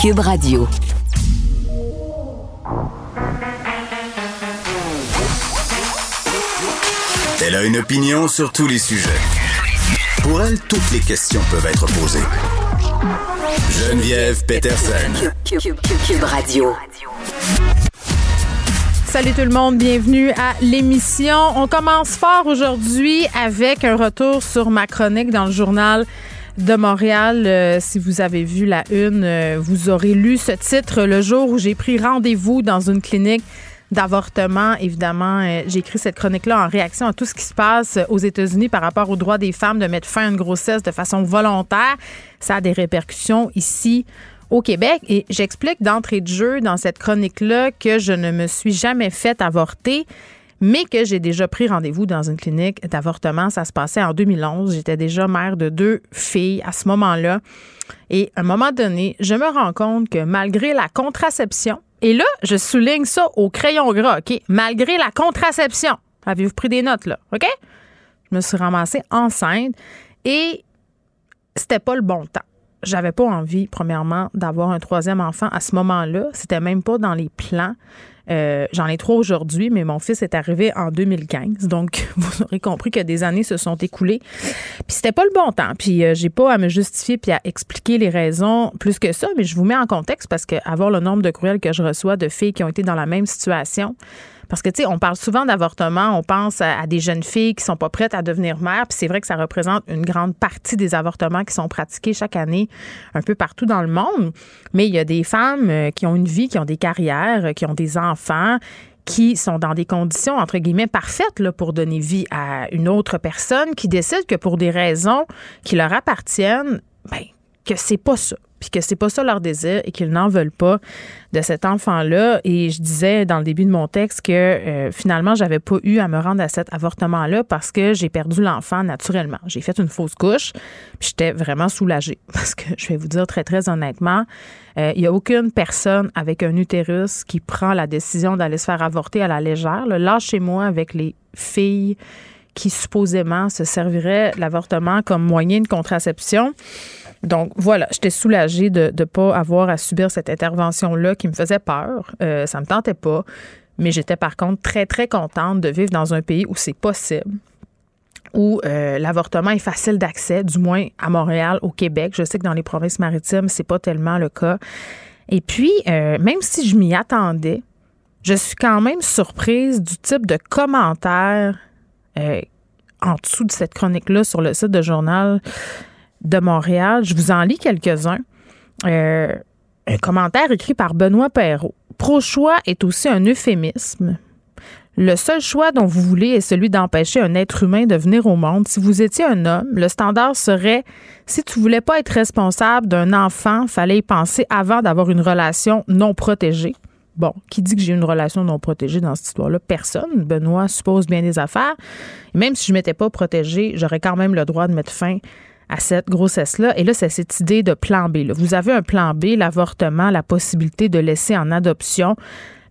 Cube Radio. Elle a une opinion sur tous les sujets. Pour elle, toutes les questions peuvent être posées. Geneviève Peterson. Cube, Radio. Salut tout le monde, bienvenue à l'émission. On commence fort aujourd'hui avec un retour sur ma chronique dans le journal de Montréal. Euh, si vous avez vu la une, euh, vous aurez lu ce titre le jour où j'ai pris rendez-vous dans une clinique d'avortement. Évidemment, euh, j'ai écrit cette chronique-là en réaction à tout ce qui se passe aux États-Unis par rapport au droit des femmes de mettre fin à une grossesse de façon volontaire. Ça a des répercussions ici au Québec. Et j'explique d'entrée de jeu dans cette chronique-là que je ne me suis jamais fait avorter mais que j'ai déjà pris rendez-vous dans une clinique d'avortement. Ça se passait en 2011. J'étais déjà mère de deux filles à ce moment-là. Et à un moment donné, je me rends compte que malgré la contraception, et là, je souligne ça au crayon gras, OK? Malgré la contraception, avez-vous pris des notes, là? OK? Je me suis ramassée enceinte et c'était pas le bon temps j'avais pas envie, premièrement, d'avoir un troisième enfant à ce moment-là. C'était même pas dans les plans. Euh, j'en ai trois aujourd'hui, mais mon fils est arrivé en 2015. Donc, vous aurez compris que des années se sont écoulées. Puis c'était pas le bon temps. Puis euh, j'ai pas à me justifier puis à expliquer les raisons plus que ça, mais je vous mets en contexte parce que avoir le nombre de courriels que je reçois de filles qui ont été dans la même situation, parce que, tu sais, on parle souvent d'avortement, on pense à, des jeunes filles qui sont pas prêtes à devenir mères, puis c'est vrai que ça représente une grande partie des avortements qui sont pratiqués chaque année un peu partout dans le monde. Mais il y a des femmes euh, qui ont une vie, qui ont des carrières, euh, qui ont des enfants, qui sont dans des conditions, entre guillemets, parfaites là, pour donner vie à une autre personne, qui décide que pour des raisons qui leur appartiennent, ben, que c'est pas ça puis que c'est pas ça leur désir et qu'ils n'en veulent pas de cet enfant-là. Et je disais dans le début de mon texte que euh, finalement, j'avais pas eu à me rendre à cet avortement-là parce que j'ai perdu l'enfant naturellement. J'ai fait une fausse couche, puis j'étais vraiment soulagée parce que je vais vous dire très très honnêtement, euh, il n'y a aucune personne avec un utérus qui prend la décision d'aller se faire avorter à la légère. Là, chez moi avec les filles qui supposément se serviraient l'avortement comme moyen de contraception. Donc voilà, j'étais soulagée de ne pas avoir à subir cette intervention-là qui me faisait peur. Euh, ça me tentait pas. Mais j'étais par contre très, très contente de vivre dans un pays où c'est possible où euh, l'avortement est facile d'accès, du moins à Montréal, au Québec. Je sais que dans les provinces maritimes, c'est pas tellement le cas. Et puis, euh, même si je m'y attendais, je suis quand même surprise du type de commentaires en dessous de cette chronique-là sur le site de journal de Montréal. Je vous en lis quelques-uns. Euh, un commentaire écrit par Benoît Perrault. Pro-choix est aussi un euphémisme. Le seul choix dont vous voulez est celui d'empêcher un être humain de venir au monde. Si vous étiez un homme, le standard serait si tu voulais pas être responsable d'un enfant, fallait y penser avant d'avoir une relation non protégée. Bon, qui dit que j'ai une relation non protégée dans cette histoire-là? Personne. Benoît suppose bien des affaires. Et même si je ne m'étais pas protégée, j'aurais quand même le droit de mettre fin à cette grossesse-là. Et là, c'est cette idée de plan B. Vous avez un plan B, l'avortement, la possibilité de laisser en adoption.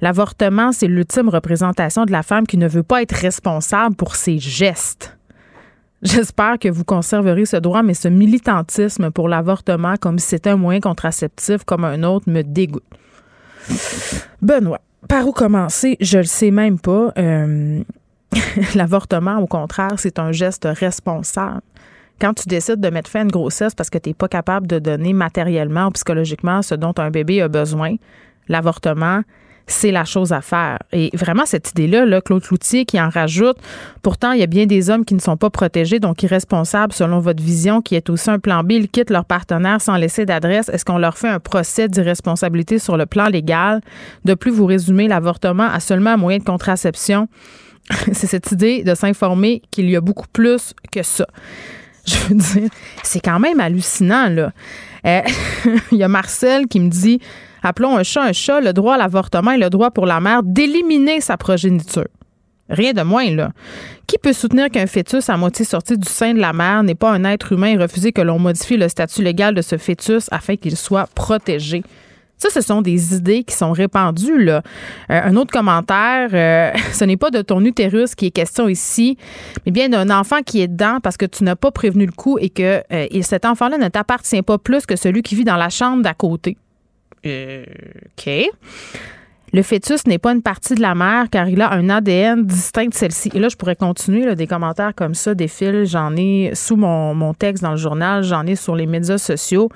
L'avortement, c'est l'ultime représentation de la femme qui ne veut pas être responsable pour ses gestes. J'espère que vous conserverez ce droit, mais ce militantisme pour l'avortement, comme si c'était un moyen contraceptif comme un autre, me dégoûte. Benoît, par où commencer? Je le sais même pas. Euh, l'avortement, au contraire, c'est un geste responsable quand tu décides de mettre fin à une grossesse parce que tu n'es pas capable de donner matériellement ou psychologiquement ce dont un bébé a besoin, l'avortement, c'est la chose à faire. Et vraiment, cette idée-là, là, Claude Cloutier qui en rajoute, pourtant, il y a bien des hommes qui ne sont pas protégés, donc irresponsables selon votre vision, qui est aussi un plan B. Ils quittent leur partenaire sans laisser d'adresse. Est-ce qu'on leur fait un procès d'irresponsabilité sur le plan légal? De plus, vous résumez l'avortement à seulement un moyen de contraception. c'est cette idée de s'informer qu'il y a beaucoup plus que ça. Je veux dire, c'est quand même hallucinant, là. Euh, il y a Marcel qui me dit appelons un chat un chat, le droit à l'avortement et le droit pour la mère d'éliminer sa progéniture. Rien de moins, là. Qui peut soutenir qu'un fœtus à moitié sorti du sein de la mère n'est pas un être humain et refuser que l'on modifie le statut légal de ce fœtus afin qu'il soit protégé? Ça, ce sont des idées qui sont répandues. Là. Euh, un autre commentaire, euh, ce n'est pas de ton utérus qui est question ici, mais bien d'un enfant qui est dedans parce que tu n'as pas prévenu le coup et que euh, et cet enfant-là ne t'appartient pas plus que celui qui vit dans la chambre d'à côté. OK. Le fœtus n'est pas une partie de la mère car il a un ADN distinct de celle-ci. Et là, je pourrais continuer des commentaires comme ça, des fils. J'en ai sous mon texte dans le journal, j'en ai sur les médias sociaux.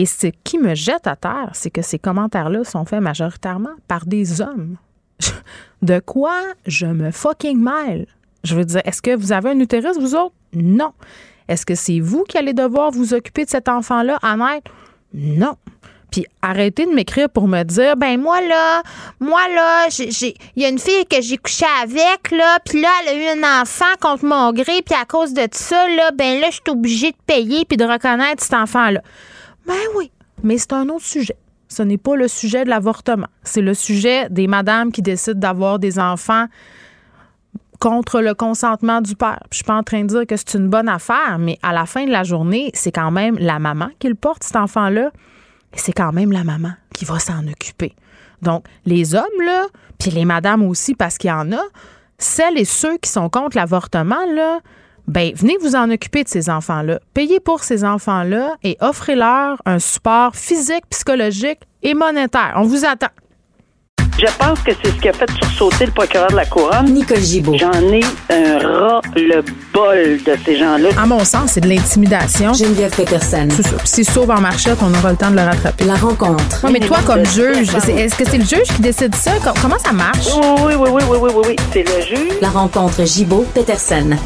Et ce qui me jette à terre, c'est que ces commentaires-là sont faits majoritairement par des hommes. De quoi je me fucking mêle? Je veux dire, est-ce que vous avez un utérus, vous autres? Non. Est-ce que c'est vous qui allez devoir vous occuper de cet enfant-là à naître? Non. Puis arrêtez de m'écrire pour me dire ben moi là, moi là, il y a une fille que j'ai couché avec là, puis là elle a eu un enfant contre mon gré, puis à cause de ça là, ben là je suis obligée de payer puis de reconnaître cet enfant là. Ben oui, mais c'est un autre sujet. Ce n'est pas le sujet de l'avortement. C'est le sujet des madames qui décident d'avoir des enfants contre le consentement du père. je suis pas en train de dire que c'est une bonne affaire, mais à la fin de la journée, c'est quand même la maman qui le porte, cet enfant-là. C'est quand même la maman qui va s'en occuper. Donc, les hommes, là, puis les madames aussi, parce qu'il y en a, celles et ceux qui sont contre l'avortement, là, ben venez vous en occuper de ces enfants-là. Payez pour ces enfants-là et offrez-leur un support physique, psychologique et monétaire. On vous attend. Je pense que c'est ce qui a fait sursauter le procureur de la Couronne. Nicole Gibault. J'en ai un ras-le-bol de ces gens-là. À mon sens, c'est de l'intimidation. Geneviève Peterson. C'est ça. Puis c'est sauve en marchette, on aura le temps de le rattraper. La rencontre. Ouais, mais toi, comme juge, est-ce que c'est le juge qui décide ça? Comment ça marche? Oui, oui, oui, oui, oui, oui, oui. C'est le juge. La rencontre Gibault-Peterson.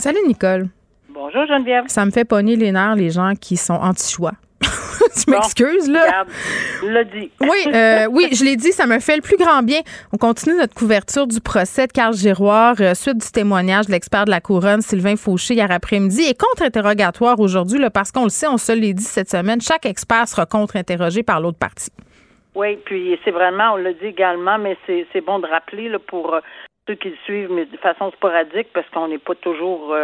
Salut, Nicole. Bonjour, Geneviève. Ça me fait pogner les nerfs, les gens qui sont anti-choix. tu m'excuses, là. Regarde, dit. oui, euh, oui, je l'ai dit, ça me fait le plus grand bien. On continue notre couverture du procès de Carl Giroir, euh, suite du témoignage de l'expert de la couronne, Sylvain Fauché, hier après-midi, et contre-interrogatoire aujourd'hui, parce qu'on le sait, on se l'est dit cette semaine, chaque expert sera contre-interrogé par l'autre partie. Oui, puis c'est vraiment, on l'a dit également, mais c'est bon de rappeler là, pour euh, ceux qui le suivent, mais de façon sporadique, parce qu'on n'est pas toujours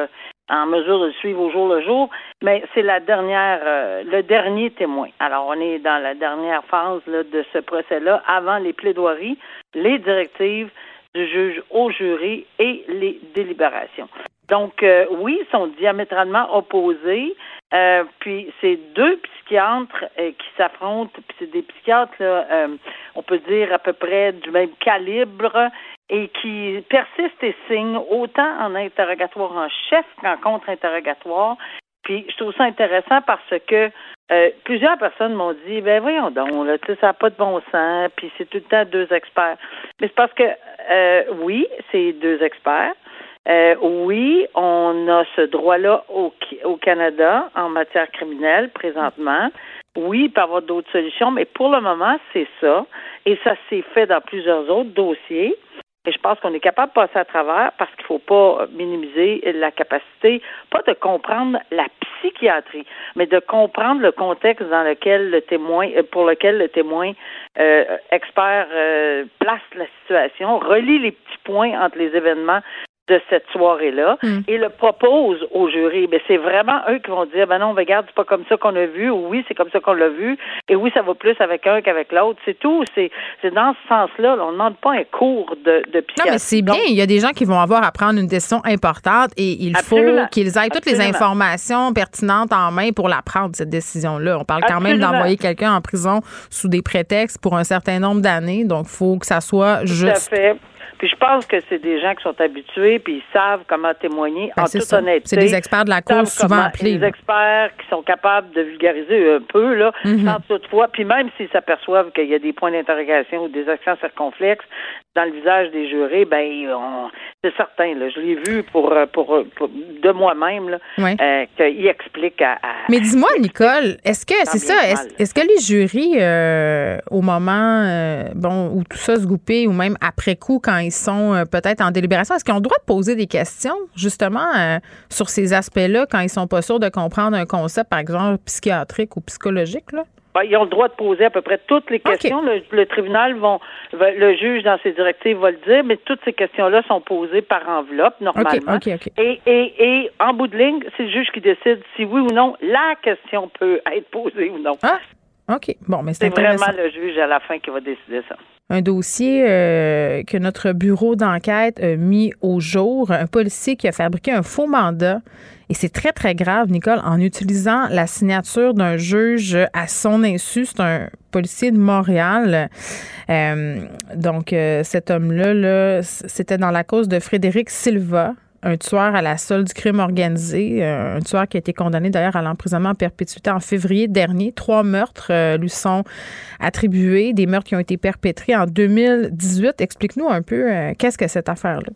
en mesure de suivre au jour le jour, mais c'est la dernière, euh, le dernier témoin. Alors, on est dans la dernière phase de ce procès-là, avant les plaidoiries, les directives du juge au jury et les délibérations. Donc, euh, oui, ils sont diamétralement opposés. Euh, puis c'est deux psychiatres qui s'affrontent, puis c'est des psychiatres, là, on peut dire à peu près du même calibre et qui persiste et signe autant en interrogatoire en chef qu'en contre-interrogatoire. Puis je trouve ça intéressant parce que euh, plusieurs personnes m'ont dit ben voyons donc, là, ça n'a pas de bon sens, puis c'est tout le temps deux experts. Mais c'est parce que euh, oui, c'est deux experts. Euh, oui, on a ce droit-là au, au Canada en matière criminelle présentement. Oui, il peut y avoir d'autres solutions, mais pour le moment, c'est ça. Et ça s'est fait dans plusieurs autres dossiers. Et je pense qu'on est capable de passer à travers parce qu'il ne faut pas minimiser la capacité, pas de comprendre la psychiatrie, mais de comprendre le contexte dans lequel le témoin, euh, pour lequel le témoin euh, expert euh, place la situation, relie les petits points entre les événements de cette soirée-là hmm. et le propose au jury. Mais c'est vraiment eux qui vont dire, ben non, regarde, c'est pas comme ça qu'on a vu, ou oui, c'est comme ça qu'on l'a vu, et oui, ça va plus avec un qu'avec l'autre. C'est tout. C'est, c'est dans ce sens-là. On ne demande pas un cours de, de psychiatrie. Non, mais c'est bien. Il y a des gens qui vont avoir à prendre une décision importante et il faut qu'ils aient toutes les informations pertinentes en main pour la prendre, cette décision-là. On parle quand même d'envoyer quelqu'un en prison sous des prétextes pour un certain nombre d'années. Donc, il faut que ça soit juste. Tout à fait. Puis je pense que c'est des gens qui sont habitués, puis ils savent comment témoigner ben, en toute honnêteté. C'est des experts de la cour souvent appelés. Des experts qui sont capables de vulgariser un peu, là, mm-hmm. sans toutefois, puis même s'ils s'aperçoivent qu'il y a des points d'interrogation ou des accents circonflexes dans le visage des jurés, ben c'est certain. Là, je l'ai vu pour, pour, de moi-même là, euh, qu'il explique à, Mais dis-moi, Nicole, est-ce que c'est ça Est-ce que les jurys, euh, au moment euh, bon où tout ça se goupait, ou même après coup, quand ils sont euh, peut-être en délibération, est-ce qu'ils ont le droit de poser des questions, justement, euh, sur ces aspects-là, quand ils sont pas sûrs de comprendre un concept, par exemple, psychiatrique ou psychologique, là? Ben, ils ont le droit de poser à peu près toutes les questions. Le, tribunal vont, le juge dans ses directives va le dire, mais toutes ces questions-là sont posées par enveloppe normalement. et, et, et en bout de ligne, c'est le juge qui décide si oui ou non la question peut être posée ou non. Ah, OK. Bon, mais c'est vraiment le juge à la fin qui va décider ça. Un dossier euh, que notre bureau d'enquête a mis au jour. Un policier qui a fabriqué un faux mandat. Et c'est très, très grave, Nicole, en utilisant la signature d'un juge à son insu. C'est un policier de Montréal. Euh, donc, euh, cet homme-là, -là, c'était dans la cause de Frédéric Silva un tueur à la solde du crime organisé, euh, un tueur qui a été condamné d'ailleurs à l'emprisonnement en perpétuité en février dernier. Trois meurtres lui sont attribués, des meurtres qui ont été perpétrés en 2018. Explique-nous un peu qu'est-ce que cette affaire-là?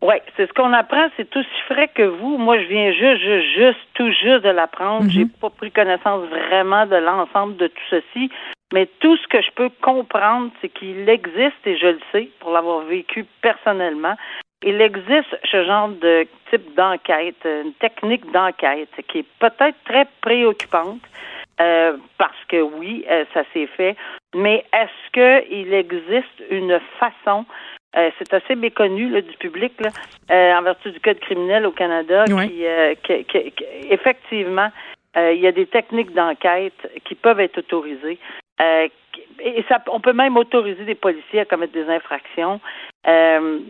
Oui, c'est ce qu'on apprend, c'est aussi frais que vous. Moi, je viens juste, juste, juste tout juste de l'apprendre. Mm-hmm. J'ai pas pris connaissance vraiment de l'ensemble de tout ceci. Mais tout ce que je peux comprendre, c'est qu'il existe, et je le sais, pour l'avoir vécu personnellement, il existe ce genre de type d'enquête, une technique d'enquête qui est peut-être très préoccupante. Euh, parce que oui, euh, ça s'est fait, mais est-ce qu'il existe une façon euh, c'est assez méconnu là, du public là, en vertu du code criminel au Canada qui, qui, effectivement il y a des techniques d'enquête qui peuvent être autorisées et ça, on peut même autoriser des policiers à commettre des infractions. Euh,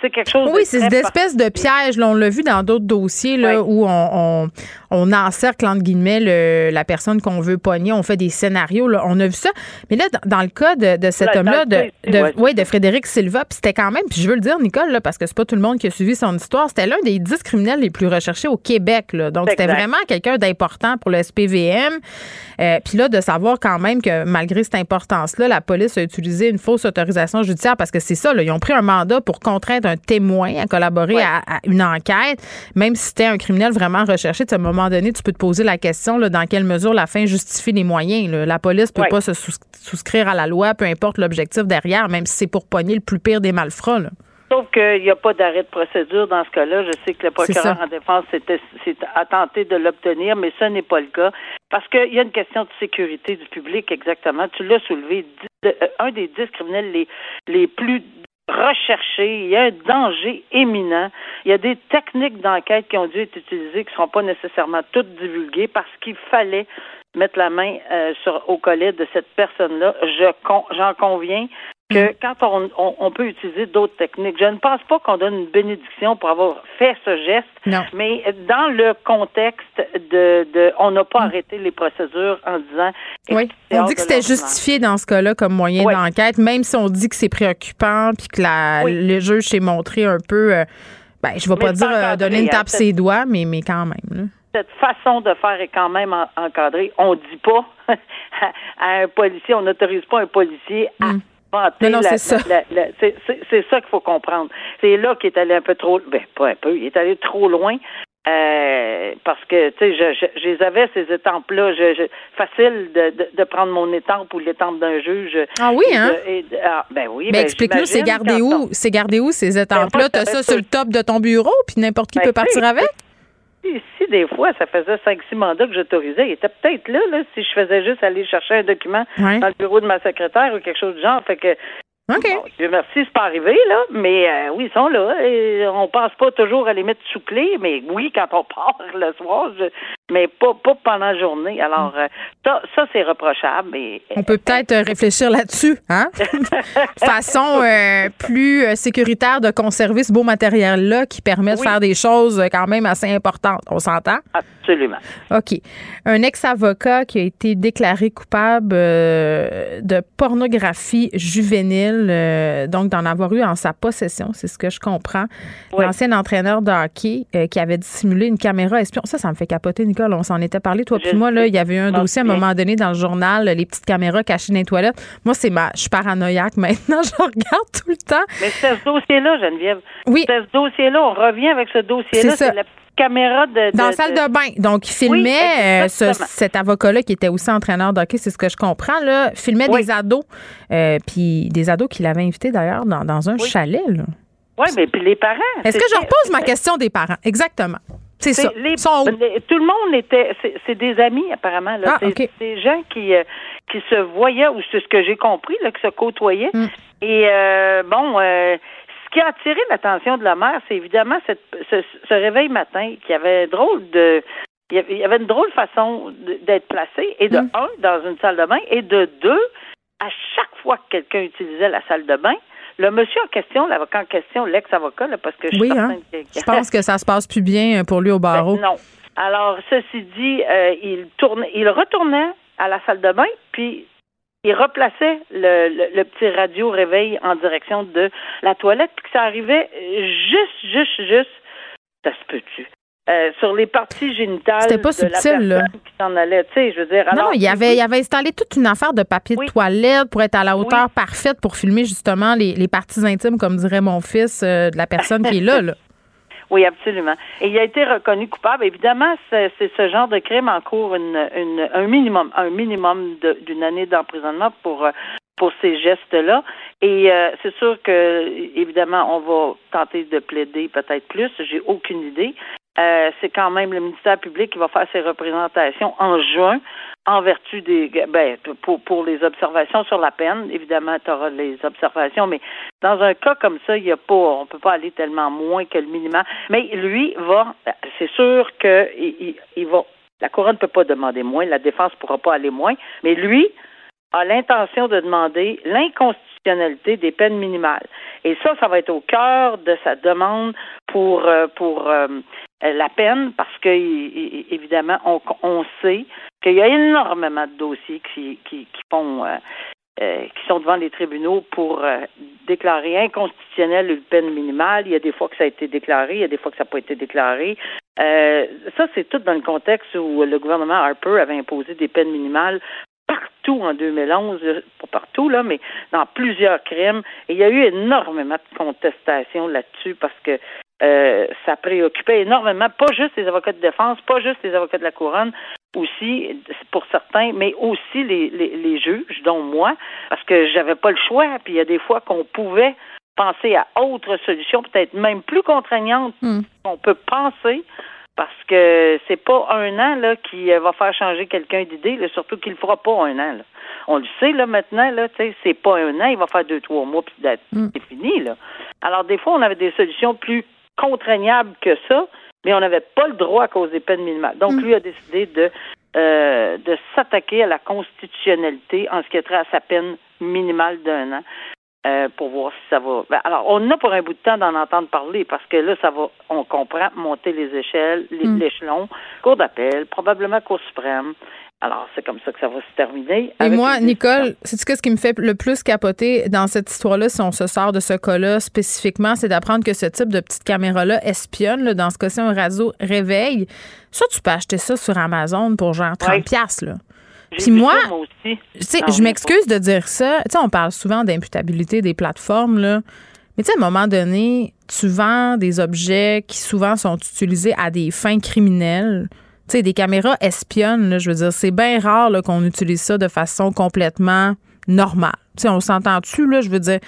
c'est quelque chose. Oui, c'est des espèces de pièges. on l'a vu dans d'autres dossiers là, où on, on, on, encercle entre guillemets la personne qu'on veut pogner. On fait des scénarios. Là, on a vu ça. Mais là, dans, le cas de, cet homme-là, de, de, ouais, de Frédéric Silva, puis c'était quand même. Puis je veux le dire, Nicole, là, parce que c'est pas tout le monde qui a suivi son histoire. C'était l'un des dix criminels les plus recherchés au Québec. Là. Donc c'était vraiment quelqu'un d'important pour le SPVM. Euh, puis là, de savoir quand même que malgré cette importance-là, la police a utilisé une fausse autorisation judiciaire parce que c'est ça ils ont pris un mandat pour contraindre un témoin à collaborer à, une enquête, même si c'était un criminel vraiment recherché. À un moment donné, tu peux te poser la question là, dans quelle mesure la fin justifie les moyens. La police peut pas se souscrire à la loi, peu importe l'objectif derrière, même si c'est pour pogner le plus pire des malfrats. Sauf qu'il n'y a pas d'arrêt de procédure dans ce cas-là. Je sais que le procureur en défense a tenté de l'obtenir, mais ce n'est pas le cas. Parce qu'il y a une question de sécurité du public, exactement. Tu l'as soulevé. Euh, un des dix criminels les, les plus recherché, il y a un danger éminent, il y a des techniques d'enquête qui ont dû être utilisées qui ne seront pas nécessairement toutes divulguées parce qu'il fallait mettre la main euh, sur, au collet de cette personne-là. Je j'en conviens que mm. quand on, peut utiliser d'autres techniques, je ne pense pas qu'on donne une bénédiction pour avoir fait ce geste, non. mais dans le contexte de, de on n'a pas mm. arrêté les procédures en disant. Oui, on dit que c'était justifié dans ce cas-là comme moyen d'enquête, même si on dit que c'est préoccupant puis que la, le juge s'est montré un peu, euh, ben, je ne vais pas dire euh, donner une tape ses doigts, mais, mais quand même. cette façon de faire est quand même encadrée. On ne dit pas à, un policier, on n'autorise pas un policier à mm non, c'est ça. c'est ça qu'il faut comprendre. C'est là qu'il est allé un peu trop, ben pas un peu, il est allé trop loin. Euh, parce que tu sais, je, je, les avais ces étampes-là. Je, facile de, de, prendre mon étampe ou l'étampe d'un juge. Ah oui, hein? ah, ben oui. Mais ben, explique-nous, c'est gardé où? C'est gardé où ces étampes-là? Tu as ça sur le top de ton bureau, puis n'importe qui ben, peut partir avec? Si des fois, ça faisait 5-6 mandats que j'autorisais, il était peut-être là, là, si je faisais juste aller chercher un document dans le bureau de ma secrétaire ou quelque chose du genre. Fait que OK. Dieu merci, c'est pas arrivé, là, mais euh, oui, ils sont là. Et on pense pas toujours à les mettre sous clé, mais oui, quand on part le soir, mais pas, pas pendant la journée. Alors, euh, ça, ça c'est reprochable. Mais, on peut peut-être euh, réfléchir là-dessus, hein? Façon plus sécuritaire de conserver ce beau matériel-là qui permet de faire des choses quand même assez importantes. On s'entend? Absolument. OK. Un ex-avocat qui a été déclaré coupable de pornographie juvénile euh, donc d'en avoir eu en sa possession, c'est ce que je comprends. L'ancien entraîneur de hockey euh, qui avait dissimulé une caméra espion. Ça, ça me fait capoter, Nicole. On s'en était parlé, toi puis moi. Là, il y avait eu un dossier à un moment donné dans le journal, les petites caméras cachées dans les toilettes. Moi, c'est ma, je suis paranoïaque maintenant. Je regarde tout le temps. Mais c'est ce dossier-là, Geneviève. Oui. C'est ce dossier-là. On revient avec ce dossier-là. C'est la caméra de, dans la salle de bain. Donc, il filmait euh, cet avocat-là qui était aussi entraîneur de hockey, c'est ce que je comprends là, filmait des ados, euh, puis des ados qu'il avait invités d'ailleurs dans, dans, un chalet. Oui, mais puis les parents. Est-ce que je repose ma question des parents? Exactement. C'est ça. tout le monde était, c'est des amis apparemment. Là. Ah, c'est des gens qui euh, qui se voyaient ou c'est ce que j'ai compris là, qui se côtoyaient. Hmm. Et bon, qui a attiré l'attention de la mère, c'est évidemment ce, réveil matin qui avait drôle de il y avait une drôle façon d'être placé, et de mm. un, dans une salle de bain, et de deux, à chaque fois que quelqu'un utilisait la salle de bain, le monsieur en question, l'avocat en question, l'ex-avocat, parce que je oui, hein? Je pense que ça se passe plus bien pour lui au barreau. Ben, non. Alors, ceci dit, euh, il tournait, il retournait à la salle de bain, puis il replaçait le, petit radio réveil en direction de la toilette, puis que ça arrivait juste, juste, juste, ça se peut-tu, euh, sur les parties génitales C'était pas subtil, là. qui s'en allait, tu sais, je veux dire. non, il avait, il avait installé toute une affaire de papier de toilette pour être à la hauteur parfaite pour filmer justement les, les, parties intimes, comme dirait mon fils, euh, de la personne qui est là, là. Oui, absolument. Et il a été reconnu coupable. Évidemment, c'est ce genre de crime en cours une, une, un minimum, un minimum d'une année d'emprisonnement pour euh, pour ces gestes-là. Et c'est sûr que, évidemment, on va tenter de plaider peut-être plus. J'ai aucune idée. Euh, c'est quand même le ministère public qui va faire ses représentations en juin en vertu des ben pour, pour les observations sur la peine. Évidemment, tu auras les observations, mais dans un cas comme ça, il y a pas on peut pas aller tellement moins que le minimum. Mais lui va c'est sûr que il, il va la couronne ne peut pas demander moins, la défense pourra pas aller moins, mais lui a l'intention de demander l'inconstitutionnalité des peines minimales. Et ça, ça va être au cœur de sa demande pour euh, pour euh, la peine parce que évidemment on, on sait qu'il y a énormément de dossiers qui qui, qui font euh, qui sont devant les tribunaux pour déclarer inconstitutionnelle une peine minimale. Il y a des fois que ça a été déclaré, il y a des fois que ça n'a pas été déclaré. ça, c'est tout dans le contexte où le gouvernement Harper avait imposé des peines minimales partout en 2011, pas partout, là, mais dans plusieurs crimes. Et il y a eu énormément de contestations là-dessus parce que euh, ça préoccupait énormément, pas juste les avocats de défense, pas juste les avocats de la couronne, aussi pour certains, mais aussi les, les, juges, dont moi, parce que j'avais pas le choix. Puis il y a des fois qu'on pouvait penser à autre solutions, peut-être même plus contraignantes hmm. qu'on peut penser parce que c'est pas un an là qui euh, va faire changer quelqu'un d'idée, surtout qu'il le fera pas un an. Là. On le sait là maintenant là, tu sais, c'est pas un an, il va faire deux trois mois puis mm. c'est fini là. Alors des fois on avait des solutions plus contraignables que ça, mais on n'avait pas le droit à cause des peines minimales. Donc mm. lui a décidé de euh, de s'attaquer à la constitutionnalité en ce qui a trait à sa peine minimale d'un an. Euh, pour voir si ça va. Ben, alors, on a pour un bout de temps d'en entendre parler parce que là, ça va, on comprend, monter les échelles, mm. l'échelon, cour d'appel, probablement cour suprême. Alors, c'est comme ça que ça va se terminer. Et moi, Nicole, c'est ce qui me fait le plus capoter dans cette histoire-là, si on se sort de ce cas-là spécifiquement, c'est d'apprendre que ce type de petite caméra-là espionne. dans ce cas-ci, un réseau réveille. Ça, tu peux acheter ça sur Amazon pour genre 30 pièces là. Puis moi, sais, je m'excuse de dire ça. Tu sais, on parle souvent d'imputabilité des plateformes, là. Mais tu sais, à un moment donné, tu vends des objets qui souvent sont utilisés à des fins criminelles. Tu sais, des caméras espionnes, là, je veux dire, c'est bien rare qu'on utilise ça de façon complètement normale. Tu sais, on s'entend-tu, là, je veux dire,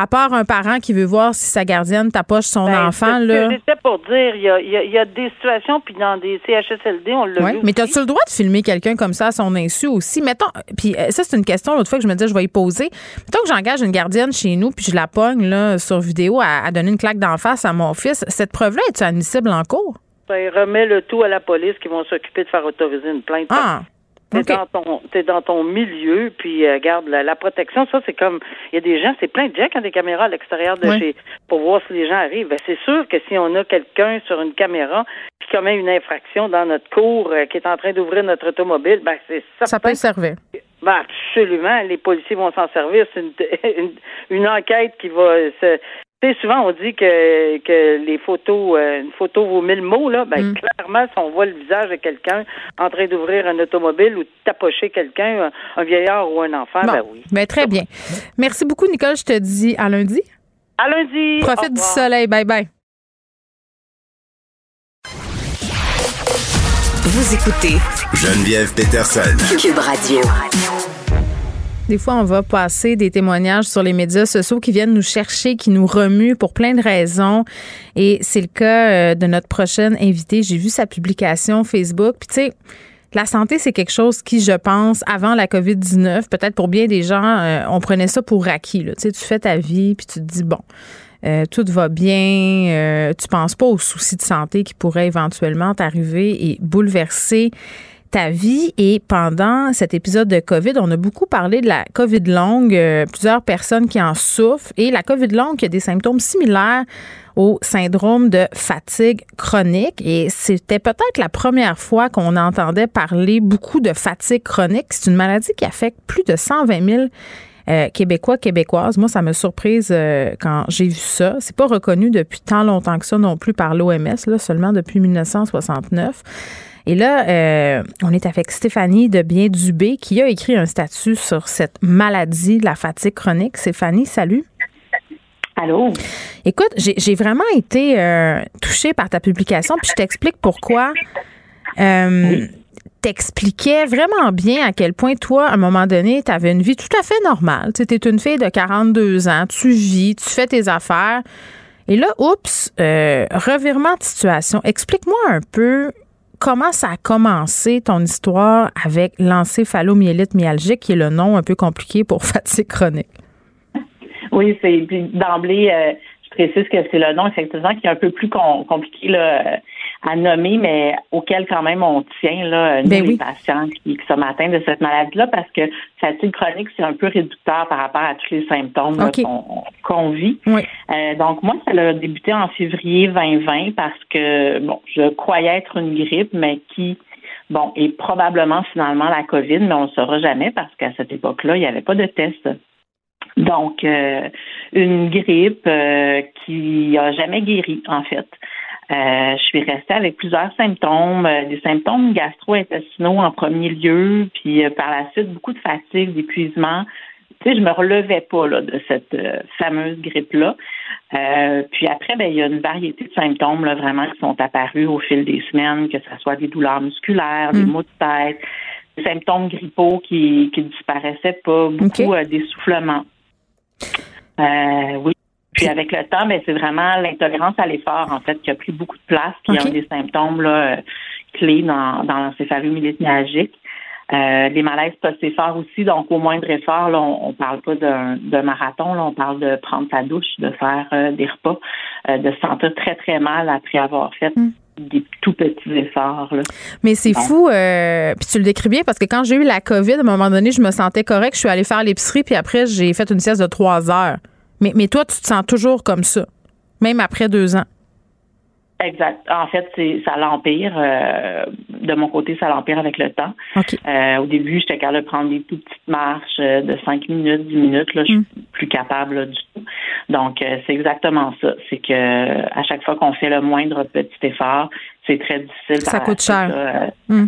à part un parent qui veut voir si sa gardienne tapoche son ben, enfant, là. C'était pour dire, il y a, y a, des situations, puis dans des CHSLD, on l'a vu. Mais as-tu le droit de filmer quelqu'un comme ça à son insu aussi? Mettons, puis euh, ça, c'est une question, l'autre fois que je me disais, je vais y poser. Mettons que j'engage une gardienne chez nous, puis je la pogne, là, sur vidéo, à, donner une claque d'en face à mon fils. Cette preuve-là, est-tu admissible en cours? Ça remet le tout à la police qui vont s'occuper de faire autoriser une plainte. Ah. T'es dans ton t'es dans ton milieu, puis euh, garde la, protection, ça c'est comme il y a des gens, c'est plein de gens qui ont des caméras à l'extérieur de chez pour voir si les gens arrivent. Ben, c'est sûr que si on a quelqu'un sur une caméra qui commet une infraction dans notre cour, euh, qui est en train d'ouvrir notre automobile, ben c'est ça. Ça peut servir. Ben, absolument, les policiers vont s'en servir. C'est une, une, une, enquête qui va se, sais, souvent on dit que, que les photos, euh, une photo vaut mille mots, là. Ben, mm. clairement, si on voit le visage de quelqu'un en train d'ouvrir un automobile ou de tapocher quelqu'un, un, vieillard ou un enfant, ben oui. Ben, très bien. Merci beaucoup, Nicole. Je te dis à lundi. À lundi. Profite du soleil. Bye bye. Vous écoutez Geneviève Peterson. Cube Radio. Des fois, on va passer des témoignages sur les médias sociaux qui viennent nous chercher, qui nous remuent pour plein de raisons. Et c'est le cas euh, de notre prochaine invitée. J'ai vu sa publication Facebook. Puis tu sais, la santé, c'est quelque chose qui, je pense, avant la COVID-19, peut-être pour bien des gens, euh, on prenait ça pour acquis. Tu fais ta vie, puis tu te dis, bon, euh, tout va bien, tu penses pas aux soucis de santé qui pourraient éventuellement t'arriver et bouleverser ta vie. Et pendant cet épisode de COVID, on a beaucoup parlé de la COVID longue, euh, plusieurs personnes qui en souffrent. Et la COVID longue qui a des symptômes similaires au syndrome de fatigue chronique. Et c'était peut-être la première fois qu'on entendait parler beaucoup de fatigue chronique. C'est une maladie qui affecte plus de 120 000 euh, Québécois, Québécoises. Moi, ça m'a surprise euh, quand j'ai vu ça. C'est pas reconnu depuis tant longtemps que ça non plus par l'OMS, là, seulement depuis 1969. Et là, euh, on est avec Stéphanie de Bien Dubé qui a écrit un statut sur cette maladie de la fatigue chronique. Stéphanie, salut. Allô? Écoute, j'ai vraiment été euh, touchée par ta publication, puis je t'explique pourquoi. Euh, T'expliquais vraiment bien à quel point toi, à un moment donné, tu avais une vie tout à fait normale. Tu étais une fille de 42 ans, tu vis, tu fais tes affaires. Et là, oups, euh, revirement de situation. Explique-moi un peu comment ça a commencé ton histoire avec l'encéphalomyélite myalgique, qui est le nom un peu compliqué pour fatigue chronique? Oui, c'est d'emblée, euh, je précise que c'est le nom effectivement qui est un peu plus compliqué là, à nommer, mais auquel quand même on tient là, nous ben les patients qui, sont atteints de cette maladie-là, parce que fatigue chronique, c'est un peu réducteur par rapport à tous les symptômes qu'on vit. Euh, donc moi, ça a débuté en février 2020 parce que bon, je croyais être une grippe, mais qui bon, est probablement finalement la COVID, mais on ne saura jamais parce qu'à cette époque-là, il n'y avait pas de test. Donc, euh, une grippe euh, qui a jamais guéri, en fait. Euh, je suis restée avec plusieurs symptômes, euh, des symptômes gastro-intestinaux en premier lieu, puis euh, par la suite beaucoup de fatigue, d'épuisement. Tu sais, je me relevais pas là, de cette fameuse grippe-là. puis après, ben, il y a une variété de symptômes là, vraiment qui sont apparus au fil des semaines, que ce soit des douleurs musculaires, des mm. maux de tête, des symptômes grippaux qui qui disparaissaient pas, beaucoup d'essoufflement. oui, puis avec le temps, ben, c'est vraiment l'intolérance à l'effort, en fait, qui a pris beaucoup de place, qui est un des symptômes là, euh, clés dans, dans l'encéphalomyélite myalgique. Euh, des malaises post-effort aussi, donc au moindre effort, là, on, ne parle pas d'un marathon, là, on parle de prendre sa douche, de faire euh, des repas, euh, de se sentir très, très mal après avoir fait mm. des tout petits efforts. Là. Mais c'est fou, puis tu le décris bien, parce que quand j'ai eu la COVID, à un moment donné, je me sentais correct, je suis allée faire l'épicerie, puis après, j'ai fait une sieste de trois heures. Mais, mais toi, tu te sens toujours comme ça, même après deux ans. Exact. En fait, c'est ça l'empire. Euh, de mon côté, ça l'empire avec le temps. Euh, au début, j'étais capable de prendre des toutes petites marches euh, de cinq minutes, dix minutes. Là, je suis mm. plus capable du tout. Donc, c'est exactement ça. C'est que à chaque fois qu'on fait le moindre petit effort, c'est très difficile. Ça coûte cher. Mm.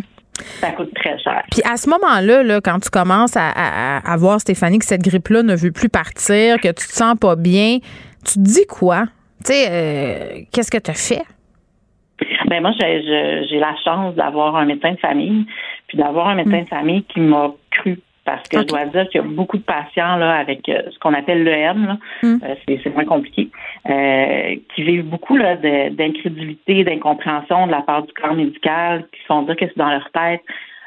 Ça coûte très cher. Puis à ce moment-là, là, quand tu commences à, à, voir, Stéphanie, que cette grippe-là ne veut plus partir, que tu te sens pas bien, tu te dis quoi? Tu sais, euh, qu'est-ce que tu as fait? Ben moi, j'ai la chance d'avoir un médecin de famille, puis d'avoir un médecin de famille qui m'a cru parce que je dois dire qu'il y a beaucoup de patients là avec euh, ce qu'on appelle l'EM, mm. euh, c'est moins compliqué, euh, qui vivent beaucoup là d'incrédulité, d'incompréhension de la part du corps médical, qui font dire que c'est dans leur tête.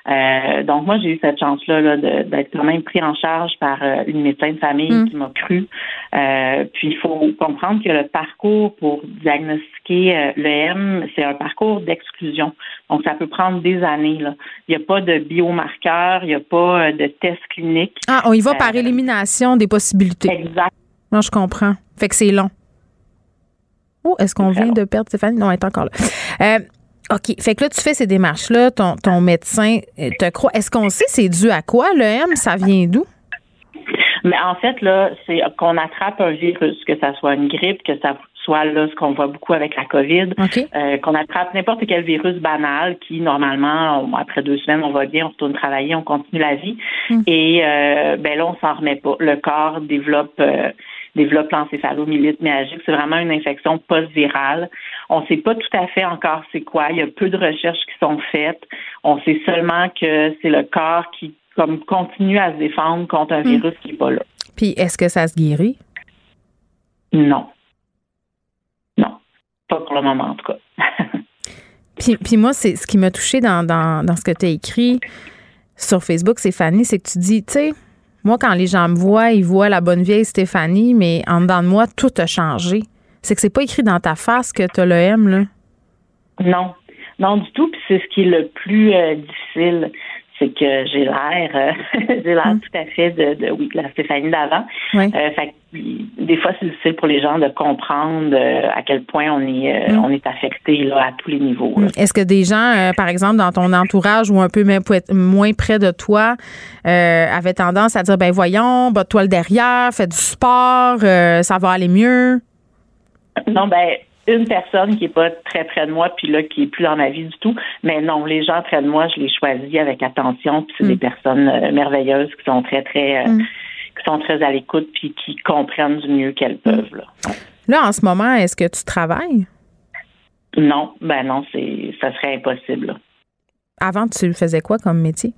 Euh, donc moi j'ai eu cette chance là, d'être quand même pris en charge par euh, une médecin de famille mm. qui m'a cru. Euh, puis il faut comprendre que le parcours pour diagnostiquer le M, c'est un parcours d'exclusion. Donc ça peut prendre des années. Là. Il n'y a pas de biomarqueur, il n'y a pas de test clinique. Ah, on y va par élimination des possibilités. Exact. Non, je comprends. Fait que c'est long. Oh, est-ce qu'on vient de perdre Stéphanie? Non, elle est encore là. OK. Fait que là, tu fais ces démarches-là, ton, ton médecin euh, te croit. Est-ce qu'on sait c'est dû à quoi, le M? Ça vient d'où? Mais en fait, là, c'est qu'on attrape un virus, que ça soit une grippe, que ça soit là ce qu'on voit beaucoup avec la COVID, euh, qu'on attrape n'importe quel virus banal qui, normalement, après deux semaines, on va bien, on retourne travailler, on continue la vie. Hmm. Et euh, ben là, on s'en remet pas. Le corps développe développe l'encéphalomyélite myalgique. C'est vraiment une infection post-virale. On ne sait pas tout à fait encore c'est quoi. Il y a peu de recherches qui sont faites. On sait seulement que c'est le corps qui comme continue à se défendre contre un hmm. virus qui n'est pas là. Puis est-ce que ça se guérit? Non. Non. Pas pour le moment, en tout cas. puis, puis moi, c'est ce qui m'a touché dans, dans, dans ce que tu as écrit sur Facebook, c'est Fanny, c'est que tu dis, tu sais, moi, quand les gens me voient, ils voient la bonne vieille Stéphanie, mais en dedans de moi, tout a changé. C'est que c'est pas écrit dans ta face que tu as le M, là. Non. Non, du tout. Puis c'est ce qui est le plus euh, difficile c'est que j'ai l'air euh, j'ai l'air mm. tout à fait de, de oui la Stéphanie d'avant. Euh, fait des fois c'est difficile pour les gens de comprendre à quel point on est mm. on est affecté là à tous les niveaux. Mm. Est-ce que des gens par exemple dans ton entourage ou un peu même moins près de toi avaient tendance à dire ben voyons, bat-toi le derrière, fais du sport, ça va aller mieux? Non ben une personne qui est pas très près de moi, puis là, qui est plus dans ma vie du tout. Mais non, les gens près de moi, je les choisis avec attention, puis c'est des mm. personnes euh, merveilleuses qui sont très, très, euh, mm. qui sont très à l'écoute, puis qui comprennent du mieux qu'elles peuvent. Là. là, en ce moment, est-ce que tu travailles? Non, ben non, c'est, ça serait impossible. Avant, tu faisais quoi comme métier?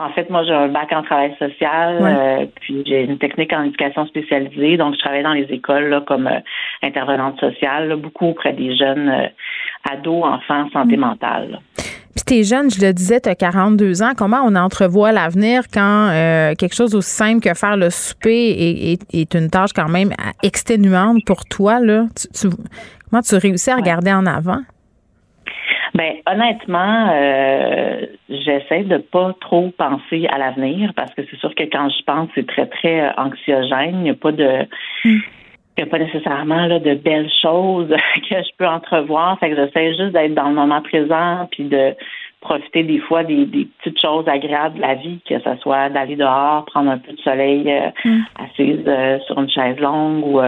En fait, moi, j'ai un bac en travail social, euh, puis j'ai une technique en éducation spécialisée. Donc, je travaille dans les écoles là, comme euh, intervenante sociale, beaucoup auprès des jeunes euh, ados, enfants, santé mm. mentale. Puis t'es jeune, je le disais, tu as 42 ans. Comment on entrevoit l'avenir quand quelque chose aussi simple que faire le souper est, une tâche quand même exténuante pour toi? Là? comment tu réussis à regarder en avant? Ben honnêtement, euh, j'essaie de pas trop penser à l'avenir parce que c'est sûr que quand je pense, c'est très très euh, anxiogène. Il n'y a pas de hmm. il n'y a pas nécessairement là, de belles choses que je peux entrevoir. Fait que j'essaie juste d'être dans le moment présent puis de profiter des fois des, des, petites choses agréables de la vie, que ce soit d'aller dehors, prendre un peu de soleil euh, hmm. assise sur une chaise longue ou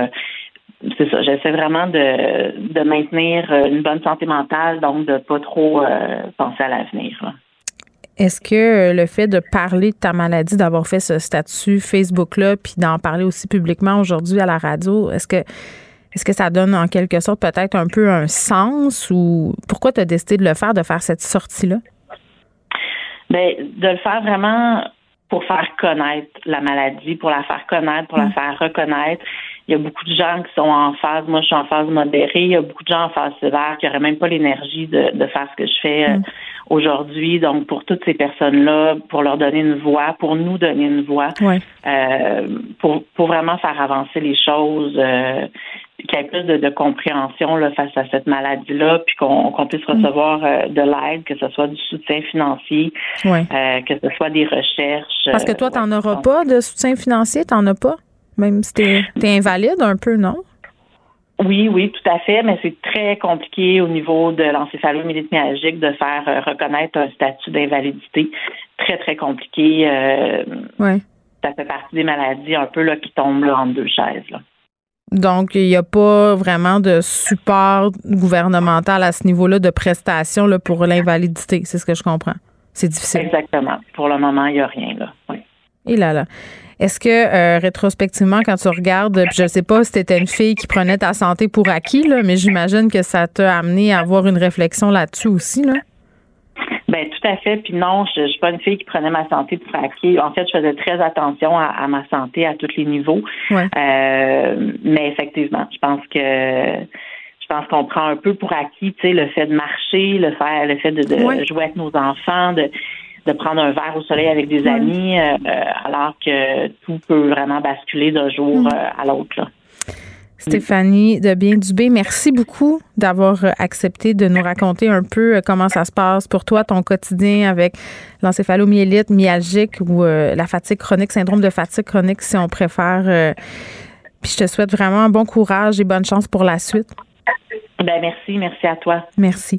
c'est ça, j'essaie vraiment de, de maintenir euh, une bonne santé mentale, donc de pas trop euh, penser à l'avenir. Est-ce que le fait de parler de ta maladie, d'avoir fait ce statut Facebook-là, puis d'en parler aussi publiquement aujourd'hui à la radio, est-ce que est-ce que ça donne en quelque sorte peut-être un peu un sens ou pourquoi tu as décidé de le faire, de faire cette sortie-là? Bien, de le faire vraiment pour faire connaître la maladie, pour la faire connaître, pour la mm. faire reconnaître. Il y a beaucoup de gens qui sont en phase, moi je suis en phase modérée, il y a beaucoup de gens en phase sévère qui n'auraient même pas l'énergie de, de faire ce que je fais euh, mm. aujourd'hui. Donc pour toutes ces personnes-là, pour leur donner une voix, pour nous donner une voix, euh, pour, pour vraiment faire avancer les choses, euh, qu'il y ait plus de, compréhension là, face à cette maladie-là, puis qu'on puisse mm. recevoir euh, de l'aide, que ce soit du soutien financier, que ce soit des recherches. Parce que toi, tu n'en auras pas de soutien financier, tu n'en as pas? Même si t'es es invalide un peu, non? Oui, oui, tout à fait, mais c'est très compliqué au niveau de l'encéphalomyélite myalgique de faire euh, reconnaître un statut d'invalidité. Très, très compliqué. Euh, Ça fait partie des maladies un peu là, qui tombent là, entre deux chaises. Donc, il n'y a pas vraiment de support gouvernemental à ce niveau-là de prestations là, pour l'invalidité, c'est ce que je comprends. C'est difficile. Exactement. Pour le moment, il n'y a rien. Là. Oui. Et là, là. Est-ce que euh, rétrospectivement, quand tu regardes, je ne sais pas si c'était une fille qui prenait ta santé pour acquis, là, mais j'imagine que ça t'a amené à avoir une réflexion là-dessus aussi, là? Ben tout à fait. Puis non, je, ne suis pas une fille qui prenait ma santé pour acquis. En fait, je faisais très attention à, ma santé à tous les niveaux. Euh, mais effectivement, je pense que je pense qu'on prend un peu pour acquis, tu sais, le fait de marcher, le fait, le fait de, jouer avec nos enfants, de de prendre un verre au soleil avec des amis, euh, euh, alors que tout peut vraiment basculer d'un jour mm. euh, à l'autre. Stéphanie de Bien Dubé, merci beaucoup d'avoir accepté de nous raconter un peu comment ça se passe pour toi, ton quotidien avec l'encéphalomyélite myalgique ou la fatigue chronique, syndrome de fatigue chronique si on préfère. Puis je te souhaite vraiment bon courage et bonne chance pour la suite. Ben merci, merci à toi. Merci.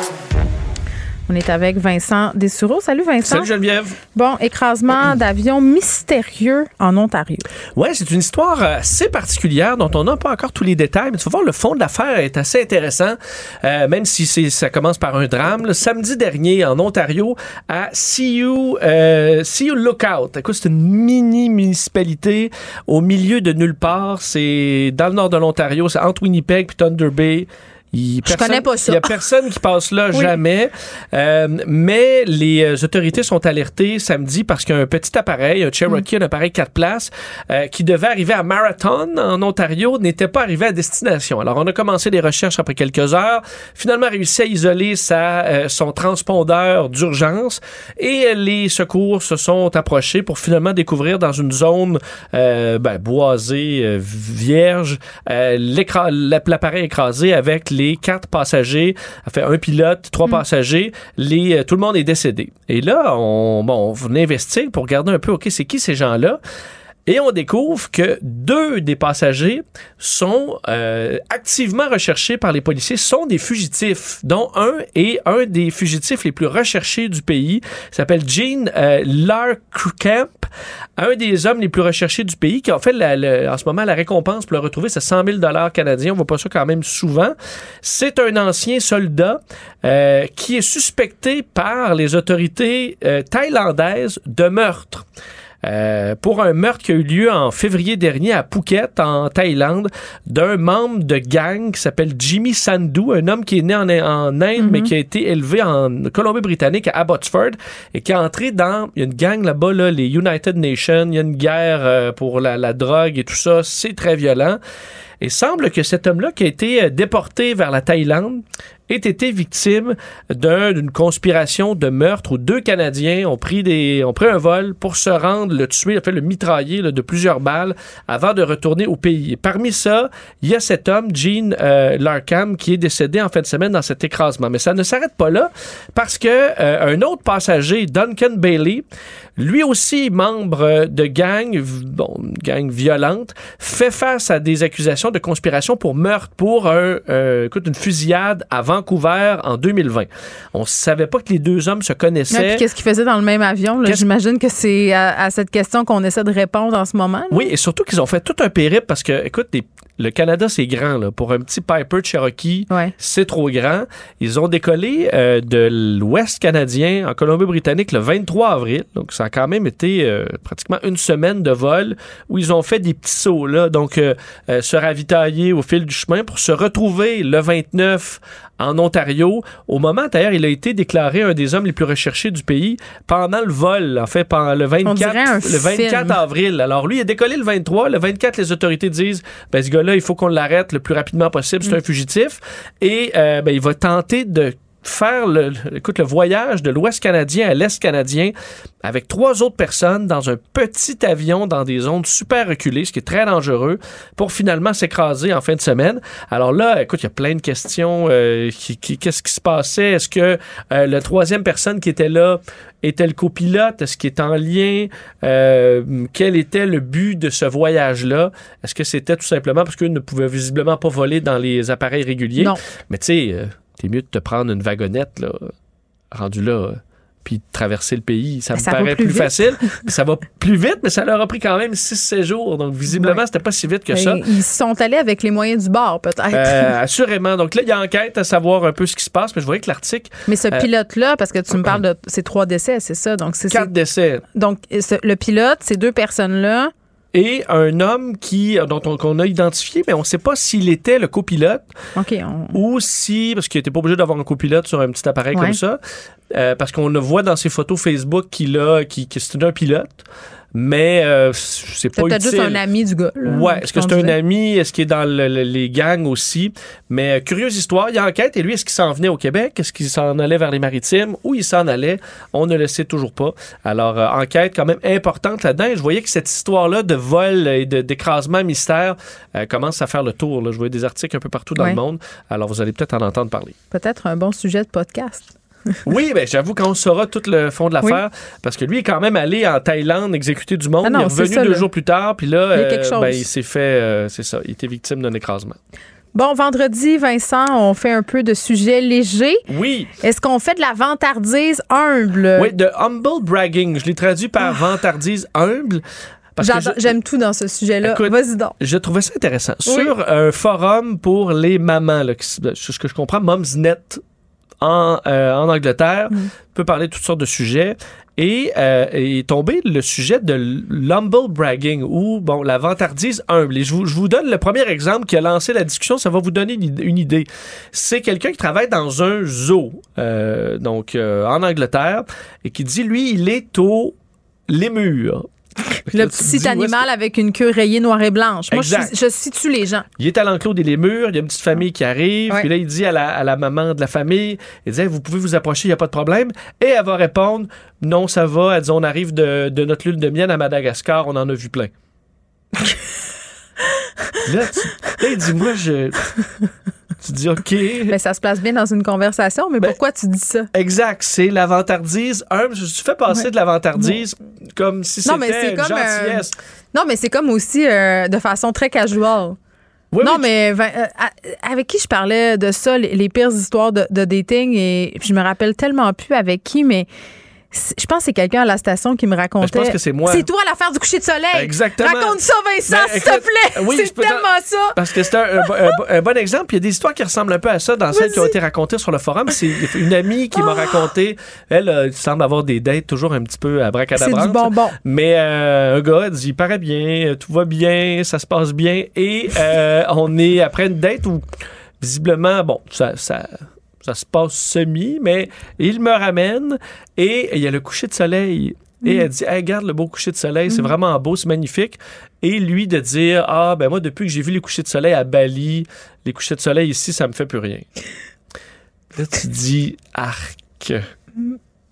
On est avec Vincent Dessureau. Salut Vincent. Salut Geneviève. Bon, écrasement d'avion mystérieux en Ontario. Oui, c'est une histoire assez particulière dont on n'a pas encore tous les détails, mais tu vas voir, le fond de l'affaire est assez intéressant, euh, même si ça commence par un drame. Le samedi dernier, en Ontario, à See euh, You, Lookout. Écoute, c'est une mini-municipalité au milieu de nulle part. C'est dans le nord de l'Ontario, c'est entre Winnipeg et Thunder Bay Il, Je connais pas ça. Il y a personne qui passe là Oui. jamais. Euh, mais les euh, autorités sont alertées samedi parce qu'un petit appareil, un Cherokee, un appareil 4 places, euh, qui devait arriver à Marathon en Ontario, n'était pas arrivé à destination. Alors on a commencé des recherches après quelques heures. Finalement réussi à isoler sa, euh, son transpondeur d'urgence et les secours se sont approchés pour finalement découvrir dans une zone euh, ben, boisée, euh, vierge, euh, l'appareil écrasé avec les quatre passagers, fait un pilote, trois passagers, les, euh, tout le monde est décédé. Et là, on, bon, on investigue pour regarder un peu, OK, c'est qui ces gens-là? Et on découvre que deux des passagers sont euh, activement recherchés par les policiers, sont des fugitifs, dont un est un des fugitifs les plus recherchés du pays. S'appelle Gene euh, Larkamp, un des hommes les plus recherchés du pays, qui a fait la- le- en ce moment la récompense pour le retrouver, c'est 100 000 canadiens. On voit pas ça quand même souvent. C'est un ancien soldat euh, qui est suspecté par les autorités euh, thaïlandaises de meurtre. Euh, pour un meurtre qui a eu lieu en février dernier à Phuket, en Thaïlande, d'un membre de gang qui s'appelle Jimmy Sandhu, un homme qui est né en, en Inde, mais qui a été élevé en Colombie-Britannique, à Abbotsford, et qui est entré dans... Il y a une gang là-bas, là, les United Nations, il y a une guerre euh, pour la, la drogue et tout ça, c'est très violent. Et semble que cet homme-là qui a été euh, déporté vers la Thaïlande ait été victime d'un- d'une conspiration de meurtre où deux Canadiens ont pris, des, ont pris un vol pour se rendre, le tuer, fait, le mitrailler de plusieurs balles avant de retourner au pays. Parmi ça, il y a cet homme, Gene euh, Larkham, qui est décédé en fin de semaine dans cet écrasement. Mais ça ne s'arrête pas là parce que euh, un autre passager, Duncan Bailey, lui aussi membre euh, de gang, bon, gang violente, fait face à des accusations de conspiration pour meurtre pour une fusillade à Vancouver en 2020. On savait pas que les deux hommes se connaissaient. qu'est-ce qu'ils faisaient dans le même avion? J'imagine que c'est à, à cette question qu'on essaie de répondre en ce moment. là. Oui, et surtout qu'ils ont fait tout un périple parce que, écoute, les- le Canada, c'est grand. Là. Pour un petit Piper Cherokee, Ouais. c'est trop grand. Ils ont décollé euh, de l'Ouest canadien en Colombie-Britannique le 23 avril. Donc, ça a quand même été euh, pratiquement une semaine de vol où ils ont fait des petits sauts, là. Donc, euh, se ravitailler au fil du chemin pour se retrouver le 29 en Ontario. Au moment, d'ailleurs, il a été déclaré un des hommes les plus recherchés du pays pendant le vol, en fait, pendant le 24, dirait un le 24 film. avril. Alors, lui, il a décollé le 23. Le 24, les autorités disent, ben, ce gars-là, il faut qu'on l'arrête le plus rapidement possible. Mm. C'est un fugitif. Et, euh, ben, il va tenter de faire le, écoute, le voyage de l'Ouest canadien à l'Est canadien avec trois autres personnes dans un petit avion dans des zones super reculées, ce qui est très dangereux, pour finalement s'écraser en fin de semaine. Alors là, écoute, il y a plein de questions. euh, qui- qui- Qu'est-ce qui se passait? Est-ce que euh, la troisième personne qui était là était le copilote? Est-ce qu'il est en lien? Euh, quel était le but de ce voyage-là? Est-ce que c'était tout simplement parce qu'eux ne pouvaient visiblement pas voler dans les appareils réguliers? Non. Mais tu sais, euh, t'es mieux de te prendre une wagonnette, là, rendu là, euh, puis de traverser le pays. Ça Ben, me paraît plus facile. ça va plus vite, mais ça leur a pris quand même 6-7 jours. Donc, visiblement, Ouais. c'était pas si vite que Ben, ça. Ils sont allés avec les moyens du bord, peut-être. Euh, assurément. Donc là, il y a enquête à savoir un peu ce qui se passe, mais je voyais que l'article, Mais ce euh, pilote-là, parce que tu me parles de ces trois décès, c'est ça? Donc, c'est quatre décès. donc ce- le pilote, ces deux personnes-là, Et un homme qui, dont on, qu'on a identifié, mais on ne sait pas s'il était le copilote OK, on- ou si, parce qu'il n'était pas obligé d'avoir un copilote sur un petit appareil Ouais. comme ça, euh, parce qu'on le voit dans ses photos Facebook qu'il a, qui, que c'est un pilote, mais euh, c'est pas peut-être utile. juste un ami du gars. là, Ouais, est-ce que c'est un ami? Est-ce qu'il est dans le- le- les gangs aussi? Mais euh, curieuse histoire, il y a enquête. Et lui, est-ce qu'il s'en venait au Québec? Est-ce qu'il s'en allait vers les maritimes? Où il s'en allait? On ne le sait toujours pas. Alors, euh, enquête quand même importante là-dedans. Je voyais que cette histoire-là de vol et d'écrasement mystère euh, commence à faire le tour. Là. Je voyais des articles un peu partout dans Ouais. le monde. Alors, vous allez peut-être en entendre parler. Peut-être un bon sujet de podcast. Oui, ben, j'avoue qu'on saura tout le fond de l'affaire. Parce que lui est quand même allé en Thaïlande exécuter du monde. Ah non, il est revenu ça, deux jours plus tard. Puis là, Il euh, ben, il s'est fait... euh, c'est ça. Il était victime d'un écrasement. Bon, vendredi, Vincent, on fait un peu de sujets légers. Oui, Est-ce qu'on fait de la vantardise humble? oui, de humble bragging. Je l'ai traduit par vantardise humble. Ah. J'adore- je- J'aime tout dans ce sujet-là. Vas-y donc. Je trouvais ça intéressant. Oui. Sur un forum pour les mamans, là, qui s- ce que je comprends, Momsnet en, euh, en Angleterre, Mm. peut parler de toutes sortes de sujets. Et euh, est tombé le sujet de l'humble bragging ou bon la vantardise humble. Et je vous, je vous donne le premier exemple qui a lancé la discussion. Ça va vous donner une idée. C'est quelqu'un qui travaille dans un zoo, euh, donc euh, en Angleterre, et qui dit lui il est au lémur. Le petit animal avec une queue rayée noire et blanche. Moi, je, situe les gens. Il est à l'enclos des lémurs, il y a une petite famille qui arrive, puis là, il dit à la, à la maman de la famille, il dit, Hey, vous pouvez vous approcher, il n'y a pas de problème. Et elle va répondre, non, ça va. Elle dit, on arrive de, de notre lune de miel à Madagascar, on en a vu plein. là, tu, là, il dit, moi, je... Tu dis, OK. Mais ça se place bien dans une conversation, mais Ben, pourquoi tu dis ça? Exact, c'est la vantardise. Un, je fais passer Ouais. de la vantardise comme si c'était une comme, euh, gentillesse. Non, mais c'est comme aussi euh, de façon très casual. Oui, non, oui, mais euh, avec qui je parlais de ça, les, les pires histoires de, de dating, et puis je me rappelle tellement plus avec qui, mais je pense que c'est quelqu'un à la station qui me racontait. Ben, je pense que c'est moi. C'est toi l'affaire du coucher de soleil. Exactement. Raconte ça, Vincent, Ben, s'il te plaît. oui, c'est tellement ça. Parce que c'est un, un bo- un bo- un bon exemple. Puis Il y a des histoires qui ressemblent un peu à ça dans celles qui ont été racontées sur le forum. C'est une amie qui m'a raconté. Elle euh, semble avoir des dates toujours un petit peu à C'est bracadabra. du bonbon. Mais euh, un gars dit il paraît bien, euh, tout va bien, ça se passe bien. Et euh, on est après une date où visiblement, bon, ça. ça ça se passe semi, mais il me ramène et il y a le coucher de soleil. Et elle dit, hey, regarde le beau coucher de soleil, c'est vraiment beau, c'est magnifique. Et lui de dire, ah, ben moi, depuis que j'ai vu les couchers de soleil à Bali, les couchers de soleil ici, ça me fait plus rien. Là, tu dis, arc.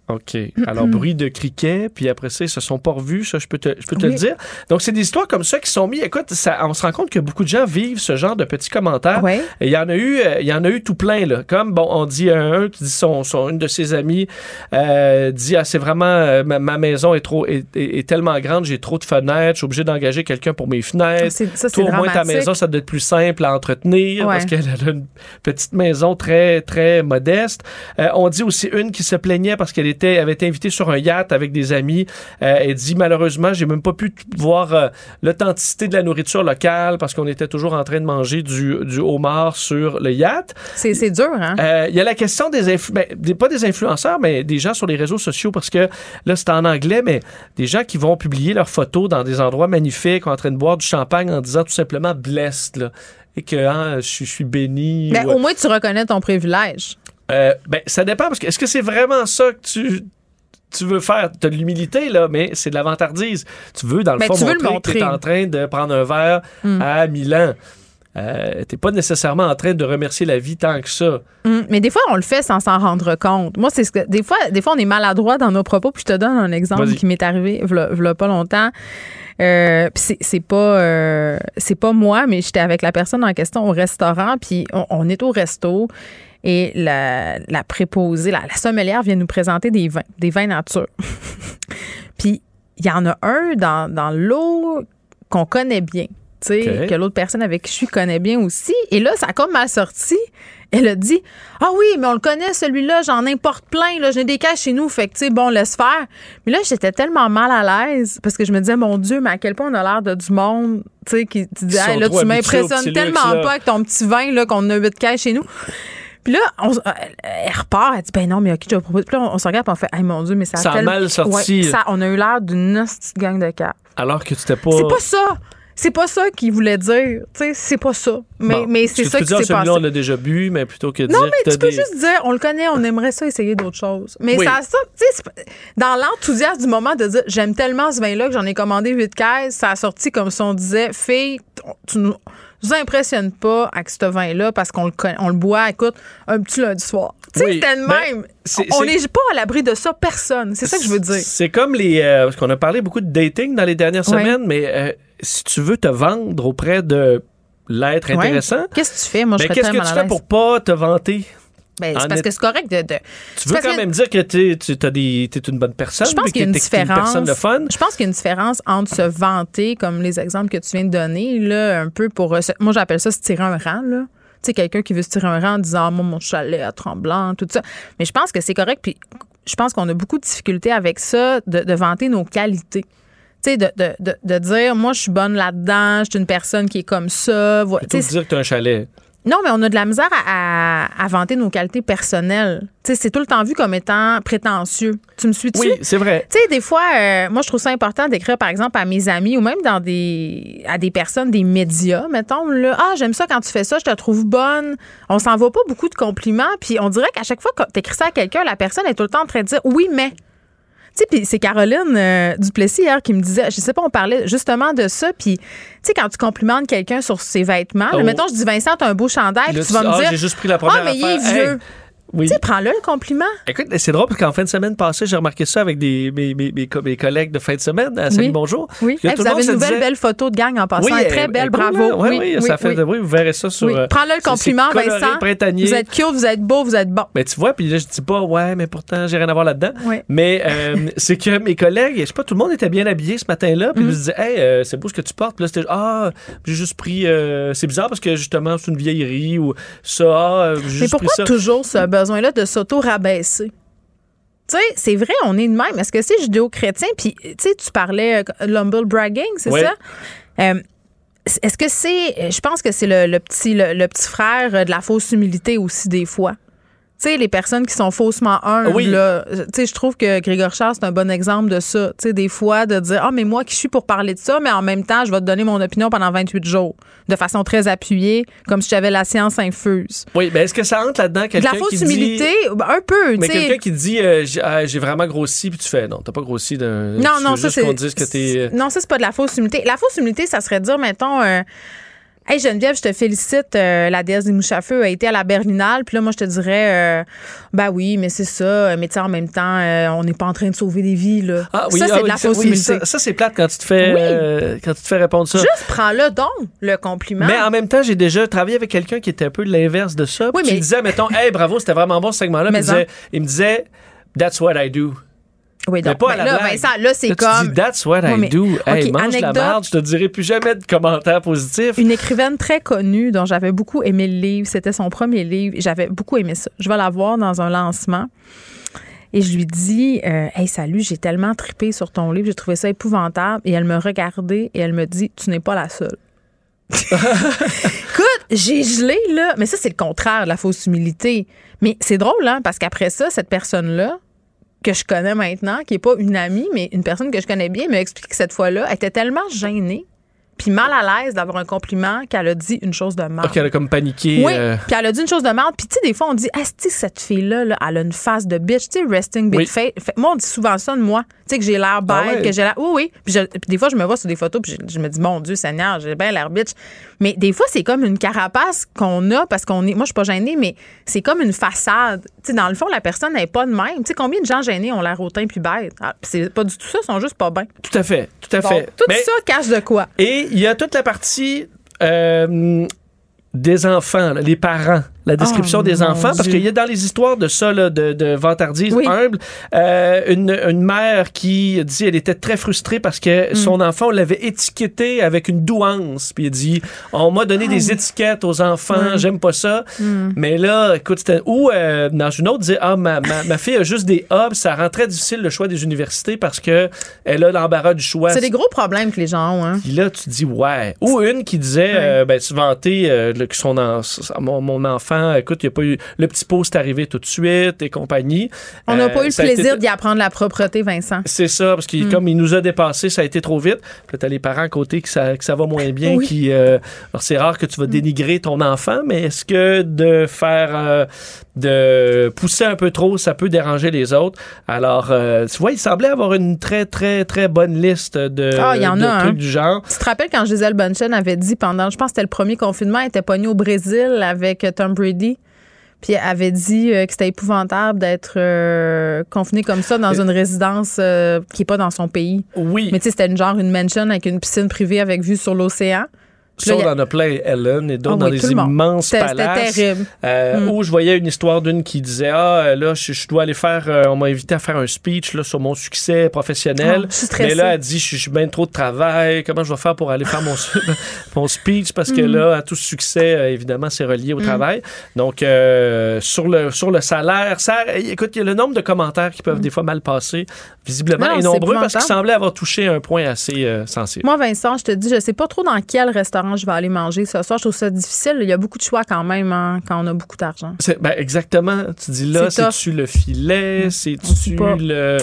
OK. Alors, bruit de criquet, puis après ça, ils se sont pas revus, ça, je peux te, je peux te Oui. le dire. Donc, c'est des histoires comme ça qui sont mis. Écoute, ça, on se rend compte que beaucoup de gens vivent ce genre de petits commentaires. Ouais. Et Il y en a eu, euh, il y en a eu tout plein là. Comme bon, on dit un, un qui dit son, son une de ses amies euh, dit ah c'est vraiment euh, ma, ma maison est trop est, est- est tellement grande, j'ai trop de fenêtres, je suis obligé d'engager quelqu'un pour mes fenêtres. C'est- Ça, c'est Toi, au moins, ta maison, ça doit être plus simple à entretenir Ouais. parce qu'elle a une petite maison très, très modeste. Euh, on dit aussi une qui se plaignait parce qu'elle était, avait été invitée sur un yacht avec des amis. Euh, elle dit, malheureusement, j'ai même pas pu voir euh, l'authenticité de la nourriture locale parce qu'on était toujours en train de manger du, du homard sur le yacht. C'est dur, hein? Euh, Il y a la question des, ben, des- pas des influenceurs, mais des gens sur les réseaux sociaux, parce que là, c'est en anglais, mais des gens qui vont publier leurs photos dans des endroits magnifiques, en train de boire du champagne en disant tout simplement blessed, là, et que hein, je, suis- je suis béni. Mais ou- au moins, tu reconnais ton privilège. Euh, ben, ça dépend, parce que est-ce que c'est vraiment ça que tu. Tu veux faire, tu as de l'humilité, là, mais c'est de la vantardise. Tu veux, dans le Mais fond, tu veux le montrer que tu es montrer. en train de prendre un verre Mm. à Milan. Euh, t'es pas nécessairement en train de remercier la vie tant que ça. Hum, Mais des fois, on le fait sans s'en rendre compte. Moi, c'est ce que des fois, des fois, on est maladroit dans nos propos. Puis je te donne un exemple qui m'est arrivé, v'là, v'là pas longtemps. Euh, puis c'est, c'est pas, euh, c'est pas moi, mais j'étais avec la personne en question au restaurant. Puis on, on est au resto et la, la préposée, la, la sommelière vient nous présenter des vins, des vins nature. puis il y en a un dans, dans l'eau qu'on connaît bien. Tu sais, OK. que l'autre personne avec qui je suis connaît bien aussi. Et là, ça a comme mal sorti. Elle a dit Ah oui, mais on le connaît, celui-là, j'en importe plein, là, j'ai des cas chez nous, fait que, tu sais, bon, laisse faire. Mais là, j'étais tellement mal à l'aise parce que je me disais, mon Dieu, mais à quel point on a l'air de du monde, tu sais, qui tu dis, Ils sont Hey, là, tu m'impressionnes tellement luxe, là. pas avec ton petit vin, là, qu'on a huit caisses chez nous. Puis là, on, s- elle, repart, elle dit, ben non, mais OK, je vais proposer. Puis là, on, on se regarde, on fait, hey, mon Dieu, mais ça a Ça a mal sorti. Ouais, ça, on a eu l'air d'une petite gang de cas. Alors que tu t'es pas. C'est pas ça. C'est pas ça qu'il voulait dire. Tu sais, c'est pas ça. Mais, Bon. mais c'est ça tu qui s'est passé. celui-là, on l'a déjà bu, mais plutôt que de Non, dire mais que tu peux des- juste dire, on le connaît, on aimerait ça essayer d'autres choses. Mais Oui. ça, ça, tu sais, dans l'enthousiasme du moment de dire, j'aime tellement ce vin-là que j'en ai commandé huit caisses, ça a sorti comme si on disait, fille, tu nous nous impressionnes pas avec ce vin-là parce qu'on le on le boit, écoute, un petit lundi soir. Tu sais, Oui, c'était le ben, même. on n'est pas à l'abri de ça, personne. C'est ça que je veux dire. C'est comme les. euh, parce qu'on a parlé beaucoup de dating dans les dernières semaines, mais euh, si tu veux te vendre auprès de l'être Ouais. intéressant, Qu'est-ce que tu fais? Moi, je ben, qu'est-ce que tu fais pour pas te vanter? Ben, en c'est parce que c'est correct de. de- Tu veux quand que- même dire que tu as des, t'es une bonne personne, Je pense puis qu'il y a une que que différence. personne de fun. Je pense qu'il y a une différence entre se vanter, comme les exemples que tu viens de donner, là, un peu pour. euh, Moi, j'appelle ça se tirer un rang, là. Tu sais, quelqu'un qui veut se tirer un rang en disant, Ah, moi, mon chalet à Tremblant, tout ça. Mais je pense que c'est correct, puis je pense qu'on a beaucoup de difficultés avec ça, de, de vanter nos qualités. Tu sais, de, de, de, de dire, moi, je suis bonne là-dedans, je suis une personne qui est comme ça. Tu que sais, dire que tu as un chalet. Non, mais on a de la misère à, à, à vanter nos qualités personnelles. C'est tout le temps vu comme étant prétentieux. Tu me suis-tu? Oui, c'est vrai. Tu sais, des fois, euh, moi, je trouve ça important d'écrire, par exemple, à mes amis ou même dans des, à des personnes des médias, mettons, là, ah, j'aime ça quand tu fais ça, je te trouve bonne. On s'en va pas beaucoup de compliments, puis on dirait qu'à chaque fois que tu écris ça à quelqu'un, la personne est tout le temps en train de dire oui, mais. Sais, puis c'est Caroline euh, Duplessis hier qui me disait, je sais pas, on parlait justement de ça, puis tu sais, quand tu complimentes quelqu'un sur ses vêtements, là, Oh. mettons, je dis Vincent, t'as un beau chandail, puis tu vas me ah, dire, j'ai juste pris la première ah, mais il est affaire. vieux. Hey, oui. Tu sais, prends-le le compliment. Écoute, c'est drôle parce qu'en fin de semaine passée, j'ai remarqué ça avec des, mes, mes, mes, co- mes collègues de fin de semaine à Salut Oui. Bonjour. Oui, Hey, vous avez une nouvelle disait- belle photo de gang en passant. Oui, très elle- belle, cool, bravo. Oui, oui, ça fait. oui. Oui, vous verrez ça sur. Euh, Prends-le le compliment, coloré, Vincent. printanier. Vous êtes cute, vous êtes beau, vous êtes bon. Mais tu vois, puis là, je dis pas, ouais, mais pourtant, j'ai rien à voir là-dedans. Mais euh, c'est que mes collègues, je sais pas, tout le monde était bien habillé ce matin-là, puis Mm. ils me disaient, hey, euh, c'est beau ce que tu portes. Puis là, c'était, ah, j'ai juste pris. euh, c'est bizarre parce que justement, c'est une vieillerie ou ça, ah, Mais pourquoi toujours ce besoin-là de s'auto-rabaisser? Tu sais, c'est vrai, on est de même. Est-ce que c'est judéo-chrétien? Puis, tu sais, tu parlais euh, l'humble bragging, c'est Oui. ça? Euh, est-ce que c'est. Je pense que c'est le, le petit, le, le petit frère de la fausse humilité aussi, des fois. Tu sais, les personnes qui sont faussement humbles, Oui. là, tu sais, je trouve que Grégor Charles, c'est un bon exemple de ça. Tu sais, des fois, de dire, ah, mais moi qui suis pour parler de ça, mais en même temps, je vais te donner mon opinion pendant 28 jours, de façon très appuyée, comme si j'avais la science infuse. Oui, mais est-ce que ça entre là-dedans De quelqu'un la fausse qui dit- humilité, ben, un peu, Mais tu sais. quelqu'un qui dit euh, j'ai ah, j'ai vraiment grossi, puis tu fais non, t'as pas grossi. De, Non, tu non, veux ça juste c'est. qu'on dise que t'es. Non, ça c'est pas de la fausse humilité. La fausse humilité, ça serait de dire, mettons, euh, Hey Geneviève, je te félicite, euh, la déesse des mouches à feu a été à la Berlinale. Puis là, moi, je te dirais, euh, ben oui, mais c'est ça. Mais tu sais, en même temps, euh, on n'est pas en train de sauver des vies, là. Ah oui, ça, ah c'est de oui, la fausse oui. Ça, ça, c'est plate quand tu te fais Oui. euh, quand tu te fais répondre ça. Juste prends-le donc, le compliment. Mais en même temps, j'ai déjà travaillé avec quelqu'un qui était un peu l'inverse de ça. Oui, puis qui mais- disait, mettons, hey, bravo, c'était vraiment bon ce segment-là. Mais il me disait, that's what I do. Oui, Mais donc, pas à ben la là, blague. Vincent, là, c'est Là, tu comme dis, that's what I do. Hey, mange anecdote. la je te dirai plus jamais de commentaires positifs. une écrivaine très connue dont j'avais beaucoup aimé le livre. C'était son premier livre. J'avais beaucoup aimé ça. Je vais la voir dans un lancement. Et je lui dis euh, Hey, salut, j'ai tellement tripé sur ton livre, j'ai trouvé ça épouvantable. Et elle me regardait et elle me dit Tu n'es pas la seule. Écoute, j'ai gelé, là. Mais ça, c'est le contraire de la fausse humilité. Mais c'est drôle, hein, parce qu'après ça, cette personne-là, que je connais maintenant, qui n'est pas une amie, mais une personne que je connais bien, m'a expliqué que cette fois-là, elle était tellement gênée, puis mal à l'aise d'avoir un compliment qu'elle a dit une chose de mal. Ok, elle a comme paniqué. Oui, euh, puis elle a dit une chose de merde. Puis tu sais, des fois, on dit, ah, cette fille-là, là, elle a une face de bitch. Tu sais, resting bitch Oui. face. Moi, on dit souvent ça de moi. Tu sais, que j'ai l'air bête, Ah ouais? que j'ai l'air. Oui, oui. Puis, je- puis des fois, je me vois sur des photos, puis je, je me dis, mon Dieu, Seigneur, j'ai bien l'air bitch. Mais des fois, c'est comme une carapace qu'on a parce qu'on est. Moi, je suis pas gênée, mais c'est comme une façade. Tu sais, dans le fond, la personne n'est pas de même. Tu sais, combien de gens gênés ont l'air hautain puis bête? Ah, c'est pas du tout ça, ils sont juste pas bien. tout à fait, tout à fait. tout Mais- ça cache de quoi? Et il y a toute la partie euh, des enfants, les parents, la description Oh, des enfants, parce qu'il y a dans les histoires de ça, là, de, de vantardise Oui. humble, euh, une, une mère qui dit elle était très frustrée parce Mm. que son enfant, on l'avait étiqueté avec une douance. Puis elle dit on m'a donné des étiquettes aux enfants, Ah. Oui. j'aime pas ça. Mm. Mais là, écoute, c'était. Ou euh, dans une autre, disait ah, ma, ma, ma fille a juste des A, ça rend très difficile le choix des universités parce que elle a l'embarras du choix. C'est des gros problèmes que les gens ont, hein. Puis là, tu dis, ouais. Ou une qui disait, euh, ben, se vanter euh, que son en- mon, mon enfant, écoute, il a pas eu. Le petit pot, c'est arrivé tout de suite et compagnie. On n'a Euh, pas eu le été- plaisir d'y apprendre la propreté, Vincent. C'est ça, parce qu'il comme il nous a dépassé, ça a été trop vite. Puis t'as les parents à côté que ça, que ça va moins bien. Oui. Qui, euh, alors, c'est rare que tu vas dénigrer ton enfant, mais est-ce que de faire. euh, de pousser un peu trop, ça peut déranger les autres? Alors, euh, tu vois, il semblait avoir une très, très, très bonne liste de, Ah, y en de a, hein. trucs du genre. Tu te rappelles quand Gisèle Bunchen avait dit pendant, je pense que c'était le premier confinement, elle était pognée au Brésil avec Tom Brady. Puis elle avait dit euh, que c'était épouvantable d'être euh, confinée comme ça dans une résidence euh, qui n'est pas dans son pays. Oui. Mais tu sais, c'était une genre une mansion avec une piscine privée avec vue sur l'océan. Là, Ça, on en a plein, Ellen, et d'autres Ah dans oui, des immenses palaces. terrible. Euh, Mm. Où je voyais une histoire d'une qui disait Ah, euh, là, je, je dois aller faire. euh, on m'a invité à faire un speech là, sur mon succès professionnel. Oh. Mais là, elle dit Je suis bien trop de travail. Comment je vais faire pour aller faire mon, mon speech? Parce Mm. que là, à tout succès, euh, évidemment, c'est relié au travail. Donc, sur, le, sur le salaire, ça, écoute, il y a le nombre de commentaires qui peuvent des fois mal passer, visiblement, Mm. Non, et c'est nombreux parce qu'il épouvantable. semblait avoir touché un point assez sensible. Moi, Vincent, je te dis, je sais pas trop dans quel restaurant restaurant je vais aller manger ce soir. Je trouve ça difficile. Il y a beaucoup de choix quand même hein, quand on a beaucoup d'argent. Ben, exactement. Tu dis là, c'est-tu le filet? C'est-tu le.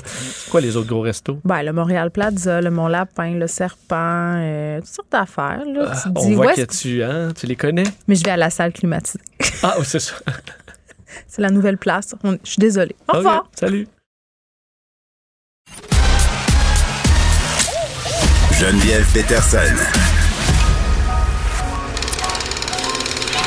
Quoi les autres gros restos? Ben, le Montréal Plaza, le Mont Lapin, le Serpent, euh, toutes sortes d'affaires. Là. Ah, on voit que tu, hein, tu les connais? Mais je vais à la salle climatisée. Ah, c'est ça. c'est la nouvelle place. je suis désolée. Au revoir. Salut. Geneviève Peterson.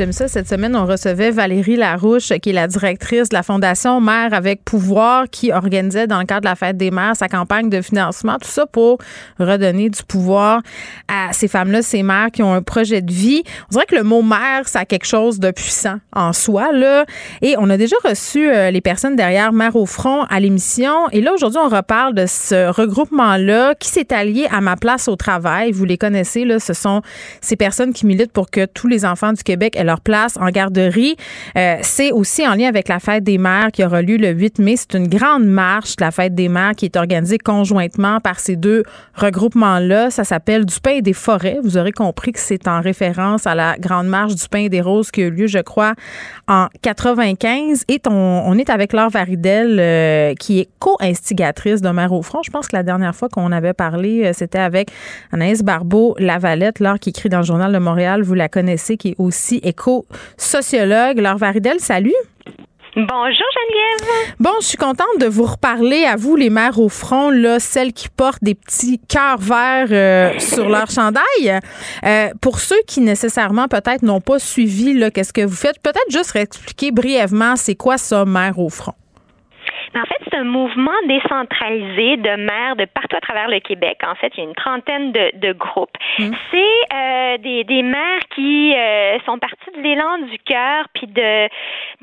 J'aime ça. Cette semaine, on recevait Valérie Larouche, qui est la directrice de la Fondation Mère avec pouvoir, qui organisait dans le cadre de la fête des mères sa campagne de financement. Tout ça pour redonner du pouvoir à ces femmes-là, ces mères qui ont un projet de vie. On dirait que le mot mère, ça a quelque chose de puissant en soi, là. Et on a déjà reçu euh, les personnes derrière Mère au front à l'émission. Et là, aujourd'hui, on reparle de ce regroupement-là qui s'est allié à ma place au travail. Vous les connaissez, là. Ce sont ces personnes qui militent pour que tous les enfants du Québec aient leur place en garderie. Euh, c'est aussi en lien avec la fête des mères qui aura lieu le 8 mai. C'est une grande marche de la fête des mères qui est organisée conjointement par ces deux regroupements-là. Ça s'appelle du pain et des forêts. Vous aurez compris que c'est en référence à la grande marche du pain et des roses qui a eu lieu, je crois, en 95. Et on, est avec Laure Varidel, euh, qui est co-instigatrice de Mère au front. Je pense que la dernière fois qu'on avait parlé, euh, c'était avec Anaïs Barbeau-Lavalette, Laure qui écrit dans le Journal de Montréal. Vous la connaissez, qui est aussi éco-sociologue. Laure Varidel, salut. Bonjour Geneviève. Bon, je suis contente de vous reparler à vous, les mères au front, là, celles qui portent des petits cœurs verts euh, sur leur chandail. Euh, pour ceux qui nécessairement peut-être n'ont pas suivi, là, qu'est-ce que vous faites, peut-être juste expliquer brièvement, c'est quoi ça, mère au front? En fait, c'est un mouvement décentralisé de maires de partout à travers le Québec. En fait, il y a une trentaine de, de groupes. Mmh. C'est euh, des, des maires qui euh, sont partis de l'élan du cœur puis de,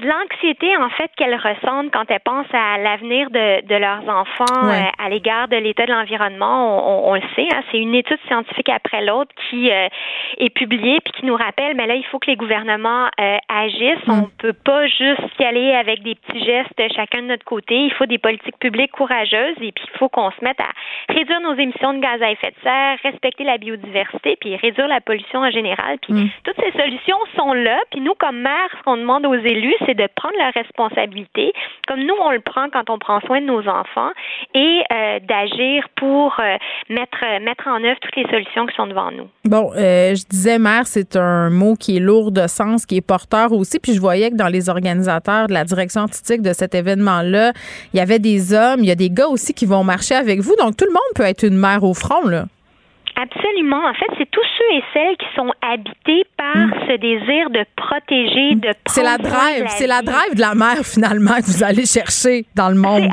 de l'anxiété, en fait, qu'elles ressentent quand elles pensent à l'avenir de, de leurs enfants euh, à l'égard de l'état de l'environnement. On, on, le sait, hein, c'est une étude scientifique après l'autre qui est publiée puis qui nous rappelle, mais là, il faut que les gouvernements agissent. Mmh. On peut pas juste y aller avec des petits gestes chacun de notre côté il faut des politiques publiques courageuses et puis il faut qu'on se mette à réduire nos émissions de gaz à effet de serre, respecter la biodiversité, puis réduire la pollution en général. Puis mm. toutes ces solutions sont là. Puis nous, comme maire, ce qu'on demande aux élus, c'est de prendre leur responsabilité, comme nous, on le prend quand on prend soin de nos enfants, et euh, d'agir pour euh, mettre, mettre en œuvre toutes les solutions qui sont devant nous. Bon, euh, je disais, maire, c'est un mot qui est lourd de sens, qui est porteur aussi. Puis je voyais que dans les organisateurs de la direction artistique de cet événement-là, il y avait des hommes, il y a des gars aussi qui vont marcher avec vous. Donc, tout le monde peut être une mère au front, là. Absolument. En fait, c'est tous ceux et celles qui sont habités par hmm. ce désir de protéger, de C'est la drive, c'est la drive de la mère finalement que vous allez chercher dans le monde.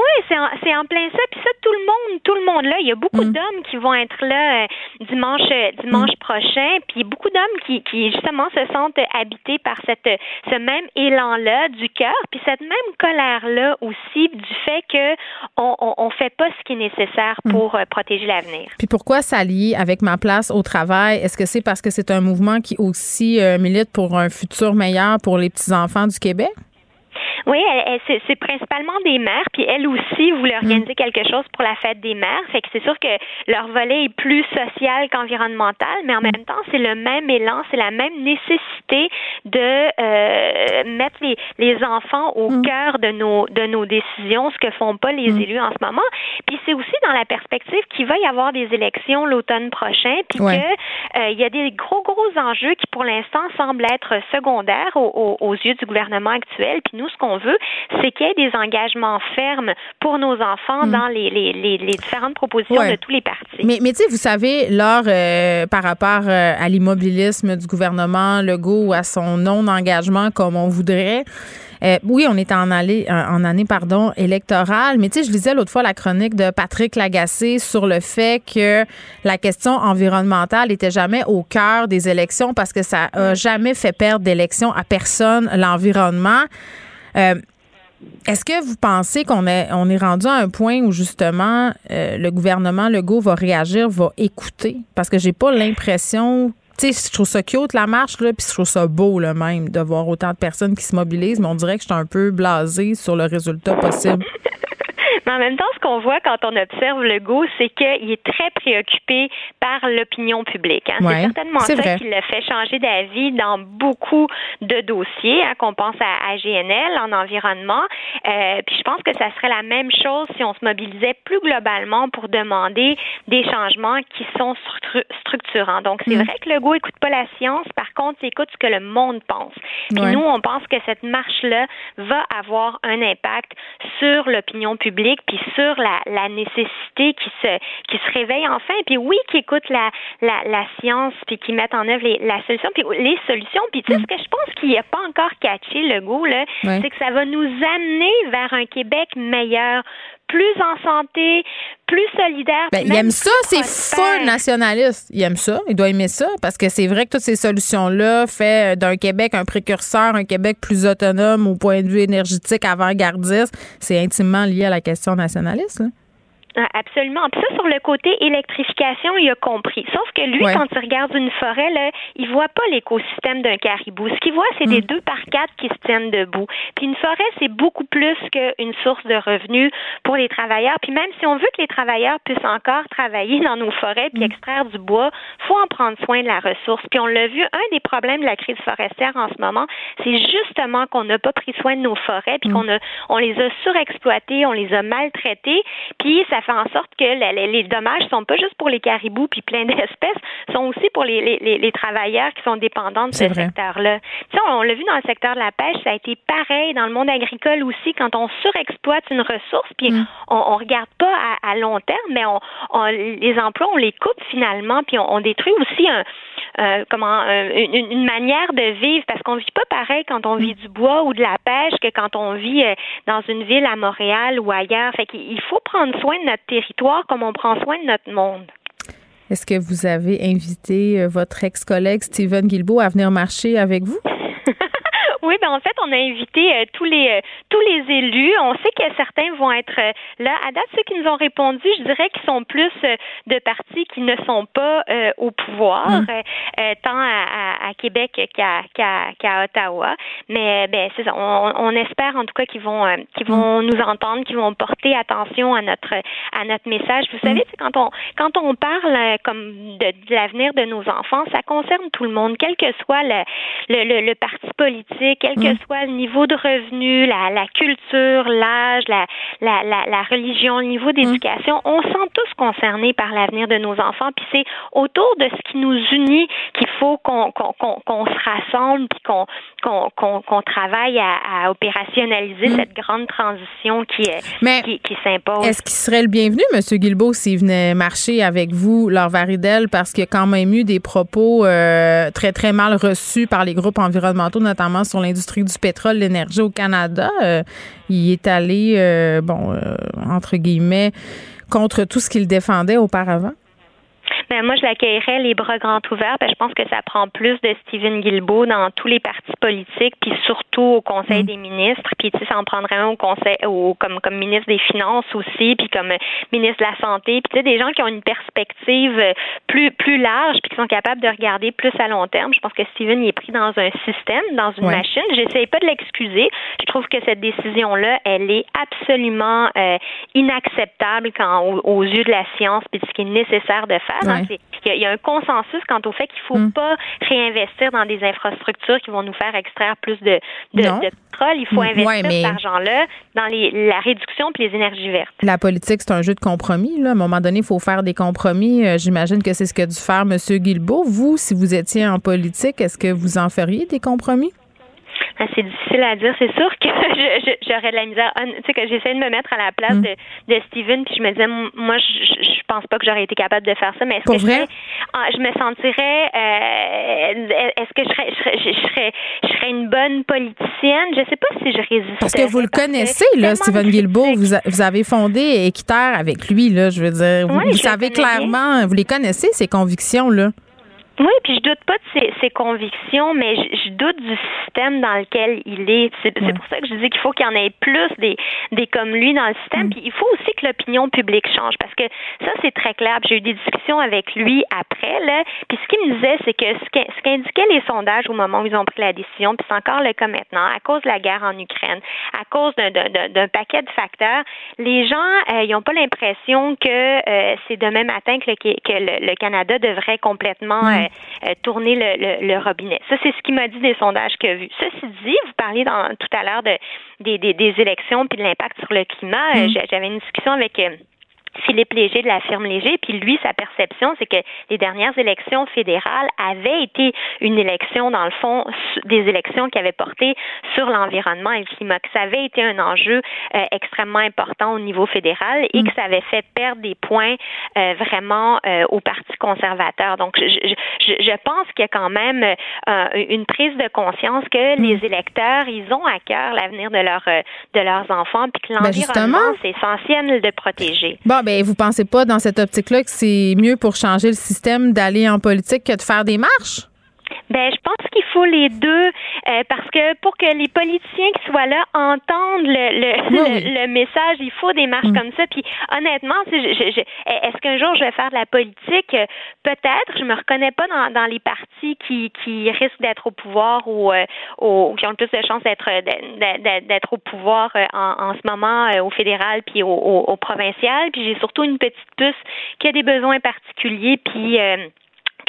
Oui, c'est en, c'est en plein ça. Puis ça, tout le monde, tout le monde là. Il y a beaucoup mm. d'hommes qui vont être là euh, dimanche, euh, dimanche mm. prochain. Puis beaucoup d'hommes qui, qui justement se sentent habités par cette, ce même élan-là du cœur. Puis cette même colère-là aussi du fait que on, on, fait pas ce qui est nécessaire mm. pour euh, protéger l'avenir. Puis pourquoi s'allier avec ma place au travail? Est-ce que c'est parce que c'est un mouvement qui aussi milite pour un futur meilleur pour les petits enfants du Québec? Oui, c'est principalement des mères, puis elles aussi voulaient mm. organiser quelque chose pour la fête des mères. Fait que c'est sûr que leur volet est plus social qu'environnemental, mais en mm. même temps, c'est le même élan, c'est la même nécessité de euh, mettre les, les enfants au mm. cœur de nos de nos décisions, ce que font pas les élus en ce moment. Puis c'est aussi dans la perspective qu'il va y avoir des élections l'automne prochain, puis que euh, y a des gros gros enjeux qui pour l'instant semblent être secondaires aux, aux, yeux du gouvernement actuel. Puis nous, ce qu'on veut, c'est qu'il y ait des engagements fermes pour nos enfants mm. dans les, les, les, différentes propositions de tous les partis. Mais, mais tu sais, vous savez, lors euh, par rapport euh, à l'immobilisme du gouvernement Legault ou à son non-engagement comme on voudrait, euh, oui, on est en, allée, en année pardon, électorale, mais tu sais, je lisais l'autre fois la chronique de Patrick Lagacé sur le fait que la question environnementale n'était jamais au cœur des élections parce que ça n'a jamais fait perdre d'élection à personne l'environnement. Euh, est-ce que vous pensez qu'on est, on est rendu à un point où justement euh, le gouvernement Legault va réagir, va écouter? Parce que j'ai pas l'impression tu sais, je trouve ça cute, la marche, là, puis je trouve ça beau, là, même, de voir autant de personnes qui se mobilisent, mais on dirait que je suis un peu blasée sur le résultat possible. Mais en même temps, ce qu'on voit quand on observe le go, c'est qu'il est très préoccupé par l'opinion publique. Hein. c'est certainement ça qui le fait changer d'avis dans beaucoup de dossiers, hein, qu'on pense à, GNL en environnement. Euh, puis je pense que ça serait la même chose si on se mobilisait plus globalement pour demander des changements qui sont structurants. Donc c'est mm. vrai que le go écoute pas la science, par contre, il écoute ce que le monde pense. Puis nous, on pense que cette marche-là va avoir un impact sur l'opinion publique puis sur la, la, nécessité qui se qui se réveille enfin, puis oui, qui écoute la, la, la science, puis qui mettent en œuvre les, la solution, puis les solutions. Puis tu sais, ce que je pense qu'il n'y a pas encore catché le goût, là, c'est que ça va nous amener vers un Québec meilleur, plus en santé, plus solidaire. Ben, il aime ça, c'est fort nationaliste. Il aime ça, il doit aimer ça, parce que c'est vrai que toutes ces solutions-là fait d'un Québec un précurseur, un Québec plus autonome au point de vue énergétique avant-gardiste, c'est intimement lié à la question nationaliste. Là. Ah, absolument. Puis ça, sur le côté électrification, il a compris. Sauf que lui, quand il regarde une forêt, là, il voit pas l'écosystème d'un caribou. Ce qu'il voit, c'est des mm. deux par quatre qui se tiennent debout. Puis une forêt, c'est beaucoup plus qu'une source de revenus pour les travailleurs. Puis même si on veut que les travailleurs puissent encore travailler dans nos forêts puis mm. extraire du bois, faut en prendre soin de la ressource. Puis on l'a vu, un des problèmes de la crise forestière en ce moment, c'est justement qu'on n'a pas pris soin de nos forêts puis mm. qu'on a, on les a surexploitées, on les a maltraitées. Puis ça fait en sorte que les, les dommages sont pas juste pour les caribous puis plein d'espèces, sont aussi pour les, les, travailleurs qui sont dépendants de ce secteur-là. on l'a vu dans le secteur de la pêche, ça a été pareil dans le monde agricole aussi quand on surexploite une ressource puis mm. on, on regarde pas à, long terme, mais on, les emplois on les coupe finalement puis on, détruit aussi un euh, comment une, manière de vivre parce qu'on vit pas pareil quand on vit du bois ou de la pêche que quand on vit euh, dans une ville à Montréal ou ailleurs. Fait qu'il faut prendre soin de notre territoire comme on prend soin de notre monde. Est-ce que vous avez invité euh, votre ex-collègue Steven Guilbeault à venir marcher avec vous? Oui, ben en fait, on a invité euh, tous les euh, tous les élus. On sait que certains vont être euh, là. À date, ceux qui nous ont répondu, je dirais qu'ils sont plus de partis qui ne sont pas au pouvoir, hum. tant à, à, Québec qu'à qu'à Ottawa. Mais ben c'est ça. On, on, espère en tout cas qu'ils vont qu'ils vont hum. nous entendre, qu'ils vont porter attention à notre à notre message. Vous savez, hum. quand on quand on parle comme de, de l'avenir de nos enfants, ça concerne tout le monde, quel que soit le, le, le parti politique quel que mm. soit le niveau de revenu, la, la culture, l'âge, la, la, la, la, religion, le niveau d'éducation, mm. on sent tous concernés par l'avenir de nos enfants. Puis c'est autour de ce qui nous unit qu'il faut qu'on se rassemble puis qu'on travaille à, à opérationnaliser mm. cette grande transition qui, qui, qui s'impose. Est-ce qu'il serait le bienvenu, M. Guilbeault, s'il venait marcher avec vous, leur Varidel, parce qu'il y a quand même eu des propos euh, très, très mal reçus par les groupes environnementaux, notamment sur l'industrie du pétrole, l'énergie au Canada. Euh, il est allé, euh, bon, euh, entre guillemets, contre tout ce qu'il défendait auparavant. Ben, moi, je l'accueillerais les bras grands ouverts. Ben, je pense que ça prend plus de Stephen Guilbeault dans tous les partis politiques, puis surtout au Conseil mm. des ministres. Puis, tu sais, ça en prendrait un au Conseil, au, comme, comme ministre des Finances aussi, puis comme ministre de la Santé. Puis, tu sais, des gens qui ont une perspective plus, plus large, puis qui sont capables de regarder plus à long terme. Je pense que Stephen est pris dans un système, dans une machine. J'essaie pas de l'excuser. Je trouve que cette décision-là, elle est absolument euh, inacceptable quand, aux, yeux de la science, puis ce qui est nécessaire de faire. Hein. Il y, a un consensus quant au fait qu'il ne faut mm. pas réinvestir dans des infrastructures qui vont nous faire extraire plus de, de, pétrole. Il faut mm. investir cet argent-là dans les, la réduction et les énergies vertes. La politique, c'est un jeu de compromis. Là. À un moment donné, il faut faire des compromis. Euh, j'imagine que c'est ce qu'a dû faire M. Guilbeault. Vous, si vous étiez en politique, est-ce que vous en feriez des compromis? Ah, c'est difficile à dire. C'est sûr que j'aurais de la misère. Tu sais, que j'essaie de me mettre à la place mm. de, de Steven, puis je me disais, moi, je, je pense pas que j'aurais été capable de faire ça, mais est-ce que vrai? Ah, je, me sentirais, euh, est-ce que je serais, je serais, je serais, une bonne politicienne? Je sais pas si je résiste. Parce que vous le connaissez, là, Steven Guilbeault. Vous, vous, avez fondé Équiterre avec lui, là, je veux dire. vous, savez clairement, vous les connaissez, ces convictions, là. Oui, puis je doute pas de ses, convictions, mais je, doute du système dans lequel il est. C'est pour ça que je dis qu'il faut qu'il y en ait plus des, des comme lui dans le système. Mm. Puis il faut aussi que l'opinion publique change parce que ça, c'est très clair. J'ai eu des discussions avec lui après, là. Puis ce qu'il me disait, c'est que ce qu'indiquaient les sondages au moment où ils ont pris la décision, puis c'est encore le cas maintenant, à cause de la guerre en Ukraine, à cause d'un paquet de facteurs, les gens, euh, ils n'ont pas l'impression que euh, c'est demain matin que le, que le, Canada devrait complètement mm. euh, tourner le, le, robinet. Ça, c'est ce qu'il m'a dit des sondages qu'il a vus. Ceci dit, vous parliez dans, tout à l'heure de, des, des, des, élections puis de l'impact sur le climat. Mm. J'avais une discussion avec Philippe Léger de la firme Léger, puis lui, sa perception, c'est que les dernières élections fédérales avaient été une élection, dans le fond, des élections qui avaient porté sur l'environnement et le climat, que ça avait été un enjeu euh, extrêmement important au niveau fédéral et que mm. ça avait fait perdre des points euh, vraiment euh, au Parti conservateur. Donc, je, je, je pense qu'il y a quand même une prise de conscience que mm. les électeurs, ils ont à cœur l'avenir de, leur, de leurs enfants, puis que ben, l'environnement, c'est essentiel de protéger. Bon, ben, vous pensez pas dans cette optique-là que c'est mieux pour changer le système d'aller en politique que de faire des marches? Ben, je pense qu'il faut les deux euh, parce que pour que les politiciens qui soient là entendent le, le, message, il faut des marches mm. comme ça. Puis honnêtement, est-ce qu'un jour je vais faire de la politique? Peut-être. Je me reconnais pas dans, dans les partis qui, qui risquent d'être au pouvoir ou, euh, qui ont le plus de chances d'être d'être au pouvoir euh, en, en, ce moment au fédéral puis au, au, provincial. Puis j'ai surtout une petite puce qui a des besoins particuliers puis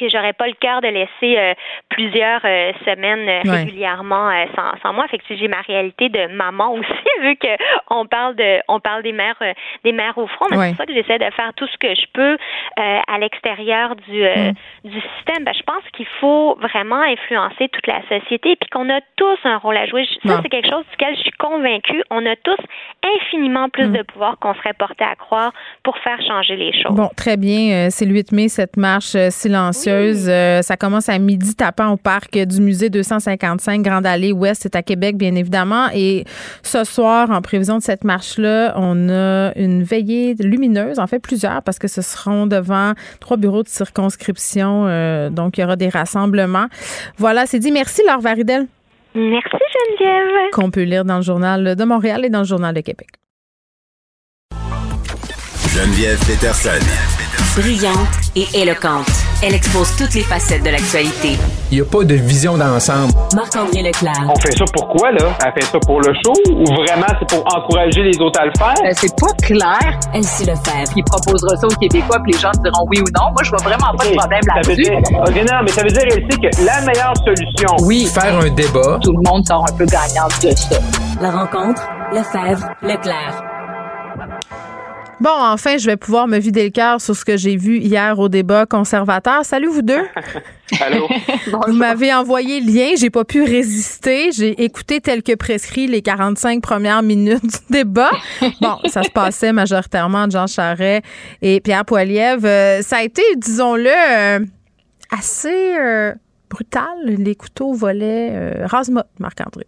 que j'aurais pas le cœur de laisser euh, plusieurs euh, semaines euh, régulièrement sans, sans, moi. Fait que j'ai ma réalité de maman aussi, vu que on parle de on parle des mères des mères au front. Mais c'est pour ça que j'essaie de faire tout ce que je peux à l'extérieur du mm. du système. Ben, je pense qu'il faut vraiment influencer toute la société, puis qu'on a tous un rôle à jouer. Ça, c'est quelque chose duquel je suis convaincue. On a tous infiniment plus mm. de pouvoir qu'on serait porté à croire pour faire changer les choses. Bon, très bien. C'est le 8 mai, cette marche silencieuse euh, ça commence à midi tapant au parc du musée 255 Grande Allée Ouest. C'est à Québec, bien évidemment. Et ce soir, en prévision de cette marche-là, on a une veillée lumineuse, en fait plusieurs, parce que ce seront devant trois bureaux de circonscription. Euh, donc, il y aura des rassemblements. Voilà, c'est dit. Merci, Laure Varidel. Merci, Geneviève. Qu'on peut lire dans le Journal de Montréal et dans le Journal de Québec. Geneviève Peterson. Brillante et éloquente, elle expose toutes les facettes de l'actualité. Il n'y a pas de vision d'ensemble. Marc-André Leclerc. On fait ça pourquoi, là? Elle fait ça pour le show ou vraiment c'est pour encourager les autres à le faire? Euh, c'est pas clair. Elle sait le faire. Il proposera ça aux Québécois puis les gens diront oui ou non. Moi, je vois vraiment pas de problème là-dessus. OK, non, mais ça veut dire, elle sait que la meilleure solution... Oui, faire un débat. Tout le monde sort un peu gagnant de ça. La rencontre, Lefebvre, Leclerc. Bon, enfin, je vais pouvoir me vider le cœur sur ce que j'ai vu hier au débat conservateur. Salut vous deux. Allô. vous m'avez envoyé le lien, j'ai pas pu résister. J'ai écouté tel que prescrit les 45 premières minutes du débat. Bon, ça se passait majoritairement Jean Charret et Pierre Poilievre. Euh, ça a été, disons-le, euh, assez euh, brutal. Les couteaux volaient. Euh, Marc-André.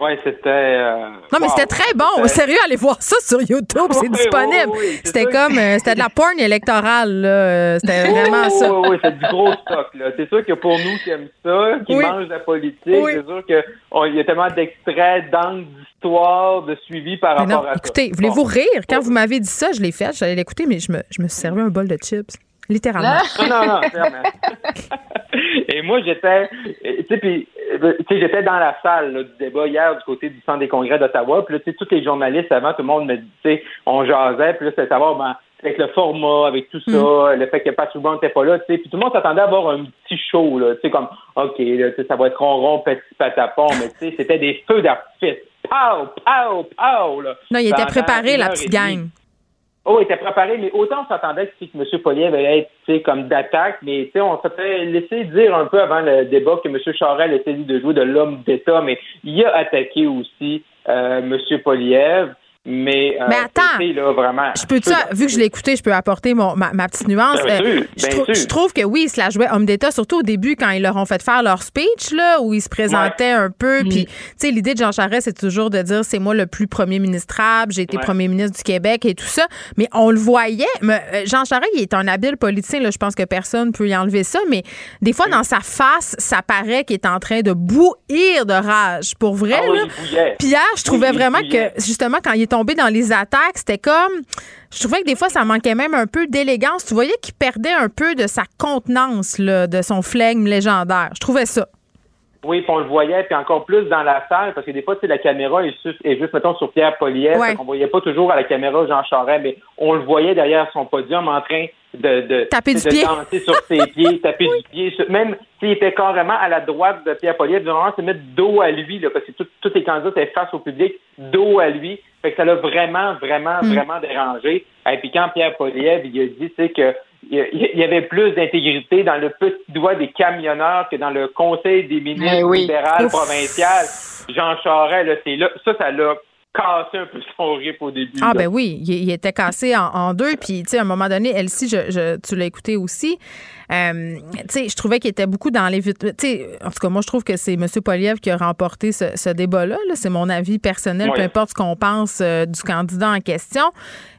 Oui, c'était. Euh, non, mais c'était très bon. Sérieux, allez voir ça sur YouTube, c'est disponible. c'était comme. Euh, c'était de la porn électorale, là. C'était vraiment ça. Oui, oui, c'est du gros stock, là. C'est sûr que pour nous qui aiment ça, qui mangent la politique, c'est sûr qu'il y a tellement d'extraits, d'angles d'histoire, de suivi par rapport à ça. Écoutez, voulez-vous rire? Quand vous m'avez dit ça, je l'ai fait, j'allais l'écouter, mais je me, je me suis servi un bol de chips. Littéralement. non, non, non, Et moi, j'étais, tu sais, puis euh, tu sais, j'étais dans la salle du débat hier du côté du centre des congrès d'Ottawa. Puis là, tu sais, tous les journalistes avant, tout le monde me dit, tu sais, on jasait. Puis là, c'était savoir, ben, avec le format, avec tout ça, mm. le fait que Pat Souban n'était pas là, tu sais. Puis tout le monde s'attendait à avoir un petit show, là, tu sais, comme, OK, là, ça va être ronron, petit patapon, mais tu sais, c'était des feux d'artifice. Pow, pow, pow, là. Non, il était préparé, la petite gang. Oh, il était préparé, mais autant on s'attendait que, M. Poliev allait être comme d'attaque, mais on s'était laissé dire un peu avant le débat que M. Charel essayé de jouer de l'homme d'État, mais il a attaqué aussi euh, M. Poliev. Mais, euh, Mais attends, c'était, là, vraiment. Je peux ça, vu que je l'ai écouté, je peux apporter mon, ma, ma petite nuance. Bien Euh, sûr, je, trou- sûr. je trouve que oui, ils se la jouaient homme d'État, surtout au début quand ils leur ont fait faire leur speech, là, où ils se présentaient un peu. Mm. Puis, tu sais, l'idée de Jean Charest, c'est toujours de dire c'est moi le plus premier ministrable, j'ai été Ouais. premier ministre du Québec et tout ça. Mais on le voyait. Mais, euh, Jean Charest, il est un habile politicien, là, je pense que personne peut y enlever ça. Mais des fois, dans sa face, ça paraît qu'il est en train de bouillir de rage. Pour vrai, Ah oui, là. Puis hier, je trouvais Oui, vraiment que, justement, quand il est dans les attaques, c'était comme. Je trouvais que des fois, ça manquait même un peu d'élégance. Tu voyais qu'il perdait un peu de sa contenance, de son flegme légendaire. Je trouvais ça. Oui, puis on le voyait, puis encore plus dans la salle, parce que des fois, tu sais, la caméra est, su- est juste, mettons, sur Pierre Poliev, Ouais. on voyait pas toujours à la caméra Jean Charest, mais on le voyait derrière son podium en train de, de, Taper tu sais, du de pied. danser sur ses pieds, taper du pied. sur- Même s'il était carrément à la droite de Pierre Poliev, vraiment se mettre dos à lui, là, parce que tout- tous les candidats étaient face au public, dos à lui. Fait que ça l'a vraiment, vraiment, Mm. vraiment dérangé. Et puis quand Pierre Poliev, il a dit, c'est que il y- avait plus d'intégrité dans le petit doigt des camionneurs que dans le Conseil des ministres Eh oui. libéral provincial. Jean Charest, là, c'est là, ça, ça l'a cassé un peu son rip au début. Ah, là. ben oui, il, il était cassé en, en deux. Puis, tu sais, à un moment donné, Elsie, je, je- tu l'as écouté aussi. Euh, tu sais, je trouvais qu'il était beaucoup dans les. Tu sais, en tout cas, moi, je trouve que c'est M. Poliev qui a remporté ce, ce débat-là. là. C'est mon avis personnel, peu importe ce qu'on pense euh, du candidat en question.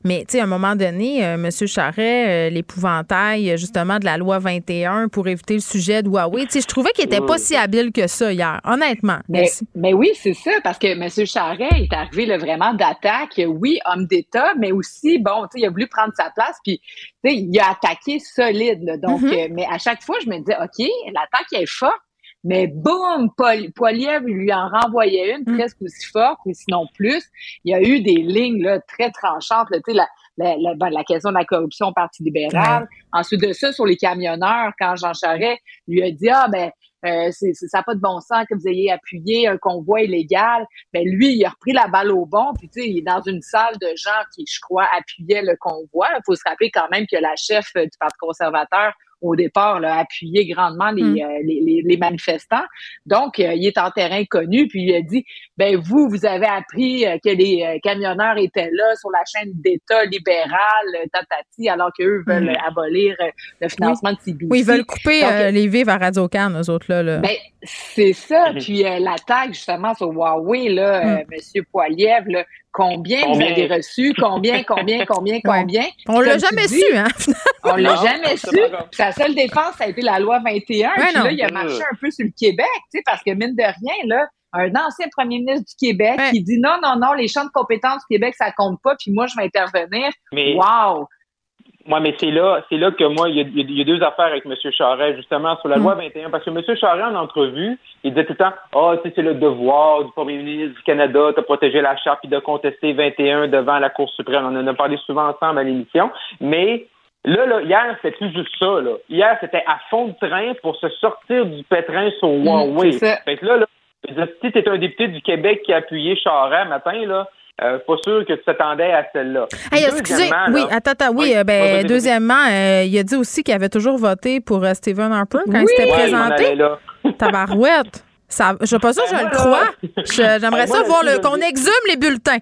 Mais, tu sais, à un moment donné, euh, M. Charret, l'épouvantail, justement, de la loi 21 pour éviter le sujet de Huawei, tu sais, je trouvais qu'il était pas si habile que ça hier, honnêtement. Mais, Merci. mais oui, c'est ça, parce que M. Charret est arrivé là, vraiment d'attaque, oui, homme d'État, mais aussi, bon, tu sais, il a voulu prendre sa place, puis, tu sais, il a attaqué solide, là. donc, Mhm. Mais à chaque fois, je me disais, OK, l'attaque est forte, mais boum, Paul, Poiliev lui en renvoyait une Mm. presque aussi forte, ou sinon plus. Il y a eu des lignes là, très tranchantes, là, la, la, la, ben, la question de la corruption au Parti libéral. Ensuite de ça, sur les camionneurs, quand Jean Charest lui a dit, ah, ben, euh, c'est, c'est- ça n'a pas de bon sens que vous ayez appuyé un convoi illégal. Ben lui, il a repris la balle au bon, puis tu sais, il est dans une salle de gens qui, je crois, appuyaient le convoi. Il faut se rappeler quand même que la chef euh, du Parti conservateur, au départ, là, a appuyé grandement les, Mm. euh, les, les, les manifestants. Donc, euh, il est en terrain connu, puis il a dit, ben vous, vous avez appris euh, que les euh, camionneurs étaient là sur la chaîne d'État libéral, euh, tatati, alors qu'eux veulent Mm. euh, abolir euh, le financement de CBC. Oui, ils veulent couper Donc, euh, les vives à Radio Can, eux autres, là. là. ben, c'est ça. Puis euh, l'attaque, justement, sur Huawei, là, euh, Monsieur Poiliev, là, combien, vous avez reçu? Combien, combien, combien, combien? On l'a jamais dis, su, hein? On l'a jamais su. Sa seule défense, ça a été la loi 21. puis non. là, il a marché un peu sur le Québec, tu sais, parce que mine de rien, là, un ancien premier ministre du Québec Ouais. qui dit non, non, non, les champs de compétences du Québec, ça compte pas, puis moi, je vais intervenir. Mais- Wow! Moi, mais c'est là, c'est là que moi, il y, a, il y a deux affaires avec M. Charret, justement, sur la loi Mm. 21. Parce que M. Charret, en entrevue, il disait tout le temps, ah, sais, c'est le devoir du premier ministre du Canada de protéger la charte et de contester 21 devant la Cour suprême. On en a parlé souvent ensemble à l'émission. Mais là, là, hier, c'était plus juste ça, là. Hier, c'était à fond de train pour se sortir du pétrin sur Huawei. c'est ça. Fait que là, là, si tu es un député du Québec qui a appuyé Charret matin, là, euh, pas sûr que tu t'attendais à celle-là. Hey, excusez, oui, attends, attends, oui, Oui, euh, ben, vas-y. deuxièmement, euh, il a dit aussi qu'il avait toujours voté pour euh, Stephen Harper quand il s'était présenté. là. Tabarouette. Ça, je sais pas ça, je le crois. J'aimerais ça voir qu'on exhume les bulletins.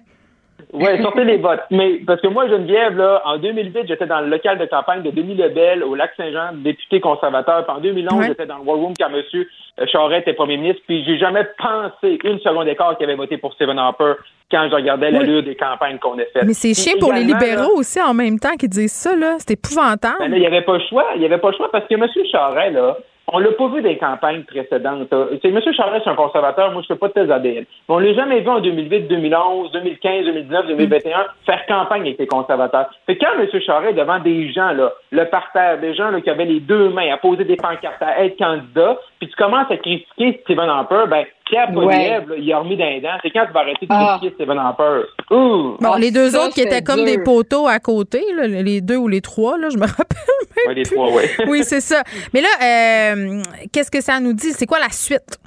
Oui, sortez les votes. Mais parce que moi, Geneviève, là, en 2008, j'étais dans le local de campagne de Denis Lebel au Lac-Saint-Jean, député conservateur. Puis en 2011, Ouais. j'étais dans le War Room quand M. Charest était premier ministre. Puis j'ai jamais pensé une seconde d'écart qu'il avait voté pour Stephen Harper quand je regardais Oui. l'allure des campagnes qu'on a faites. Mais c'est chiant pour les là, libéraux aussi en même temps qui disent ça, là. C'est épouvantable. ben là, il n'y avait pas le choix. Il n'y avait pas le choix parce que M. Charest, là, on l'a pas vu des campagnes précédentes. C'est M. Charest, c'est un conservateur. Moi, je fais pas de thèse ADN. Mais on l'a jamais vu en 2008, 2011, 2015, 2019, 2021 faire campagne avec les conservateurs. Que quand M. Charest, devant des gens, là, le parterre, des gens là, qui avaient les deux mains à poser des pancartes, à être candidat, puis tu commences à critiquer Stephen Harper, ben, Pierre Poliev, là, il a remis d'un dent. C'est quand tu vas arrêter de Ah. critiquer Stephen Harper? Ouh! Bon, Ah, les deux ça, autres qui étaient comme dur. des poteaux à côté, là, les deux ou les trois, là, je me rappelle même Ouais, les plus. trois, ouais. Oui, c'est ça. Mais là, euh, qu'est-ce que ça nous dit? C'est quoi la suite?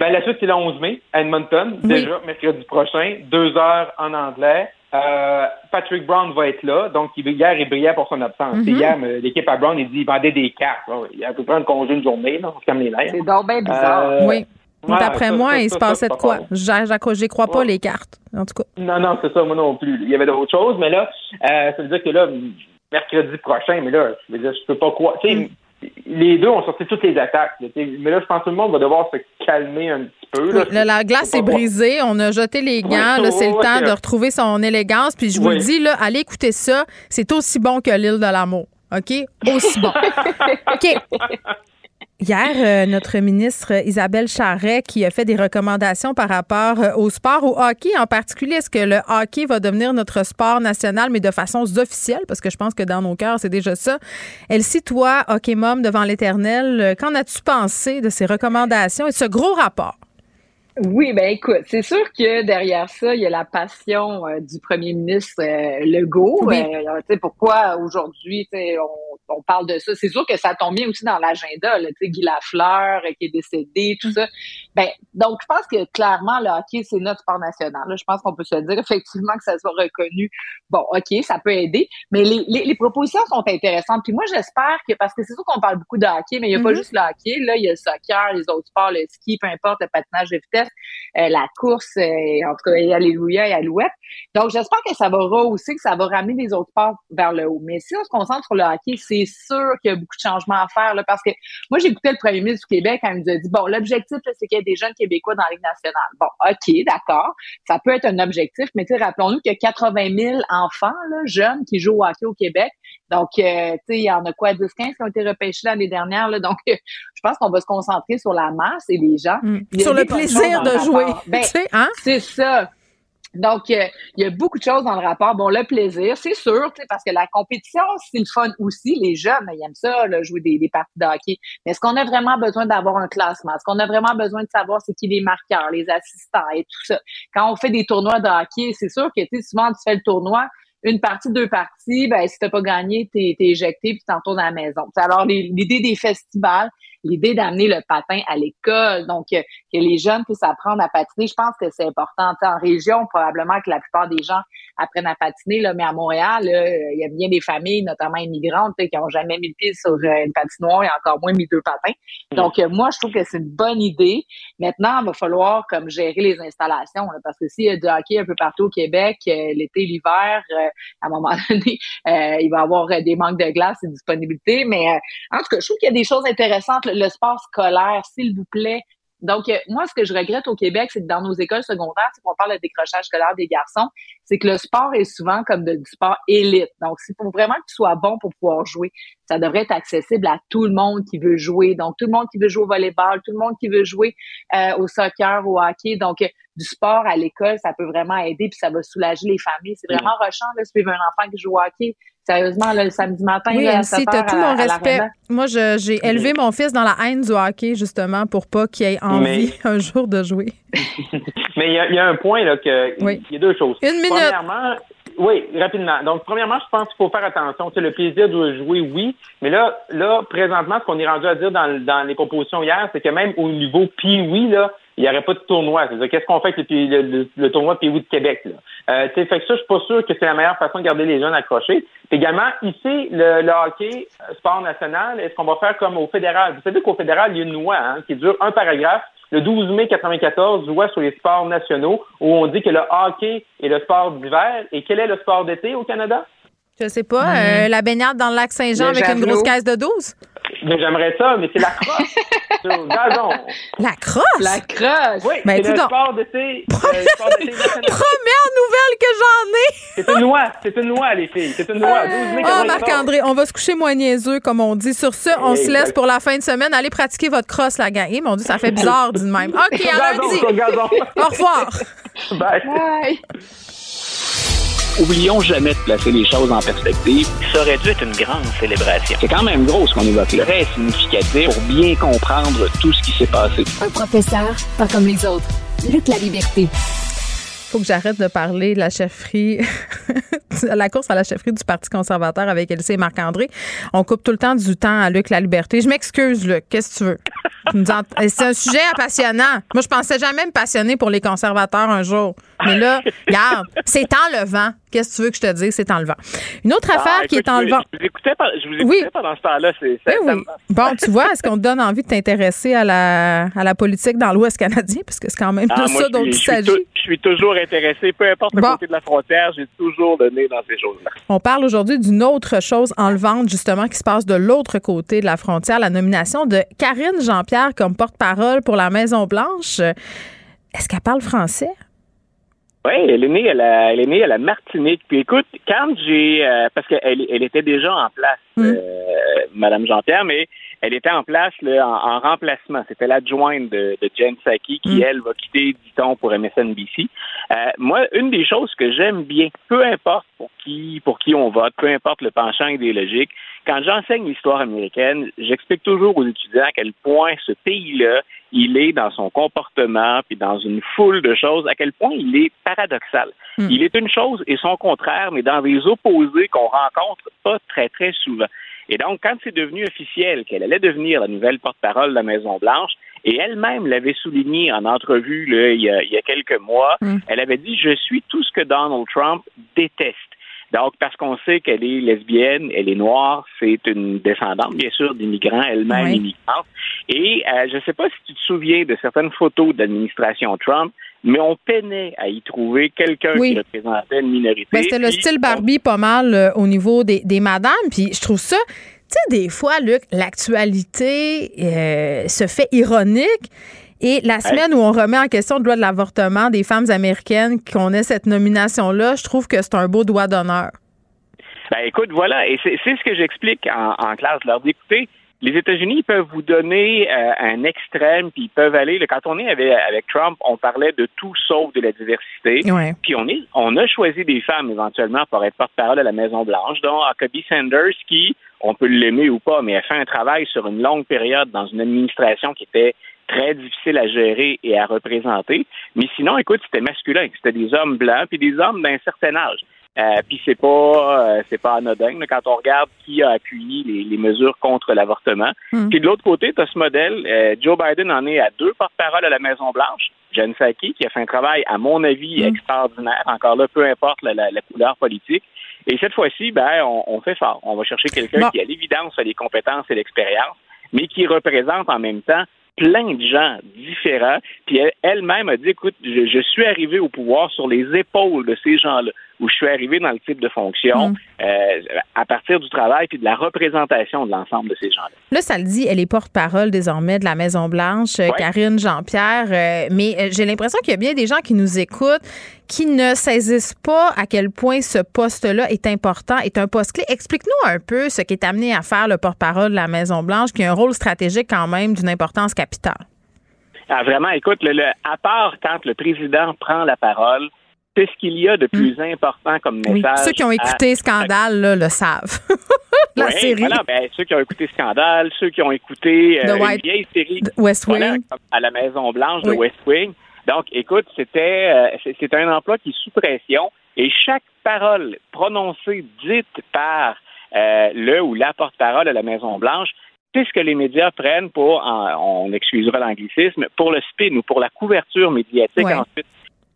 Ben, la suite, c'est le 11 mai, à Edmonton, Oui. déjà, mercredi prochain, deux heures en anglais. Euh, Patrick Brown va être là, donc hier, il brillait pour son absence. Mhm. Hier, euh, l'équipe à Brown, il dit il vendait des cartes. Il a près un congé une journée, là, calme les nerfs. C'est donc bien bizarre. Euh, Oui. D'après moi, il se passait de quoi? J'y crois pas les cartes, en tout cas. Non, non, c'est ça, moi non plus. Il y avait d'autres choses, mais là, euh, ça veut dire que là, mercredi prochain, mais là, je veux dire, je peux pas croire. Tu sais. Les deux ont sorti toutes les attaques. mais là, je pense que tout le monde va devoir se calmer un petit peu. la glace est brisée. On a jeté les gants. c'est le temps de retrouver son élégance. Puis je vous le dis, là, allez écouter ça. C'est aussi bon que l'île de l'amour. OK? Aussi bon. OK. Hier, euh, notre ministre Isabelle Charret qui a fait des recommandations par rapport euh, au sport, au hockey en particulier. Est-ce que le hockey va devenir notre sport national, mais de façon officielle? Parce que je pense que dans nos cœurs, c'est déjà ça. Elle cite toi, Hockey Mom devant l'éternel. Euh, qu'en as-tu pensé de ces recommandations et ce gros rapport? Oui, ben écoute, c'est sûr que derrière ça, il y a la passion du premier ministre Legault. Oui. pourquoi aujourd'hui, on on parle de ça. C'est sûr que ça tombe bien aussi dans l'agenda, tu sais, Guy Lafleur euh, qui est décédé, tout mm. ça. Ben, donc, je pense que clairement, le hockey, c'est notre sport national. Je pense qu'on peut se dire effectivement que ça soit reconnu. Bon, OK, ça peut aider, mais les, les, propositions sont intéressantes. Puis moi, j'espère que, parce que c'est sûr qu'on parle beaucoup de hockey, mais il n'y a pas mm-hmm. juste le hockey. Là, il y a le soccer, les autres sports, le ski, peu importe, le patinage de vitesse, euh, la course, euh, en tout cas, et Alléluia et Alouette. Donc, j'espère que ça va rehausser, que ça va ramener les autres sports vers le haut. Mais si on se concentre sur le hockey, c'est sûr qu'il y a beaucoup de changements à faire, là, parce que moi, j'ai écouté le premier ministre du Québec quand il nous a dit, bon, l'objectif, c'est qu'il ait des jeunes Québécois dans la Ligue nationale. Bon, OK, d'accord. Ça peut être un objectif, mais rappelons-nous qu'il y a 80 000 enfants, là, jeunes, qui jouent au hockey au Québec. Donc, euh, tu sais, il y en a quoi, 10-15 qui ont été repêchés l'année dernière, là. Donc, je pense qu'on va se concentrer sur la masse et les gens. Mm. Sur le plaisir de jouer. Ben, hein? C'est ça. Donc, euh, il y a beaucoup de choses dans le rapport. Bon, le plaisir, c'est sûr, parce que la compétition, c'est le fun aussi. Les jeunes, ils aiment ça, là, jouer des, des parties de hockey. Mais est-ce qu'on a vraiment besoin d'avoir un classement? Est-ce qu'on a vraiment besoin de savoir c'est qui les marqueurs, les assistants et tout ça? Quand on fait des tournois de hockey, c'est sûr que, souvent, tu fais le tournoi, une partie, deux parties, ben, si t'as pas gagné, t'es es éjecté puis t'en tournes à la maison. alors, l'idée des festivals, l'idée d'amener le patin à l'école, donc euh, que les jeunes puissent apprendre à patiner, je pense que c'est important. en région, probablement que la plupart des gens apprennent à patiner, là, mais à Montréal, il y a bien des familles, notamment immigrantes, qui ont jamais mis le pied sur euh, une patinoire et encore moins mis deux patins. Mm. Donc, euh, moi, je trouve que c'est une bonne idée. Maintenant, il va falloir comme gérer les installations, parce que s'il y a du hockey un peu partout au Québec, l'été, l'hiver, à un moment donné, il va y avoir des manques de glace et de disponibilité. Mais en tout cas, je trouve qu'il y a des choses intéressantes le sport scolaire, s'il vous plaît. Donc, euh, moi, ce que je regrette au Québec, c'est que dans nos écoles secondaires, c'est qu'on parle de décrochage scolaire des garçons, c'est que le sport est souvent comme de, du sport élite. Donc, c'est pour vraiment que tu sois bon pour pouvoir jouer. Ça devrait être accessible à tout le monde qui veut jouer. Donc, tout le monde qui veut jouer au volleyball, tout le monde qui veut jouer euh, au soccer, au hockey. Donc, euh, du sport à l'école, ça peut vraiment aider, puis ça va soulager les familles. C'est vraiment rushant de suivre un enfant qui joue au hockey Sérieusement, le samedi matin, oui, là, à tout mon respect. Moi, j'ai élevé mon fils dans la haine du hockey, justement, pour pas qu'il ait envie un jour de jouer. Mais il y, a un point, là, que. Il y a deux choses. Une minute. Premièrement, oui, rapidement. Donc, premièrement, je pense qu'il faut faire attention. Tu sais, le plaisir de jouer, oui. Mais là, là, présentement, ce qu'on est rendu à dire dans, dans les propositions hier, c'est que même au niveau pee là, il n'y aurait pas de tournoi. C'est-à-dire, qu'est-ce qu'on fait avec le, le, tournoi Pee-Wee de Québec? Là? Euh, fait que ça, je suis pas sûr que c'est la meilleure façon de garder les jeunes accrochés. Puis également, ici, le, le hockey, sport national, est-ce qu'on va faire comme au fédéral? Vous savez qu'au fédéral, il y a une loi hein, qui dure un paragraphe. Le 12 mai 94, loi sur les sports nationaux, où on dit que le hockey est le sport d'hiver. Et quel est le sport d'été au Canada? Je sais pas. Euh, la baignade dans le lac Saint-Jean avec une grosse caisse de 12? Mais j'aimerais ça, mais c'est la crosse sur gazon. La crosse? La crosse? Oui, ben, c'est le sport d'été. Première nouvelle que j'en ai! c'est une loi, c'est une loi, les filles. C'est une loi. 12 mai, oh, Marc-André, on va se coucher moins niaiseux, comme on dit. Sur ce, on se laisse pour la fin de semaine. Allez pratiquer votre crosse, la gang. Eh, mon Dieu, ça fait bizarre, d'une même. OK, à lundi. Au revoir. Bye. Bye. Oublions jamais de placer les choses en perspective. Ça aurait dû être une grande célébration. C'est quand même gros ce qu'on évoque là. Très significatif pour bien comprendre tout ce qui s'est passé. Un professeur, pas comme les autres. Lutte la liberté faut que j'arrête de parler de la chefferie, la course à la chefferie du Parti conservateur avec Elsie et Marc-André. On coupe tout le temps du temps à Luc La Liberté. Je m'excuse, Luc. Qu'est-ce que tu veux? C'est un sujet passionnant. Moi, je pensais jamais me passionner pour les conservateurs un jour. Mais là, regarde, c'est enlevant. Qu'est-ce que tu veux que je te dise? C'est enlevant. Une autre Ah, affaire qui est enlevant. Je vous écoutais, par- je vous écoutais Oui. pendant ce temps-là. Oui, oui. Bon, tu vois, est-ce qu'on te donne envie de t'intéresser à la, à la politique dans l'Ouest canadien? Parce que c'est quand même Ah, de moi, ça dont il s'agit. Je suis toujours intéressé, peu importe le côté de la frontière, j'ai toujours donné dans ces choses-là. On parle aujourd'hui d'une autre chose enlevante, justement, qui se passe de l'autre côté de la frontière, la nomination de Karine Jean-Pierre comme porte-parole pour la Maison-Blanche. Est-ce qu'elle parle français? Oui, elle est née à la, elle est née à la Martinique. Puis écoute, quand j'ai, euh, parce qu'elle elle était déjà en place, euh, Madame Jean-Pierre, mais elle était en place là, en, en remplacement. C'était l'adjointe de, de Jen Psaki qui, elle, va quitter, dit-on, pour MSNBC. Euh, moi, une des choses que j'aime bien, peu importe pour qui, pour qui on vote, peu importe le penchant idéologique, quand j'enseigne l'histoire américaine, j'explique toujours aux étudiants à quel point ce pays-là, il est dans son comportement, puis dans une foule de choses, à quel point il est paradoxal. Il est une chose et son contraire, mais dans des opposés qu'on rencontre pas très, très souvent. Et donc, quand c'est devenu officiel qu'elle allait devenir la nouvelle porte-parole de la Maison-Blanche, et elle-même l'avait souligné en entrevue là, il, y a, il y a quelques mois, elle avait dit Je suis tout ce que Donald Trump déteste. Donc, parce qu'on sait qu'elle est lesbienne, elle est noire, c'est une descendante, bien sûr, d'immigrants, elle-même Oui. immigrante. Et euh, je ne sais pas si tu te souviens de certaines photos d'administration Trump, mais on peinait à y trouver quelqu'un Oui. qui représentait une minorité. Ben, c'était le style Barbie pas mal euh, au niveau des, des madames. Puis je trouve ça, tu sais, des fois, Luc, l'actualité euh, se fait ironique. Et la semaine où on remet en question le droit de l'avortement des femmes américaines, qu'on ait cette nomination-là, je trouve que c'est un beau doigt d'honneur. Ben écoute, voilà, et c'est ce que j'explique en, en classe. Je leur dis, écoutez, les États-Unis peuvent vous donner euh, un extrême, puis ils peuvent aller. là, quand on est avec, avec Trump, on parlait de tout sauf de la diversité. Ouais. Puis on est, on a choisi des femmes éventuellement pour être porte-parole à la Maison Blanche, dont Huckabee Sanders, qui, on peut l'aimer ou pas, mais a fait un travail sur une longue période dans une administration qui était très difficile à gérer et à représenter. Mais sinon, écoute, c'était masculin. C'était des hommes blancs puis des hommes d'un certain âge. Euh, puis c'est pas euh, c'est pas anodin là, quand on regarde qui a appuyé les, les mesures contre l'avortement. Mm. Puis de l'autre côté, tu as ce modèle. euh, Joe Biden en est à deux porte-paroles à la Maison Blanche. Jen Psaki, qui a fait un travail, à mon avis, extraordinaire. Encore là, peu importe la, la- la couleur politique. Et cette fois-ci, ben, on, on fait fort. On va chercher quelqu'un Bon. qui, à l'évidence, a les compétences et l'expérience, mais qui représente en même temps plein de gens différents. Puis elle- elle-même a dit, écoute, je, je suis arrivé au pouvoir sur les épaules de ces gens-là, où je suis arrivé dans le type de fonction Mm. euh, à partir du travail puis de la représentation de l'ensemble de ces gens-là. Là, ça le dit, elle est porte-parole désormais de la Maison-Blanche, euh, Ouais. Karine Jean-Pierre. euh, mais euh, j'ai l'impression qu'il y a bien des gens qui nous écoutent qui ne saisissent pas à quel point ce poste-là est important, est un poste clé. Explique-nous un peu ce qui est amené à faire le porte-parole de la Maison-Blanche, qui a un rôle stratégique quand même d'une importance capitale. Ah, vraiment, écoute, le, le- à part quand le président prend la parole, c'est ce qu'il y a de plus important comme Mm. Oui. message. Ceux qui ont à- écouté Scandale là, le savent. la série. Voilà, ben, ceux qui ont écouté Scandale, ceux qui ont écouté euh, une vieille série West Wing. voilà, à la Maison Blanche de. West Wing. Donc, écoute, c'était euh, c'est c'est un emploi qui est sous pression et chaque parole prononcée, dite par euh, le ou la porte-parole à la Maison Blanche, c'est ce que les médias prennent pour, en- on excusera l'anglicisme, pour le spin ou pour la couverture médiatique Ouais. ensuite.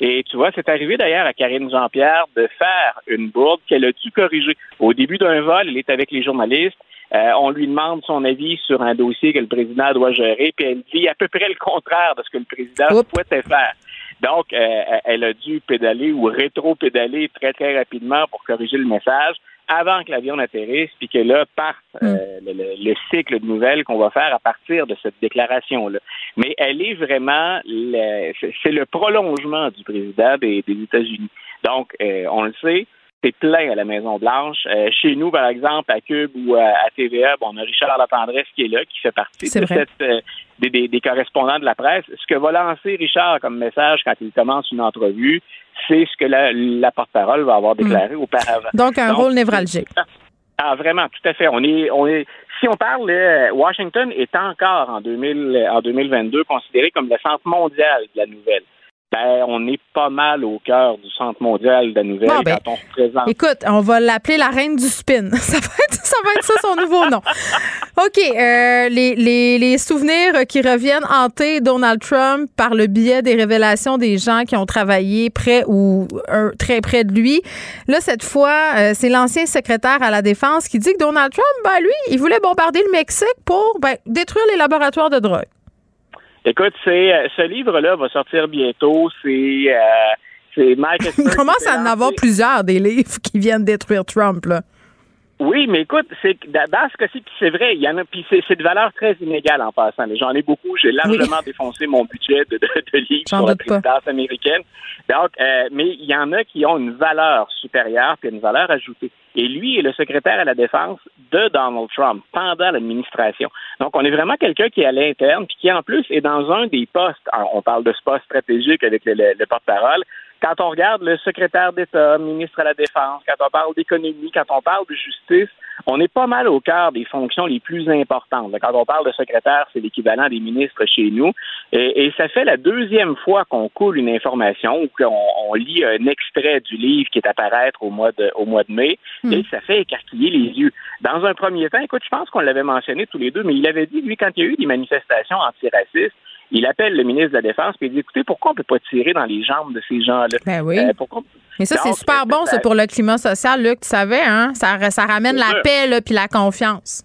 Et tu vois, c'est arrivé d'ailleurs à Karine Jean-Pierre de faire une bourde qu'elle a dû corriger. Au début d'un vol, elle est avec les journalistes. Euh, on lui demande son avis sur un dossier que le président doit gérer, puis elle dit à peu près le contraire de ce que le président Oups. souhaitait faire. Donc, euh, elle a dû pédaler ou rétro-pédaler très, très rapidement pour corriger le message avant que l'avion n'atterrisse, puis que là parte euh, le, le- le cycle de nouvelles qu'on va faire à partir de cette déclaration-là. Mais elle est vraiment, le- c'est le prolongement du président des, des États-Unis. Donc, euh, on le sait, c'est plein à la Maison-Blanche. Euh, chez nous, par exemple, à Cube ou à, à TVA, bon, on a Richard Latendresse qui est là, qui fait partie de cette, euh, des, des- des correspondants de la presse. Ce que va lancer Richard comme message quand il commence une entrevue, c'est ce que la, la porte-parole va avoir déclaré auparavant. Donc, un rôle névralgique. Ah, vraiment, tout à fait. On est, on est, si on parle, euh, Washington est encore en, 2000, en 2022 considéré comme le centre mondial de la nouvelle. Ben, on est pas mal au cœur du centre mondial de la nouvelle Bon, ben, quand on se présente. Écoute, on va l'appeler la reine du spin. Ça va être ça, va être ça son nouveau nom. OK. euh, les, les, les souvenirs qui reviennent hanter Donald Trump par le biais des révélations des gens qui ont travaillé près ou euh, très près de lui. Là, cette fois, euh, c'est l'ancien secrétaire à la Défense qui dit que Donald Trump, ben, lui, il voulait bombarder le Mexique pour ben, détruire les laboratoires de drogue. Écoute, c'est euh, ce livre-là va sortir bientôt. C'est euh, c'est Mike. Il commence à en avoir plusieurs des livres qui viennent détruire Trump. Là. Oui, mais écoute, c'est dans ce cas-ci, puis c'est vrai, il y en a, puis c'est de valeur très inégale en passant. J'en ai beaucoup. J'ai largement défoncé mon budget de, de, de livres sur la pas. présidence américaine. Donc, euh, mais il y en a qui ont une valeur supérieure puis une valeur ajoutée. Et lui est le secrétaire à la défense de Donald Trump pendant l'administration. Donc, on est vraiment quelqu'un qui est à l'interne puis qui en plus est dans un des postes. On parle de ce poste stratégique avec le porte-parole. Quand on regarde le secrétaire d'État, ministre à la Défense, quand on parle d'économie, quand on parle de justice, on est pas mal au cœur des fonctions les plus importantes. Quand on parle de secrétaire, c'est l'équivalent des ministres chez nous. Et, et ça fait la deuxième fois qu'on coule une information ou qu'on on lit un extrait du livre qui est à paraître au mois de, au mois de mai. Et ça fait écarquiller les yeux. Dans un premier temps, écoute, je pense qu'on l'avait mentionné tous les deux, mais il avait dit, lui, quand il y a eu des manifestations antiracistes, il appelle le ministre de la Défense et il dit écoutez, pourquoi on ne peut pas tirer dans les jambes de ces gens-là? Ben oui. Euh, pourquoi- Mais ça, c'est super bon, ça, pour le climat social, Luc. Tu savais, hein? Ça, ça ramène la sûr. paix là, puis la confiance.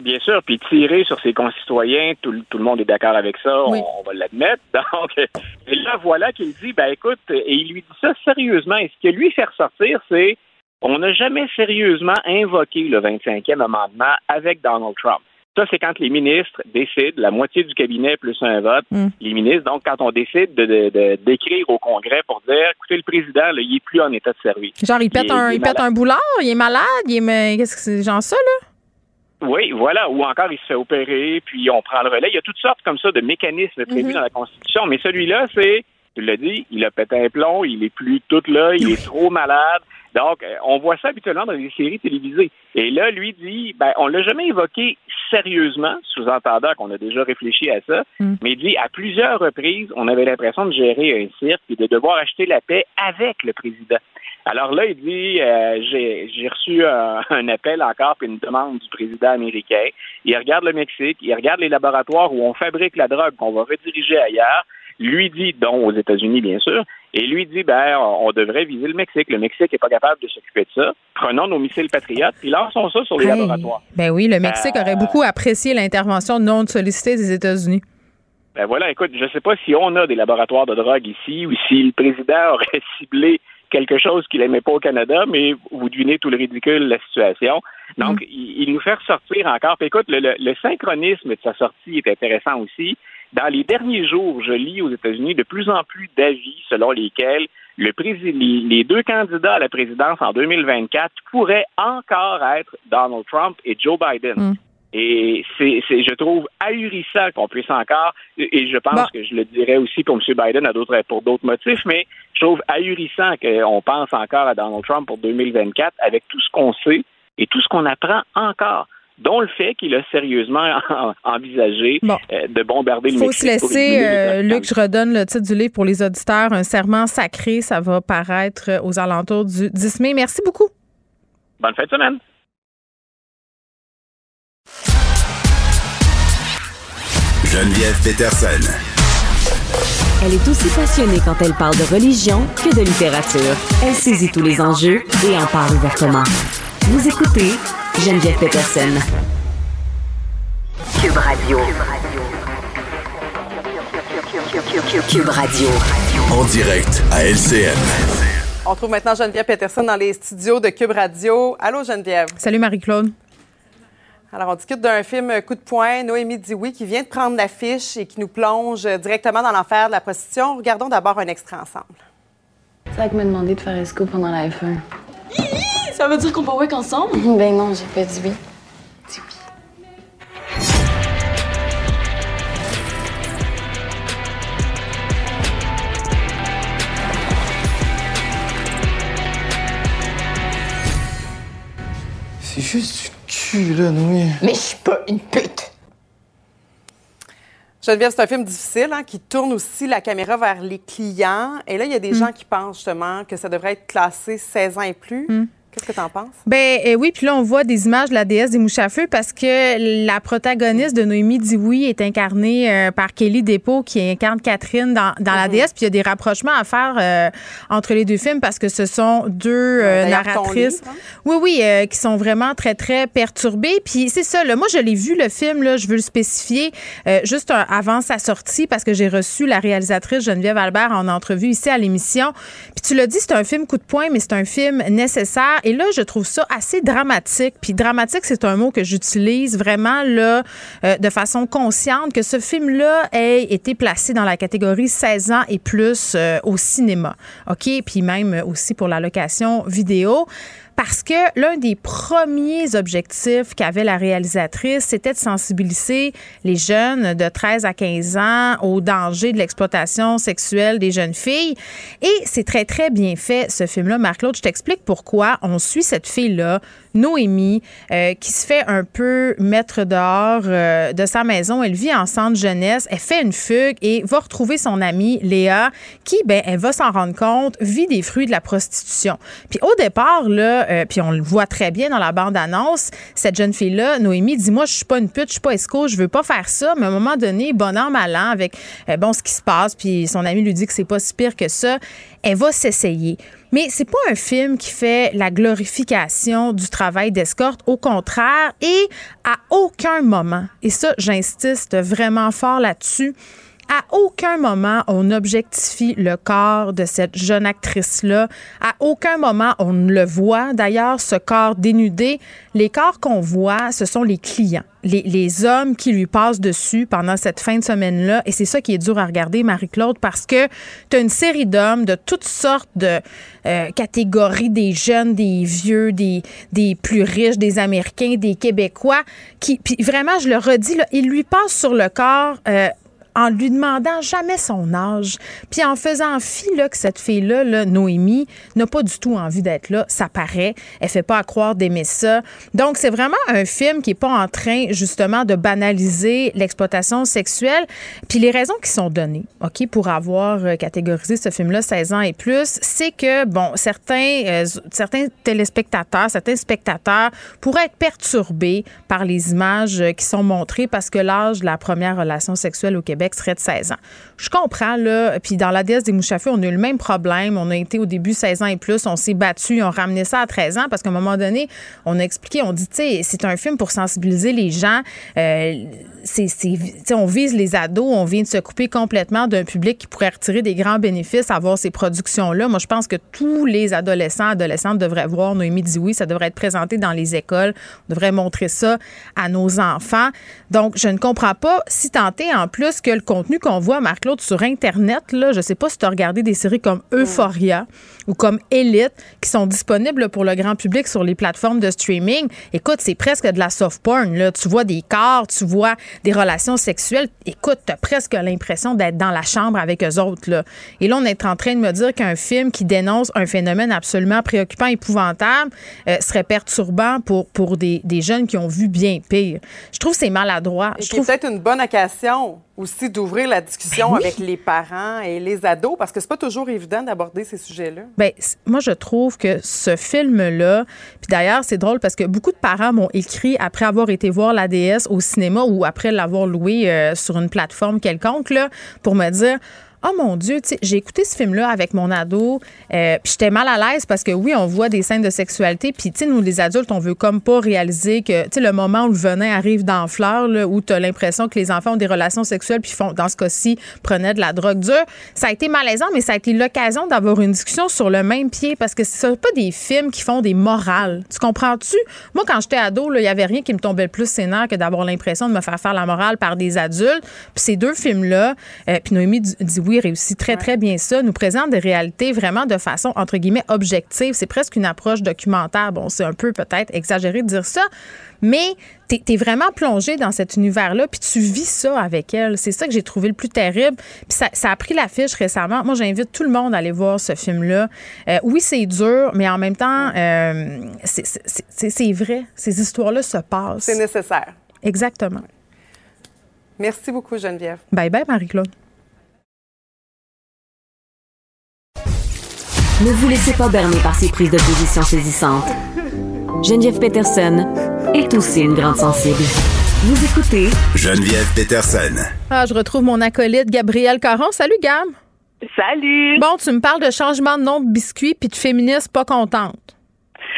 Bien sûr, puis tirer sur ses concitoyens, tout, le- tout le monde est d'accord avec ça, on, va l'admettre. Donc, et là, voilà qu'il dit, ben écoute, et il lui dit ça sérieusement. Et ce que lui fait ressortir, c'est on n'a jamais sérieusement invoqué le 25e amendement avec Donald Trump. Ça, c'est quand les ministres décident, la moitié du cabinet plus un vote, Mm. les ministres, donc quand on décide de, de- d'écrire au Congrès pour dire, écoutez, le président, là, il est plus en état de service. Genre, il pète, un, il il pète un boulard, il est malade, il est. Qu'est-ce que c'est? Genre ça, là? Oui, voilà. Ou encore, il se fait opérer, puis on prend le relais. Il y a toutes sortes comme ça de mécanismes prévus Mhm. dans la Constitution, mais celui-là, c'est, tu l'as dit, il a pété un plomb, il est plus tout là, il est trop malade. Donc, euh, on voit ça habituellement dans les séries télévisées. Et là, lui dit, ben, on l'a jamais évoqué sérieusement, sous-entendant qu'on a déjà réfléchi à ça, Mm. mais il dit, à plusieurs reprises, on avait l'impression de gérer un cirque et de devoir acheter la paix avec le président. Alors là, il dit, euh, j'ai j'ai reçu un, un appel encore puis une demande du président américain. Il regarde le Mexique, il regarde les laboratoires où on fabrique la drogue qu'on va rediriger ailleurs. Lui dit, dont aux États-Unis bien sûr, et lui dit, ben, on devrait viser le Mexique. Le Mexique n'est pas capable de s'occuper de ça. Prenons nos missiles patriotes puis lançons ça sur les Hey. laboratoires. Ben oui, le Mexique Euh, aurait beaucoup apprécié l'intervention non sollicitée des États-Unis. Ben voilà, écoute, je ne sais pas si on a des laboratoires de drogue ici ou si le président aurait ciblé quelque chose qu'il n'aimait pas au Canada, mais vous devinez tout le ridicule de la situation. Donc, il, il nous fait ressortir encore. Puis écoute, le, le- le synchronisme de sa sortie est intéressant aussi. Dans les derniers jours, je lis aux États-Unis de plus en plus d'avis selon lesquels le les, deux candidats à la présidence en 2024 pourraient encore être Donald Trump et Joe Biden. Mm. Et c'est, je trouve ahurissant qu'on puisse encore, et et je pense Bon. que je le dirais aussi pour M. Biden à d'autres, pour d'autres motifs, mais je trouve ahurissant qu'on pense encore à Donald Trump pour 2024 avec tout ce qu'on sait et tout ce qu'on apprend encore, dont le fait qu'il a sérieusement envisagé Bon. euh, de bombarder le faut se Mexique. pour laisser, éliminer les euh. Luc, je redonne le titre du livre pour les auditeurs, Un serment sacré. Ça va paraître aux alentours du 10 mai. Merci beaucoup. Bonne fin de semaine. Geneviève Peterson. Elle est aussi passionnée quand elle parle de religion que de littérature. Elle saisit tous les enjeux et en parle ouvertement. Vous écoutez Geneviève Peterson. Cube Radio. Cube Radio. En direct à LCN. On trouve maintenant Geneviève Peterson dans les studios de Cube Radio. Allô, Geneviève. Salut Marie-Claude. Alors, on discute d'un film Coup de poing, Noémie Dioui, qui vient de prendre l'affiche et qui nous plonge directement dans l'enfer de la prostitution. Regardons d'abord un extrait ensemble. C'est qui m'a demandé de faire esco pendant la F1. Ça veut dire qu'on peut work ensemble? Ben non, j'ai pas dit oui. C'est juste du cul, là, Noé. Mais je suis pas une pute. Geneviève, c'est un film difficile hein, qui tourne aussi la caméra vers les clients. Et là, il y a des Mm. gens qui pensent justement que ça devrait être classé 16 ans et plus. Mm. Qu'est-ce que tu en penses? Ben euh, oui, puis là on voit des images de la déesse des mouches à feu parce que la protagoniste de Noémie Dioui est incarnée euh, par Kelly Depot qui incarne Catherine dans, dans la Mhm. déesse. Puis il y a des rapprochements à faire euh, entre les deux films parce que ce sont deux euh, narratrices. livre, hein? Oui, oui, qui sont vraiment très, très perturbées. Puis c'est ça, là, moi, je l'ai vu, le film, là, je veux le spécifier, juste un- avant sa sortie, parce que j'ai reçu la réalisatrice Geneviève Albert en entrevue ici à l'émission. Puis tu l'as dit, c'est un film coup de poing, mais c'est un film nécessaire. Et là, je trouve ça assez dramatique. Puis dramatique, c'est un mot que j'utilise vraiment, là, euh, de façon consciente, que ce film-là ait été placé dans la catégorie 16 ans et plus euh, au cinéma. OK? Puis même aussi pour la location vidéo. Parce que l'un des premiers objectifs qu'avait la réalisatrice, c'était de sensibiliser les jeunes de 13 à 15 ans au danger de l'exploitation sexuelle des jeunes filles. Et c'est très, très bien fait, ce film-là. Marc-Claude, je t'explique pourquoi on suit cette fille-là, Noémie, euh, qui se fait un peu mettre dehors euh, de sa maison. Elle vit en centre jeunesse. Elle fait une fugue et va retrouver son amie Léa, qui, ben, elle va s'en rendre compte, vit des fruits de la prostitution. Puis au départ, là, euh, puis on le voit très bien dans la bande-annonce, cette jeune fille-là, Noémie, dit Moi, je suis pas une pute, je suis pas esco, je veux pas faire ça. Mais à un moment donné, bon an, mal an, avec bon, ce qui se passe, puis son ami lui dit que c'est pas si pire que ça, elle va s'essayer. Mais c'est pas un film qui fait la glorification du travail d'escorte. Au contraire, et à aucun moment, et ça, j'insiste vraiment fort là-dessus, à aucun moment on objectifie le corps de cette jeune actrice-là. À aucun moment on ne le voit. D'ailleurs, ce corps dénudé, les corps qu'on voit, ce sont les clients, les, les hommes qui lui passent dessus pendant cette fin de semaine-là. Et c'est ça qui est dur à regarder, Marie-Claude, parce que tu as une série d'hommes de toutes sortes de euh, catégories, des jeunes, des vieux, des, des plus riches, des Américains, des Québécois, qui, puis vraiment, je le redis, là, ils lui passent sur le corps. euh, en lui demandant jamais son âge, puis en faisant fi là, que cette fille-là, là, Noémie, n'a pas du tout envie d'être là. Ça paraît. Elle fait pas à croire d'aimer ça. Donc, c'est vraiment un film qui est pas en train, justement, de banaliser l'exploitation sexuelle. Puis les raisons qui sont données, OK, pour avoir euh, catégorisé ce film-là 16 ans et plus, c'est que, bon, certains, euh, certains téléspectateurs, certains spectateurs pourraient être perturbés par les images euh, qui sont montrées parce que l'âge de la première relation sexuelle au Québec serait de 16 ans. Je comprends, là. Puis dans la déesse des mouches on a eu le même problème. On a été au début 16 ans et plus. On s'est battu. On ramené ça à 13 ans parce qu'à un moment donné, on a expliqué, on dit, tu sais, c'est un film pour sensibiliser les gens. Euh, on vise les ados. On vient de se couper complètement d'un public qui pourrait retirer des grands bénéfices à voir ces productions-là. Moi, je pense que tous les adolescents, adolescentes devraient voir Noémie dit oui. Ça devrait être présenté dans les écoles. On devrait montrer ça à nos enfants. Donc, je ne comprends pas si tenté en plus que le contenu qu'on voit, Sur Internet, là, je sais pas si tu as regardé des séries comme Euphoria ou comme Elite qui sont disponibles pour le grand public sur les plateformes de streaming. Écoute, c'est presque de la soft porn. Là. Tu vois des corps, tu vois des relations sexuelles. Écoute, tu as presque l'impression d'être dans la chambre avec eux autres. Là. Et là, on est en train de me dire qu'un film qui dénonce un phénomène absolument préoccupant, épouvantable, euh, serait perturbant pour, pour des, des jeunes qui ont vu bien pire. Je trouve que c'est maladroit. Et Je trouve peut-être une bonne occasion aussi d'ouvrir la discussion Ben oui. avec les parents et les ados, parce que c'est pas toujours évident d'aborder ces sujets-là. Ben, moi, je trouve que ce film-là, puis d'ailleurs, c'est drôle parce que beaucoup de parents m'ont écrit après avoir été voir la DS au cinéma ou après l'avoir loué euh, sur une plateforme quelconque, là, pour me dire. Oh mon Dieu, j'ai écouté ce film-là avec mon ado, euh, puis j'étais mal à l'aise parce que oui, on voit des scènes de sexualité, puis nous les adultes, on veut comme pas réaliser que, le moment où le venin arrive dans fleur, là, où tu l'impression que les enfants ont des relations sexuelles, puis font, dans ce cas-ci, prenaient de la drogue dure, ça a été malaisant, mais ça a été l'occasion d'avoir une discussion sur le même pied parce que ce pas des films qui font des morales. Tu comprends-tu? Moi, quand j'étais ado, il y avait rien qui me tombait plus sénère que d'avoir l'impression de me faire faire la morale par des adultes. Puis ces deux films-là, euh, puis Noémie dit dit oui réussit très, très bien ça, nous présentent des réalités vraiment de façon, entre guillemets, objective. C'est presque une approche documentaire. Bon, c'est un peu peut-être exagéré de dire ça, mais t'es es vraiment plongé dans cet univers-là, puis tu vis ça avec elle. C'est ça que j'ai trouvé le plus terrible. Puis ça, ça a pris l'affiche récemment. Moi, j'invite tout le monde à aller voir ce film-là. Euh, oui, c'est dur, mais en même temps, euh, c'est vrai. Ces histoires-là se passent. C'est nécessaire. Exactement. Merci beaucoup, Geneviève. Bye bye, Marie-Claude. Ne vous laissez pas berner par ces prises de position saisissantes. Geneviève Peterson est aussi une grande sensible. Vous écoutez Geneviève Peterson. Ah, je retrouve mon acolyte Gabriel Caron. Salut, Gab. Salut. Bon, tu me parles de changement de nom de biscuit puis de féministe pas contente.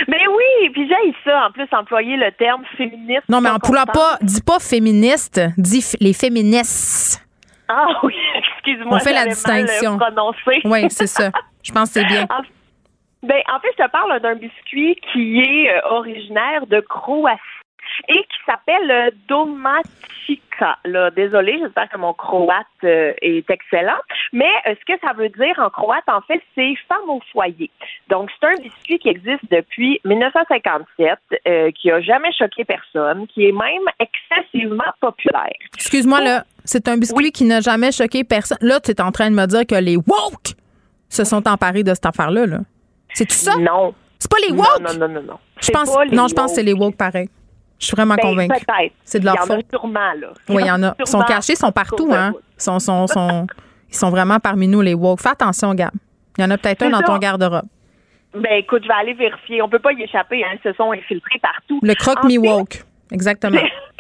Mais oui, puis j'ai ça, en plus, employer le terme féministe. Non, mais en poulant pas, dis pas féministe, dis les féministes. Ah oui, excuse-moi. On fait la distinction. euh, prononcé. Oui, c'est ça. Je pense que c'est bien. En- Ben, en fait, je te parle d'un biscuit qui est euh, originaire de Croatie et qui s'appelle euh, Domatica. Là, désolée, j'espère que mon croate euh, est excellent. Mais euh, ce que ça veut dire en croate, en fait, c'est femme au foyer. Donc, c'est un biscuit qui existe depuis 1957, euh, qui a jamais choqué personne, qui est même excessivement populaire. Excuse-moi, là, c'est un biscuit qui n'a jamais choqué personne. Là, tu es en train de me dire que les woke se sont emparés de cette affaire-là. Là. C'est tout ça? Non. C'est pas les woke? Non, non, non, non. non. Je pense, non, je pense que c'est les woke pareil. Je suis vraiment Ben, convaincue. Peut-être. C'est de leur Il y en a faute. sûrement, là. Oui, il y en a. Ils sont cachés, ils sont partout, hein. Ils sont, sont, sont- ils sont vraiment parmi nous, les woke. Fais attention, Gab. Il y en a peut-être un dans ça. ton garde-robe. Ben écoute, je vais aller vérifier. On peut pas y échapper, hein. Ils se sont infiltrés partout. Le croque En me fait- woke. Exactement.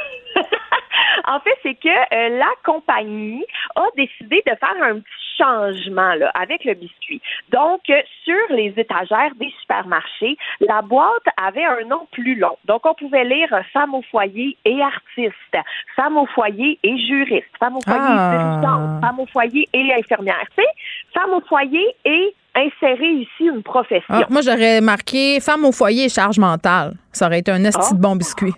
En fait, c'est que euh, la compagnie a décidé de faire un petit changement là, avec le biscuit. Donc, euh, sur les étagères des supermarchés, la boîte avait un nom plus long. Donc, on pouvait lire femme au foyer et artiste, femme au foyer et juriste, femme au foyer Ah. et dirigeante, femme au foyer et infirmière. Tu sais, femme au foyer et insérer ici une profession. Ah, moi, j'aurais marqué femme au foyer et charge mentale. Ça aurait été un esti Ah. de bon biscuit.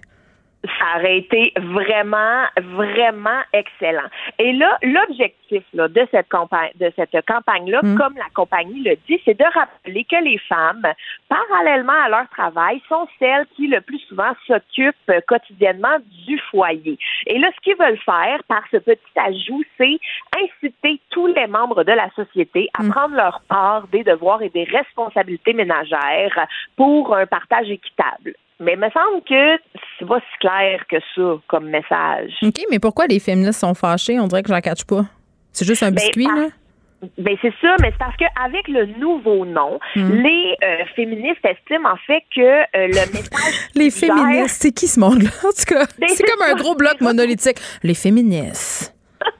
Ça aurait été vraiment, vraiment excellent. Et là, l'objectif là, de cette campagne, de cette campagne-là, Mm. comme la compagnie le dit, c'est de rappeler que les femmes, parallèlement à leur travail, sont celles qui le plus souvent s'occupent euh, quotidiennement du foyer. Et là, ce qu'ils veulent faire par ce petit ajout, c'est inciter tous les membres de la société à prendre leur part des devoirs et des responsabilités ménagères pour un partage équitable. Mais il me semble que c'est pas si clair que ça comme message. OK, mais pourquoi les féministes sont fâchées? On dirait que je la catch pas. C'est juste un Ben, biscuit, par- là? Ben c'est ça, mais c'est parce qu'avec le nouveau nom, Hmm. les euh, féministes estiment en fait que euh, le message Les féministes, c'est qui ce monde-là? En tout cas, Ben, c'est comme un gros bloc monolithique. Les féministes.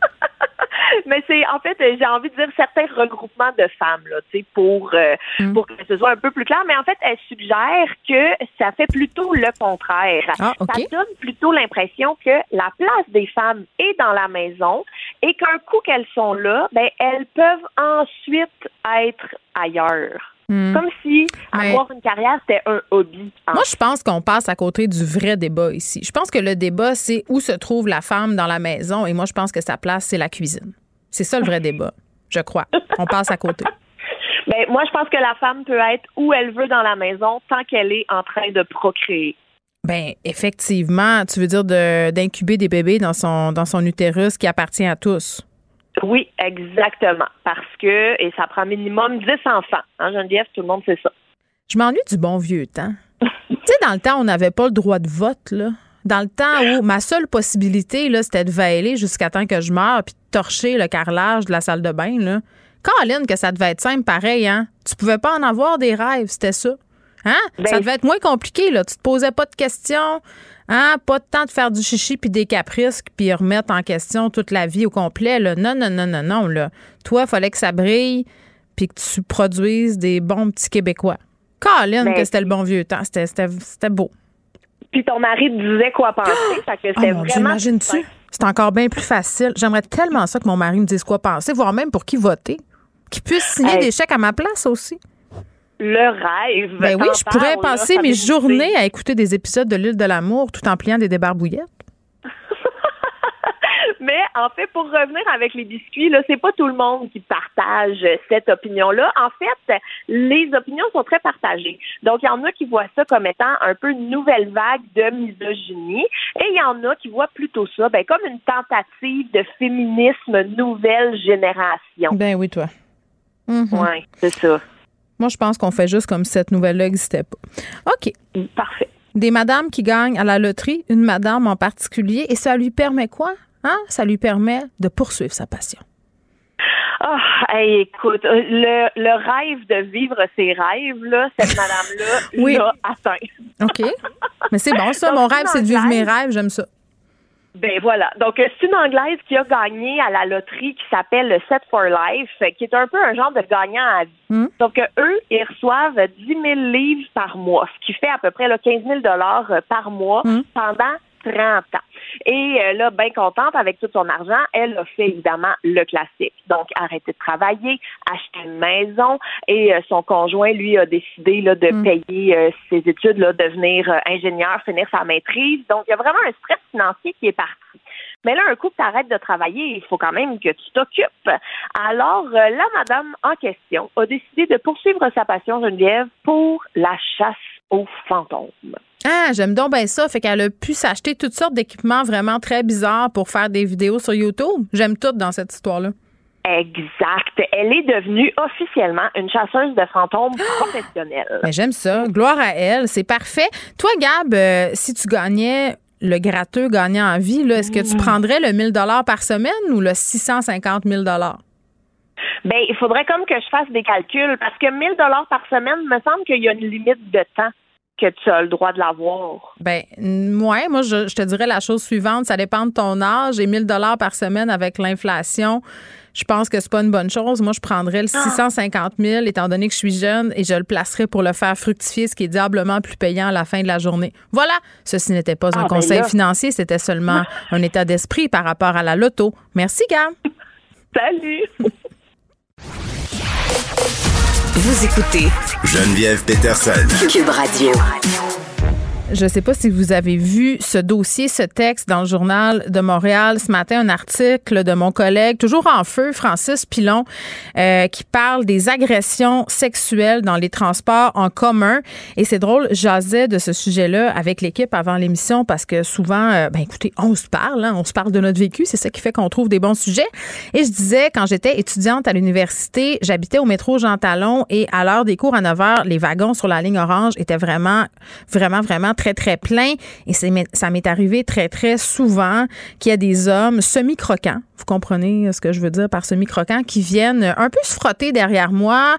Mais c'est en fait, j'ai envie de dire certains regroupements de femmes là, tu sais, pour euh, Hmm. pour que ce soit un peu plus clair. Mais en fait, elles suggèrent que ça fait plutôt le contraire. Ah. Ça donne plutôt l'impression que la place des femmes est dans la maison et qu'un coup qu'elles sont là, ben elles peuvent ensuite être ailleurs. Hmm. Comme si Mais- avoir une carrière c'était un hobby. Moi, je pense qu'on passe à côté du vrai débat ici. Je pense que le débat, c'est où se trouve la femme dans la maison. Et moi, je pense que sa place, c'est la cuisine. C'est ça le vrai débat, je crois. On passe à côté. Ben, moi, je pense que la femme peut être où elle veut dans la maison tant qu'elle est en train de procréer. Ben, effectivement, tu veux dire de- d'incuber des bébés dans son, dans son utérus qui appartient à tous. Oui, exactement. Parce que, et ça prend minimum 10 enfants. Hein, Geneviève, tout le monde sait ça. Je m'ennuie du bon vieux temps. tu sais, dans le temps, on n'avait pas le droit de vote, là. Dans le temps où ma seule possibilité, là, c'était de veiller jusqu'à temps que je meure puis de torcher le carrelage de la salle de bain, là. Caroline, que ça devait être simple, pareil, hein? Tu pouvais pas en avoir des rêves, c'était ça. Hein? Ben, ça devait être moins compliqué, là. Tu te posais pas de questions, hein? Pas de temps de faire du chichi puis des caprices puis remettre en question toute la vie au complet, là. Non, non, non, non, non, là. Toi, il fallait que ça brille puis que tu produises des bons petits Québécois. Caroline, Ben, que c'était le bon vieux temps. C'était beau. Puis ton mari te disait quoi penser. fait que Oh c'était Dieu, vraiment. imagines-tu? C'est encore bien plus facile. J'aimerais tellement ça que mon mari me dise quoi penser, voire même pour qui voter. Qu'il puisse signer Hey. des chèques à ma place aussi. Le rêve. Ben oui, je pourrais passer mes journées à écouter des épisodes de l'île de l'amour tout en pliant des débarbouillettes. Mais en fait, pour revenir avec les biscuits, là, c'est pas tout le monde qui partage cette opinion-là. En fait, les opinions sont très partagées. Donc, il y en a qui voient ça comme étant un peu une nouvelle vague de misogynie, et il y en a qui voient plutôt ça, ben, comme une tentative de féminisme nouvelle génération. Ben oui, toi. Mhm. Ouais, c'est ça. Moi, je pense qu'on fait juste comme si cette nouvelle-là n'existait pas. OK. Parfait. Des madames qui gagnent à la loterie, une madame en particulier, et ça lui permet quoi? Hein, ça lui permet de poursuivre sa passion. Ah, hey, écoute, euh, le, le rêve de vivre ses rêves, là, cette madame-là Oui. l'a atteint. OK. Mais c'est bon, ça. Donc, Mon rêve, c'est de vivre mes rêves. J'aime ça. Ben voilà. Donc, euh, c'est une Anglaise qui a gagné à la loterie qui s'appelle le Set for Life, euh, qui est un peu un genre de gagnant à vie. Hmm. Donc, eux, ils reçoivent 10 000 livres par mois, ce qui fait à peu près là, 15 000 dollars euh, par mois Hmm. pendant 30 ans. Et euh, là, bien contente avec tout son argent, elle a fait évidemment le classique. Donc, arrêter de travailler, acheter une maison et euh, son conjoint, lui, a décidé là, de payer euh, ses études, là, devenir euh, ingénieur, finir sa maîtrise. Donc, il y a vraiment un stress financier qui est parti. Mais là, un coup que tu arrêtes de travailler, il faut quand même que tu t'occupes. Alors, euh, la madame en question a décidé de poursuivre sa passion, Geneviève, pour la chasse aux fantômes. Ah, j'aime donc bien ça. Fait qu'elle a pu s'acheter toutes sortes d'équipements vraiment très bizarres pour faire des vidéos sur YouTube. J'aime tout dans cette histoire-là. Exact. Elle est devenue officiellement une chasseuse de fantômes professionnelle. Mais j'aime ça. Gloire à elle. C'est parfait. Toi, Gab, euh, si tu gagnais le gratteux gagnant en vie, là, est-ce que tu prendrais le 1000 dollars par semaine ou le 650 000 dollars? Ben, il faudrait comme que je fasse des calculs parce que 1000 dollars par semaine, me semble qu'il y a une limite de temps que tu as le droit de l'avoir. Ben, ouais, moi, je, je te dirais la chose suivante. Ça dépend de ton âge. Et 1000 dollars par semaine avec l'inflation, je pense que c'est pas une bonne chose. Moi, je prendrais le 650 000 étant donné que je suis jeune et je le placerais pour le faire fructifier, ce qui est diablement plus payant à la fin de la journée. Voilà. Ceci n'était pas un Ah, ben conseil là. financier, c'était seulement un état d'esprit par rapport à la loto. Merci, Gab. Salut! Vous écoutez Geneviève Peterson. Cube Radio. Je ne sais pas si vous avez vu ce dossier, ce texte dans le journal de Montréal ce matin, un article de mon collègue, toujours en feu, Francis Pilon, euh, qui parle des agressions sexuelles dans les transports en commun. Et c'est drôle, j'asais de ce sujet-là avec l'équipe avant l'émission parce que souvent, euh, ben écoutez, on se parle, hein, on se parle de notre vécu, c'est ça qui fait qu'on trouve des bons sujets. Et je disais, quand j'étais étudiante à l'université, j'habitais au métro Jean Talon et à l'heure des cours à 9 h, les wagons sur la ligne orange étaient vraiment, vraiment, vraiment très, très pleins. Et ça m'est arrivé très, très souvent qu'il y a des hommes semi-croquants, vous comprenez ce que je veux dire par semi-croquants, qui viennent un peu se frotter derrière moi,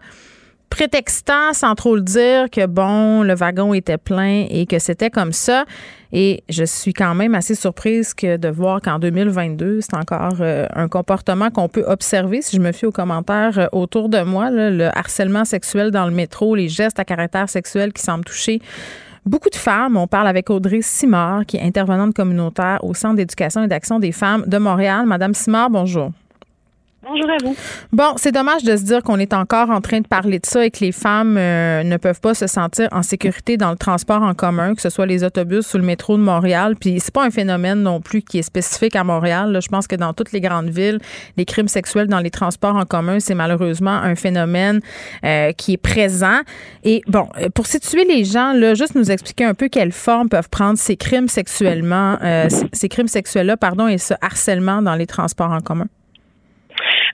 prétextant sans trop le dire que bon, le wagon était plein et que c'était comme ça. Et je suis quand même assez surprise que de voir qu'en 2022, c'est encore euh, un comportement qu'on peut observer si je me fie aux commentaires euh, autour de moi, le harcèlement sexuel dans le métro, les gestes à caractère sexuel qui semblent toucher Beaucoup de femmes. On parle avec Audrey Simard, qui est intervenante communautaire au Centre d'éducation et d'action des femmes de Montréal. Madame Simard, bonjour. Bonjour à vous. Bon, c'est dommage de se dire qu'on est encore en train de parler de ça et que les femmes euh, ne peuvent pas se sentir en sécurité dans le transport en commun, que ce soit les autobus ou le métro de Montréal. Puis c'est pas un phénomène non plus qui est spécifique à Montréal. Je pense que dans toutes les grandes villes, les crimes sexuels dans les transports en commun, c'est malheureusement un phénomène euh, qui est présent. Et bon, euh, pour situer les gens, là, juste nous expliquer un peu quelles formes peuvent prendre ces crimes sexuellement, ces crimes sexuels-là, pardon, et ce harcèlement dans les transports en commun.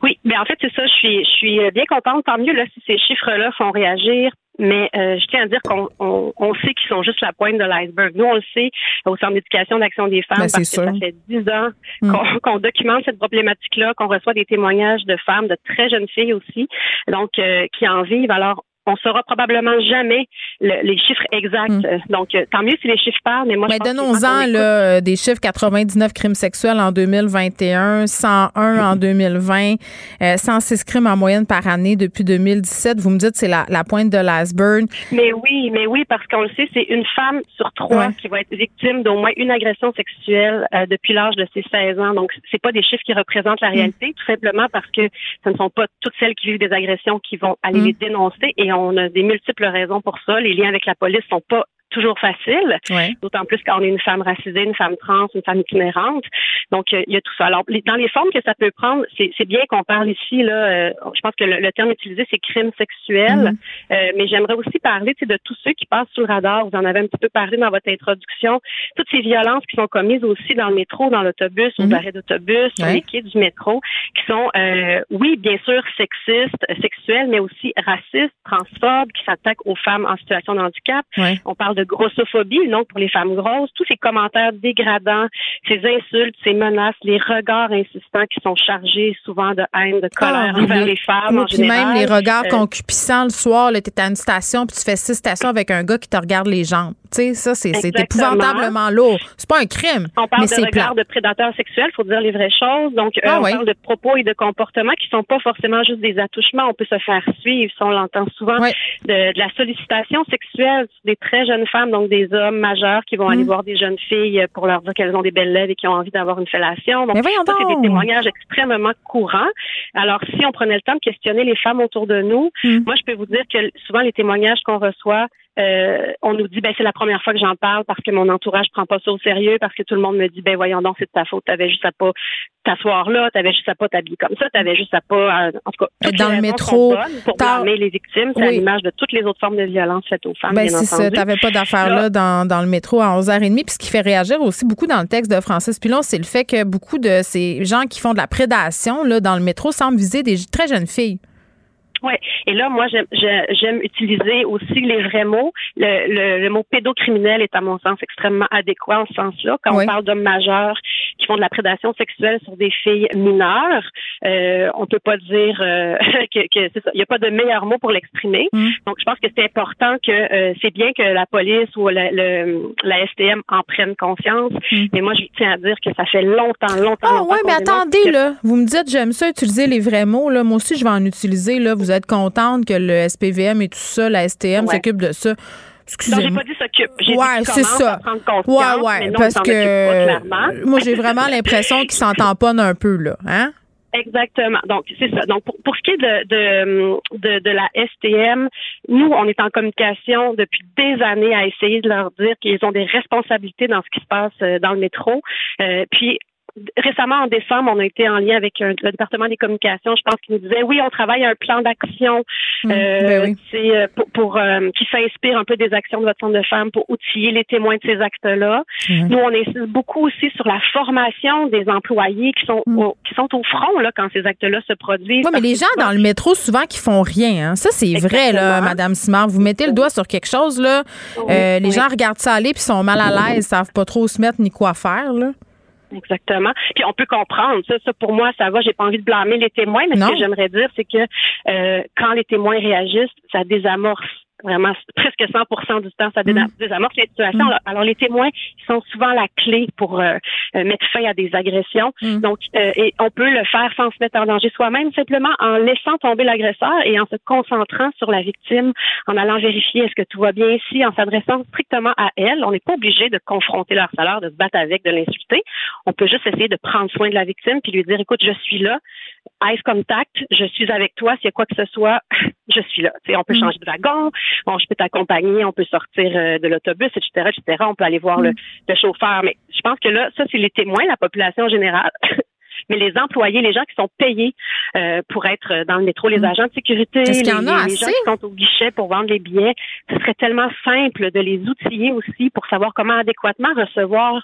Oui, mais en fait, c'est ça. Je suis, je suis euh, bien contente. Tant mieux là, si ces chiffres-là font réagir. Mais euh, je tiens à dire qu'on on, on sait qu'ils sont juste la pointe de l'iceberg. Nous, on le sait au Centre d'éducation d'action des femmes Ben, parce que ça fait dix ans Mm. qu'on qu'on documente cette problématique-là, qu'on reçoit des témoignages de femmes, de très jeunes filles aussi, donc euh, qui en vivent. Alors, on saura probablement jamais le- les chiffres exacts. Euh, Donc, euh, tant mieux si les chiffres parlent, mais moi, je Mais donnons-en écoute- euh, des chiffres 99 crimes sexuels en 2021, 101 en 2020, euh, 106 crimes en moyenne par année depuis 2017. Vous me dites c'est la, la pointe de l'iceberg. Mais oui, mais oui, parce qu'on le sait, c'est une femme sur trois Ouais. qui va être victime d'au moins une agression sexuelle euh, depuis l'âge de ses 16 ans. Donc, c'est pas des chiffres qui représentent la Mm. réalité, tout simplement parce que ce ne sont pas toutes celles qui vivent des agressions qui vont aller Mm. les dénoncer et on a des multiples raisons pour ça. Les liens avec la police sont pas toujours faciles, Ouais. d'autant plus quand on est une femme racisée, une femme trans, une femme itinérante. Donc, il y a tout ça. Alors, dans les formes que ça peut prendre, c'est bien qu'on parle ici, là, euh, je pense que le, le terme utilisé, c'est crime sexuel, Mhm. Euh, mais j'aimerais aussi parler de tous ceux qui passent sous le radar. Vous en avez un petit peu parlé dans votre introduction. Toutes ces violences qui sont commises aussi dans le métro, dans l'autobus, aux Mhm. arrêts d'autobus, sur les quais du métro, qui sont, euh, oui, bien sûr, sexistes, sexuelles, mais aussi racistes, transphobes, qui s'attaquent aux femmes en situation de handicap. Ouais. On parle de de grossophobie, donc pour les femmes grosses, tous ces commentaires dégradants, ces insultes, ces menaces, les regards insistants qui sont chargés souvent de haine, de colère Ah, oui, envers oui. les femmes en Puis général. même les regards Euh, concupiscents le soir, là, t'es à une station, puis tu fais six stations avec un gars qui te regarde les jambes. Tu sais, ça, c'est épouvantablement lourd. C'est pas un crime, On parle mais de c'est regard plat. de prédateurs sexuels, faut dire les vraies choses. Donc, euh, Ah on oui. parle de propos et de comportements qui sont pas forcément juste des attouchements. On peut se faire suivre. Ça, on l'entend souvent. De, de la sollicitation sexuelle des très jeunes femmes, donc des hommes majeurs qui vont Mm. aller voir des jeunes filles pour leur dire qu'elles ont des belles lèvres et qui ont envie d'avoir une fellation. Donc, ça, c'est des témoignages extrêmement courants. Alors, si on prenait le temps de questionner les femmes autour de nous, Mm. moi, je peux vous dire que souvent, les témoignages qu'on reçoit, euh, on nous dit ben c'est la première fois que j'en parle parce que mon entourage prend pas ça au sérieux parce que tout le monde me dit ben voyons donc c'est de ta faute t'avais juste à pas t'asseoir là t'avais juste à pas t'habiller comme ça t'avais juste à pas euh, en tout cas Dans le métro, pour blâmer les victimes c'est à l'image de toutes les autres formes de violence faites aux femmes Ben, c'est ça. T'avais pas d'affaires là dans, dans le métro à 11h30. Puis ce qui fait réagir aussi beaucoup dans le texte de Francis Pilon, c'est le fait que beaucoup de ces gens qui font de la prédation là, dans le métro semblent viser des très jeunes filles. Oui. Et là, moi, j'aime, j'ai- j'aime utiliser aussi les vrais mots. Le, le, le mot pédocriminel est, à mon sens, extrêmement adéquat en ce sens-là. Quand Oui. on parle d'hommes majeurs qui font de la prédation sexuelle sur des filles mineures, euh, on peut pas dire euh, que, que c'est ça. Il n'y a pas de meilleur mot pour l'exprimer. Mm. Donc, je pense que c'est important que euh, c'est bien que la police ou la, le, la STM en prenne conscience. Mais moi, je tiens à dire que ça fait longtemps, longtemps, Mm. Ah longtemps ouais, mais attendez que- là, vous me dites j'aime ça utiliser les vrais mots là, moi aussi je vais en utiliser là, vous êtes contente que le SPVM et tout ça, la STM Ouais. s'occupe de ça? Non, Excusez-moi. j'ai pas dit s'occupe. J'ai Ouais, dit c'est ça. Ouais, ouais, mais non, parce que pas, clairement. moi j'ai vraiment l'impression qu'ils s'en tamponnent un peu là, hein? Exactement. Donc, c'est ça. Donc, pour, pour ce qui est de, de, de, de la STM, nous, on est en communication depuis des années à essayer de leur dire qu'ils ont des responsabilités dans ce qui se passe euh, dans le métro. Euh, puis, récemment, en décembre, on a été en lien avec un- le département des communications. Je pense qu'ils nous disaient, oui, on travaille à un plan d'action Mm, euh, ben oui. euh, pour, pour, euh, qui s'inspire un peu des actions de votre centre de femmes pour outiller les témoins de ces actes-là. Mhm. Nous, on insiste beaucoup aussi sur la formation des employés qui sont au, qui sont au front là quand ces actes-là se produisent. Oui, mais les gens dans le métro, souvent, qui font rien. hein. Ça, c'est vrai, là. Madame Simard. Vous mettez le doigt sur quelque chose, là. euh, les oui. gens regardent ça aller puis sont mal à l'aise, savent pas trop où se mettre ni quoi faire, là. Exactement. Puis on peut comprendre. Ça, ça pour moi, ça va. J'ai pas envie de blâmer les témoins, mais Non. ce que j'aimerais dire, c'est que euh, quand les témoins réagissent, ça désamorce vraiment presque 100% du temps, ça désamorce les situations. Alors, alors, les témoins ils sont souvent la clé pour euh, euh, mettre fin à des agressions. Donc, euh, et on peut le faire sans se mettre en danger soi-même, simplement en laissant tomber l'agresseur et en se concentrant sur la victime, en allant vérifier est-ce que tout va bien ici, en s'adressant strictement à elle. On n'est pas obligé de confronter leur salaire, de se battre avec, de l'insulter. On peut juste essayer de prendre soin de la victime puis lui dire écoute, je suis là, eyes contact, je suis avec toi, s'il y a quoi que ce soit, je suis là. Tu sais, on peut changer de wagon, bon, je peux t'accompagner, on peut sortir euh, de l'autobus, etc., etc. On peut aller voir le, le chauffeur. Mais je pense que là, ça, c'est les témoins, la population générale. Mais les employés, les gens qui sont payés euh, pour être dans le métro, les agents de sécurité, les, gens qui sont au guichet pour vendre les billets, ce serait tellement simple de les outiller aussi pour savoir comment adéquatement recevoir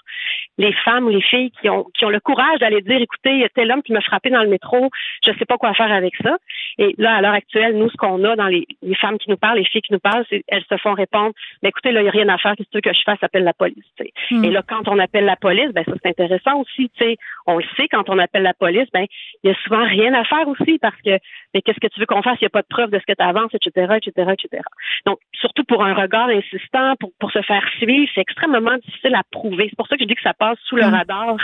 les femmes ou les filles qui ont qui ont le courage d'aller dire écoutez, il y a tel homme qui m'a frappé dans le métro, je sais pas quoi faire avec ça. Et là, à l'heure actuelle, nous, ce qu'on a dans les, les femmes qui nous parlent, les filles qui nous parlent, c'est elles se font répondre mais écoutez, là, il n'y a rien à faire, qu'est-ce que tu veux que je fasse, appelle la police. Hmm. Et là, quand on appelle la police, ben ça c'est intéressant aussi. Tu sais, on le sait, quand on appelle la police, ben il y a souvent rien à faire aussi parce que mais qu'est-ce que tu veux qu'on fasse? Il n'y a pas de preuve de ce que tu avances, etc., etc., etc. Donc, surtout pour un regard insistant, pour, pour se faire suivre, c'est extrêmement difficile à prouver. C'est pour ça que je dis que ça passe sous le Mm. radar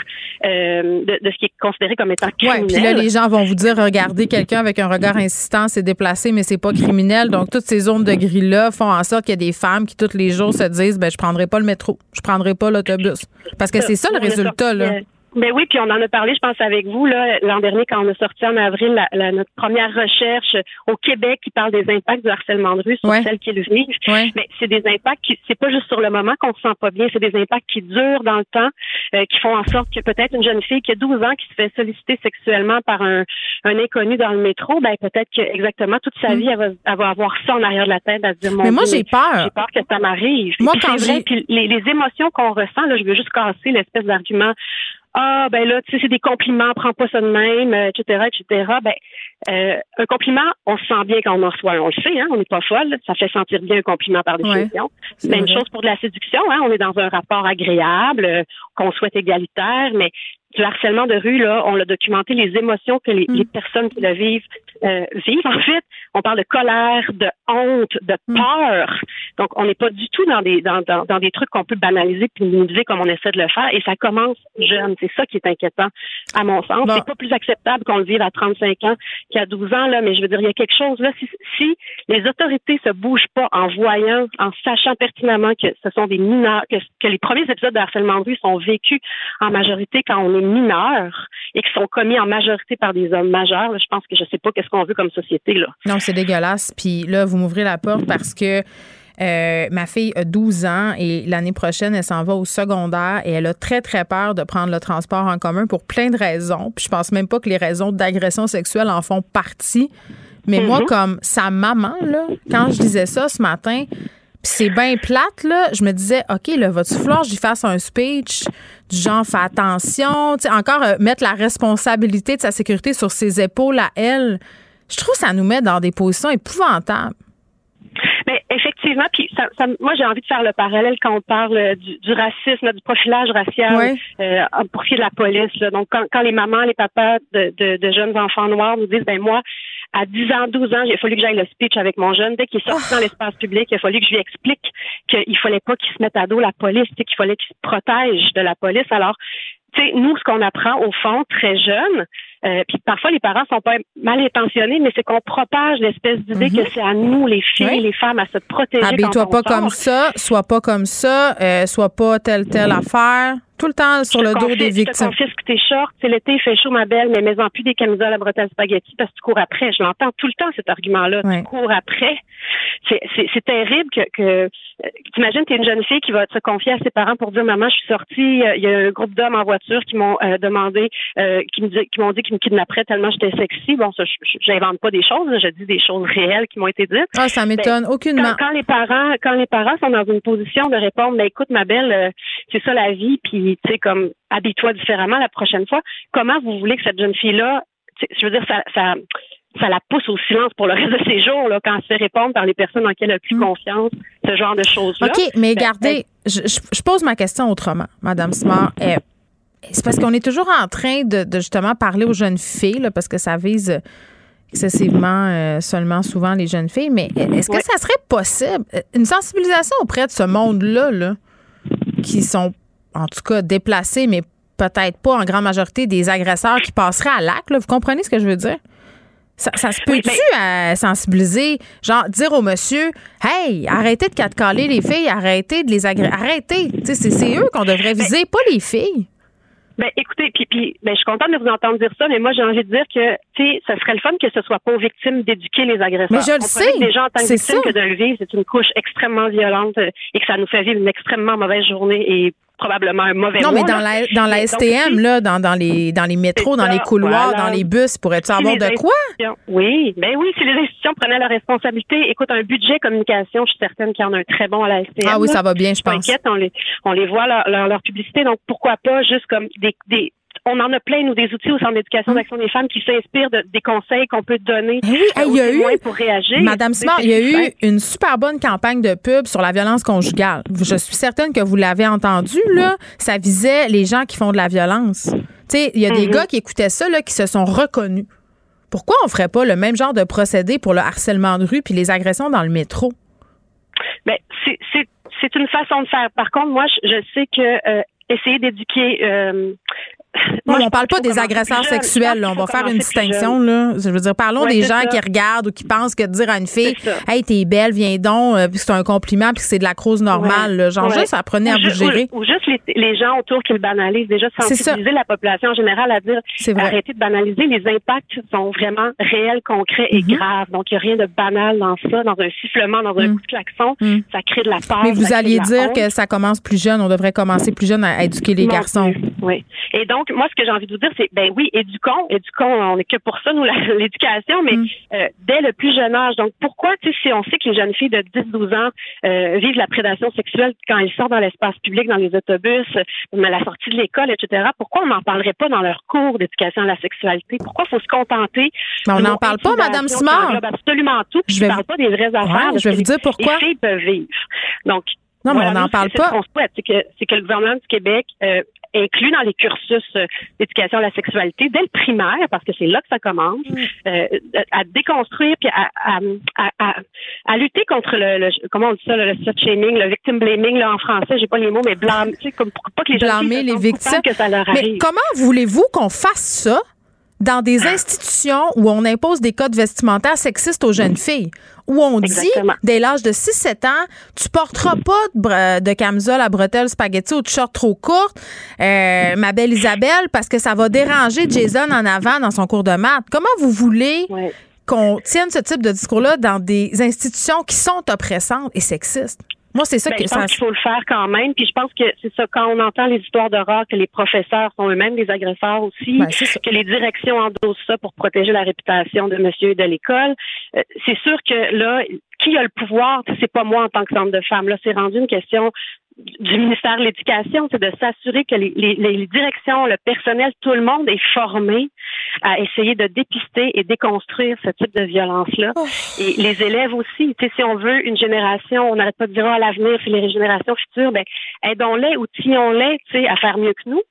euh, de, de ce qui est considéré comme étant Ouais, criminel. puis là, les gens vont vous dire, regardez, quelqu'un avec un regard insistant s'est déplacé, mais c'est pas criminel. Donc, toutes ces zones de gris-là font en sorte qu'il y a des femmes qui, tous les jours, se disent, ben, je prendrai pas le métro, je prendrai pas l'autobus. Parce que c'est ça le résultat, là. Ben oui, puis on en a parlé, je pense, avec vous là l'an dernier quand on a sorti en avril la, la- notre première recherche au Québec qui parle des impacts du harcèlement de rue sur Ouais. celles qui le vivent. Ouais. Mais c'est des impacts qui c'est pas juste sur le moment qu'on se sent pas bien, c'est des impacts qui durent dans le temps, euh, qui font en sorte que peut-être une jeune fille qui a 12 ans qui se fait solliciter sexuellement par un, un inconnu dans le métro, ben peut-être que exactement toute sa vie elle va, elle va avoir ça en arrière de la tête à se dire mon Mm. Mais moi, j'ai peur. J'ai peur que ça m'arrive. Moi, Puis quand vrai, puis les, les émotions qu'on ressent, là, je veux juste casser l'espèce d'argument ah ben là, tu sais, c'est des compliments, prends pas ça de même, etc., etc. Ben euh, un compliment, on se sent bien quand on en reçoit, on le sait, hein, on n'est pas folle, ça fait sentir bien un compliment par définition. Ouais, Même chose pour de la séduction, hein, on est dans un rapport agréable, euh, qu'on souhaite égalitaire, mais du harcèlement de rue, là, on l'a documenté, les émotions que les, les personnes qui le vivent euh, vivent. En fait, on parle de colère, de honte, de peur. Donc, on n'est pas du tout dans des dans, dans, dans des trucs qu'on peut banaliser puis minimiser comme on essaie de le faire. Et ça commence jeune. C'est ça qui est inquiétant, à mon sens. C'est pas plus acceptable qu'on le vive à 35 ans qu'à 12 ans, là, mais je veux dire, il y a quelque chose là. Si, si les autorités se bougent pas en voyant, en sachant pertinemment que ce sont des mineurs, que, que les premiers épisodes de harcèlement de rue sont vécus en majorité quand on est mineur et qui sont commis en majorité par des hommes majeurs, là, je pense que je sais pas qu'est-ce qu'on veut comme société là. Non, c'est dégueulasse. Puis là, vous m'ouvrez la porte parce que euh, ma fille a 12 ans et l'année prochaine, elle s'en va au secondaire et elle a très, très peur de prendre le transport en commun pour plein de raisons. Puis je pense même pas que les raisons d'agression sexuelle en font partie. Mais moi, Mhm. comme sa maman, là, quand je disais ça ce matin, c'est bien plate, là, je me disais, OK, là, va-tu falloir j'y fasse un speech du genre, fais attention, tu sais, encore euh, mettre la responsabilité de sa sécurité sur ses épaules à elle. Je trouve que ça nous met dans des positions épouvantables. Mais effectivement, puis ça, ça- moi j'ai envie de faire le parallèle quand on parle euh, du, du racisme, du profilage racial Ouais. euh, pour qui de la police. là. Donc quand, quand les mamans, les papas de, de, de jeunes enfants noirs nous disent, ben moi, à 10 ans, 12 ans, il a fallu que j'aille le speech avec mon jeune. Dès qu'il est sorti dans l'espace public, il a fallu que je lui explique qu'il fallait pas qu'il se mette à dos la police, tu sais, qu'il fallait qu'il se protège de la police. Alors, tu sais, nous, ce qu'on apprend au fond, très jeune, euh, puis parfois les parents sont pas mal intentionnés, mais c'est qu'on propage l'espèce d'idée que c'est à nous, les filles, les femmes, à se protéger. Habille-toi on pas sort. comme ça, sois pas comme ça, euh, sois pas telle, telle affaire. Tout le temps sur Je le dos des Je victimes. te confisque tes shorts. C'est l'été, il fait chaud, ma belle, mais mets-en plus des camisoles à bretelles spaghetti parce que tu cours après. Je l'entends tout le temps, cet argument-là. Tu cours après. C'est, c'est, c'est terrible que, que t'imagines, t'es une jeune fille qui va se confier à ses parents pour dire, maman, je suis sortie, euh, il y a un groupe d'hommes en voiture qui m'ont euh, demandé, euh, qui me dit- qui m'ont dit qu'ils me kidnapperaient tellement j'étais sexy. Bon, ça, j'invente pas des choses, je dis des choses réelles qui m'ont été dites. Ah, ça m'étonne Ben, aucunement. Quand, quand les parents, quand les parents sont dans une position de répondre, ben écoute ma belle, euh, c'est ça la vie, puis tu sais comme habille-toi différemment la prochaine fois. Comment vous voulez que cette jeune fille là, je veux dire ça, ça, ça la pousse au silence pour le reste de ses jours là, quand elle se fait répondre par les personnes en qui elle a plus confiance, ce genre de choses là. Mm. OK, mais gardez, je, je- pose ma question autrement, Madame Smart. Euh, c'est parce qu'on est toujours en train de, de justement parler aux jeunes filles, là, parce que ça vise excessivement euh, seulement souvent les jeunes filles, mais est-ce que ça serait possible, euh, une sensibilisation auprès de ce monde-là, là, qui sont en tout cas déplacés, mais peut-être pas en grande majorité des agresseurs qui passeraient à l'acte, vous comprenez ce que je veux dire? Ça, ça se peut-tu à sensibiliser, genre dire au monsieur, hey, arrêtez de catcaler les filles, arrêtez de les agresser, arrêtez. C'est eux qu'on devrait viser, pas les filles. Ben, écoutez, puis, puis ben, je suis contente de vous entendre dire ça, mais moi, j'ai envie de dire que, tu sais, ça serait le fun que ce soit pas aux victimes d'éduquer les agresseurs. Mais je le sais, que Déjà, en tant que c'est victime, ça. que de le vivre, c'est une couche extrêmement violente euh, et que ça nous fait vivre une extrêmement mauvaise journée et probablement un mauvais Non, mais mois, dans là. la, dans la Mais donc, STM, là, dans, dans, les, dans les métros, dans ça, les couloirs, voilà. dans les bus, pourrais-tu avoir de quoi? Oui, ben oui, si les institutions prenaient leur responsabilité, écoute, un budget communication, je suis certaine qu'il y en a un très bon à la STM. Ah oui, là. ça va bien, je pense. inquiète, on les, on les voit leur, leur, leur publicité, donc pourquoi pas juste comme des, des on en a plein, nous, des outils au Centre d'éducation d'action des femmes qui s'inspirent de- des conseils qu'on peut donner Eh oui, euh, hey, il y a eu, pour réagir. Madame Simard, il y a eu une super bonne campagne de pub sur la violence conjugale. Je suis certaine que vous l'avez entendu, là. Ça visait les gens qui font de la violence. Tu sais, il y a des Mhm. gars qui écoutaient ça, là, qui se sont reconnus. Pourquoi on ferait pas le même genre de procédé pour le harcèlement de rue puis les agressions dans le métro? Ben, c'est- une façon de faire. Par contre, moi, je, je sais que euh, essayer d'éduquer. Euh, moi, on parle pense pas des agresseurs sexuels. là. On va faire une distinction. Là. Je veux dire, parlons Ouais, des gens ça. qui regardent ou qui pensent que de dire à une fille. Hey, t'es belle, viens donc, euh, puis c'est un compliment, puis c'est de la crouse normale. Ouais. là. Genre, Ouais. juste apprenez à Ou vous gérer. Ou, ou juste les, les gens autour qui le banalisent. Déjà, sensibiliser la population en général à dire arrêtez de banaliser. Les impacts sont vraiment réels, concrets et Mhm. graves. Donc, il n'y a rien de banal dans ça, dans un sifflement, dans un coup de klaxon. Ça crée de la peur. Mm. Mais vous alliez dire que ça commence plus jeune. On devrait commencer plus jeune à, éduquer les garçons. Oui. Et donc, moi, ce que j'ai envie de vous dire, c'est, ben oui, éduquons, éduquons, on n'est que pour ça, nous, l'éducation, mais Mm. euh, dès le plus jeune âge. Donc, pourquoi, tu sais, si on sait que les jeunes filles de 10-12 ans euh, vivent la prédation sexuelle quand elles sortent dans l'espace public, dans les autobus, euh, à la sortie de l'école, etc., pourquoi on n'en parlerait pas dans leur cours d'éducation à la sexualité? Pourquoi faut se contenter? Mais on n'en parle pas, Madame Simard. absolument tout, puis Je ne parle pas des vraies affaires. Ouais, je vais vous dire pourquoi. Les filles peuvent vivre. Donc, Non, mais voilà, on n'en parle c'est pas. Ce qu'on souhaite, c'est que, c'est que le gouvernement du Québec euh, inclut dans les cursus euh, d'éducation à la sexualité dès le primaire, parce que c'est là que ça commence, Mm. euh, à déconstruire puis à, à, à, à, à lutter contre le, le- comment on dit ça, le, le slut shaming, le victim blaming là en français, j'ai pas les mots, mais blâme, tu sais, comme pour pas que les jeunes blâmer les victimes. que ça leur Mais arrive. comment voulez-vous qu'on fasse ça? Dans des institutions où on impose des codes vestimentaires sexistes aux jeunes filles? Où on dit, dès l'âge de 6-7 ans, tu porteras pas de camisole à bretelles spaghetti ou de short trop courte, euh, ma belle Isabelle, parce que ça va déranger Jason en avant dans son cours de maths. Comment vous voulez qu'on tienne ce type de discours-là dans des institutions qui sont oppressantes et sexistes? Moi, c'est ça Ben, que je ça. pense qu'il faut le faire quand même. Puis je pense que c'est ça, quand on entend les histoires d'horreur, que les professeurs sont eux-mêmes des agresseurs aussi, Ben, que les directions endossent ça pour protéger la réputation de monsieur et de l'école. euh, c'est sûr que là, qui a le pouvoir? C'est pas moi en tant que centre de femmes. Là, c'est rendu une question du ministère de l'Éducation, c'est de s'assurer que les, les- les directions, le personnel, tout le monde est formé à essayer de dépister et déconstruire ce type de violence-là. Et les élèves aussi. Tu sais, si on veut une génération, on n'arrête pas de dire Ah, à l'avenir, c'est les générations futures, ben aidons-les, outillons-les, tu sais, à faire mieux que nous.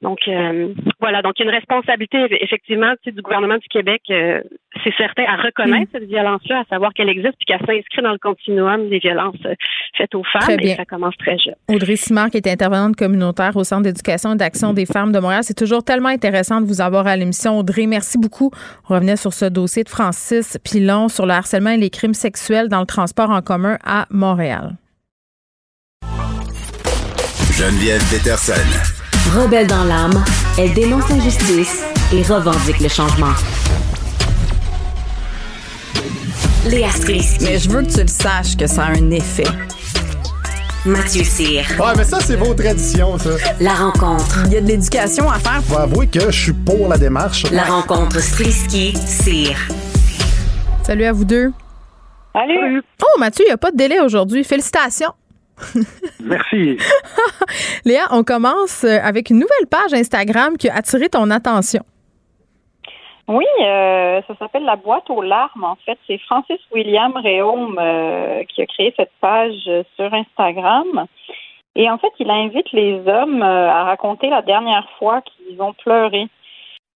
Donc euh, voilà, donc il y a une responsabilité effectivement tu sais, du gouvernement du Québec, euh, c'est certain, à reconnaître cette violence-là, à savoir qu'elle existe, puis qu'elle s'inscrit dans le continuum des violences euh, faites aux femmes, Très bien. et ça commence très jeune. Audrey Simard, qui est intervenante communautaire au Centre d'éducation et d'action des femmes de Montréal. C'est toujours tellement intéressant de vous avoir à l'émission. Audrey, merci beaucoup. On revenait sur ce dossier de Francis Pilon sur le harcèlement et les crimes sexuels dans le transport en commun à Montréal. Geneviève Peterson. Rebelle dans l'âme, elle dénonce l'injustice et revendique le changement. Léa Strisky. Mais je veux que tu le saches que ça a un effet. Mathieu Cyr. Ouais, mais ça, c'est vos traditions, ça. La rencontre. Il y a de l'éducation à faire. Faut avouer que je suis pour la démarche. La rencontre Strisky-Cyr. Salut à vous deux. Salut. Oh, Mathieu, il n'y a pas de délai aujourd'hui. Félicitations. Merci. Léa, on commence euh, avec une nouvelle page Instagram qui a attiré ton attention. Oui, euh, ça s'appelle la boîte aux larmes. En fait, c'est Francis William Réaume euh, qui a créé cette page sur Instagram. Et en fait, il invite les hommes euh, à raconter la dernière fois qu'ils ont pleuré.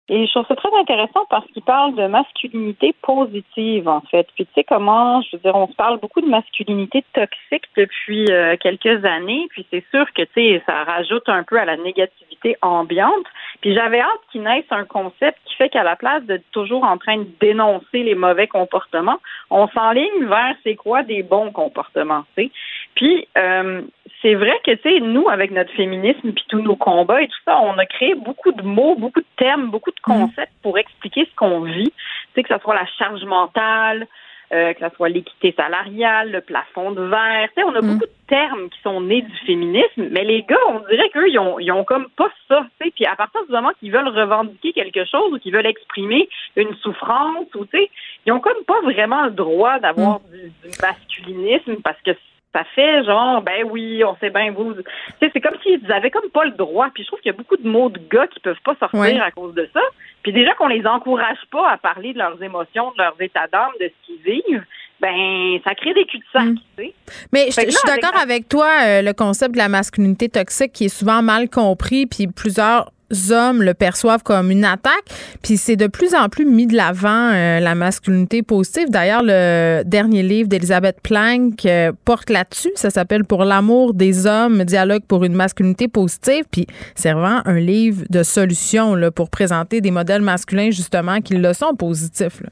Et je trouve ça très intéressant parce qu'il parle de masculinité positive, en fait. Puis tu sais comment, je veux dire, on se parle beaucoup de masculinité toxique depuis euh, quelques années. Puis c'est sûr que tu sais, ça rajoute un peu à la négativité ambiante. Puis j'avais hâte qu'il naisse un concept qui fait qu'à la place de toujours en train de dénoncer les mauvais comportements, on s'enligne vers c'est quoi des bons comportements, tu sais. Puis euh, c'est vrai que tu sais nous avec notre féminisme puis tous nos combats et tout ça, on a créé beaucoup de mots, beaucoup de termes, beaucoup de concepts pour expliquer ce qu'on vit, tu sais que ça soit la charge mentale, euh, que ça soit l'équité salariale, le plafond de verre. Tu sais, on a beaucoup de termes qui sont nés du féminisme, mais les gars, on dirait qu'eux, ils ont, ils ont comme pas ça. Tu sais, puis à partir du moment qu'ils veulent revendiquer quelque chose ou qu'ils veulent exprimer une souffrance, ou tu sais, ils ont comme pas vraiment le droit d'avoir du, du masculinisme parce que ça fait genre ben oui on sait bien vous c'est comme s'ils avaient comme pas le droit. Puis je trouve qu'il y a beaucoup de mots de gars qui peuvent pas sortir à cause de ça. Puis déjà qu'on les encourage pas à parler de leurs émotions de leurs états d'âme de ce qu'ils vivent ben ça crée des cul-de-sac tu sais. Mais je, suis d'accord avec toi, euh, le concept de la masculinité toxique qui est souvent mal compris, puis plusieurs hommes le perçoivent comme une attaque, puis c'est de plus en plus mis de l'avant euh, la masculinité positive. D'ailleurs, le dernier livre d'Elisabeth Planck euh, porte là-dessus. Ça s'appelle Pour l'amour des hommes, dialogue pour une masculinité positive. Puis c'est vraiment un livre de solutions là, pour présenter des modèles masculins justement qui le sont positifs. là.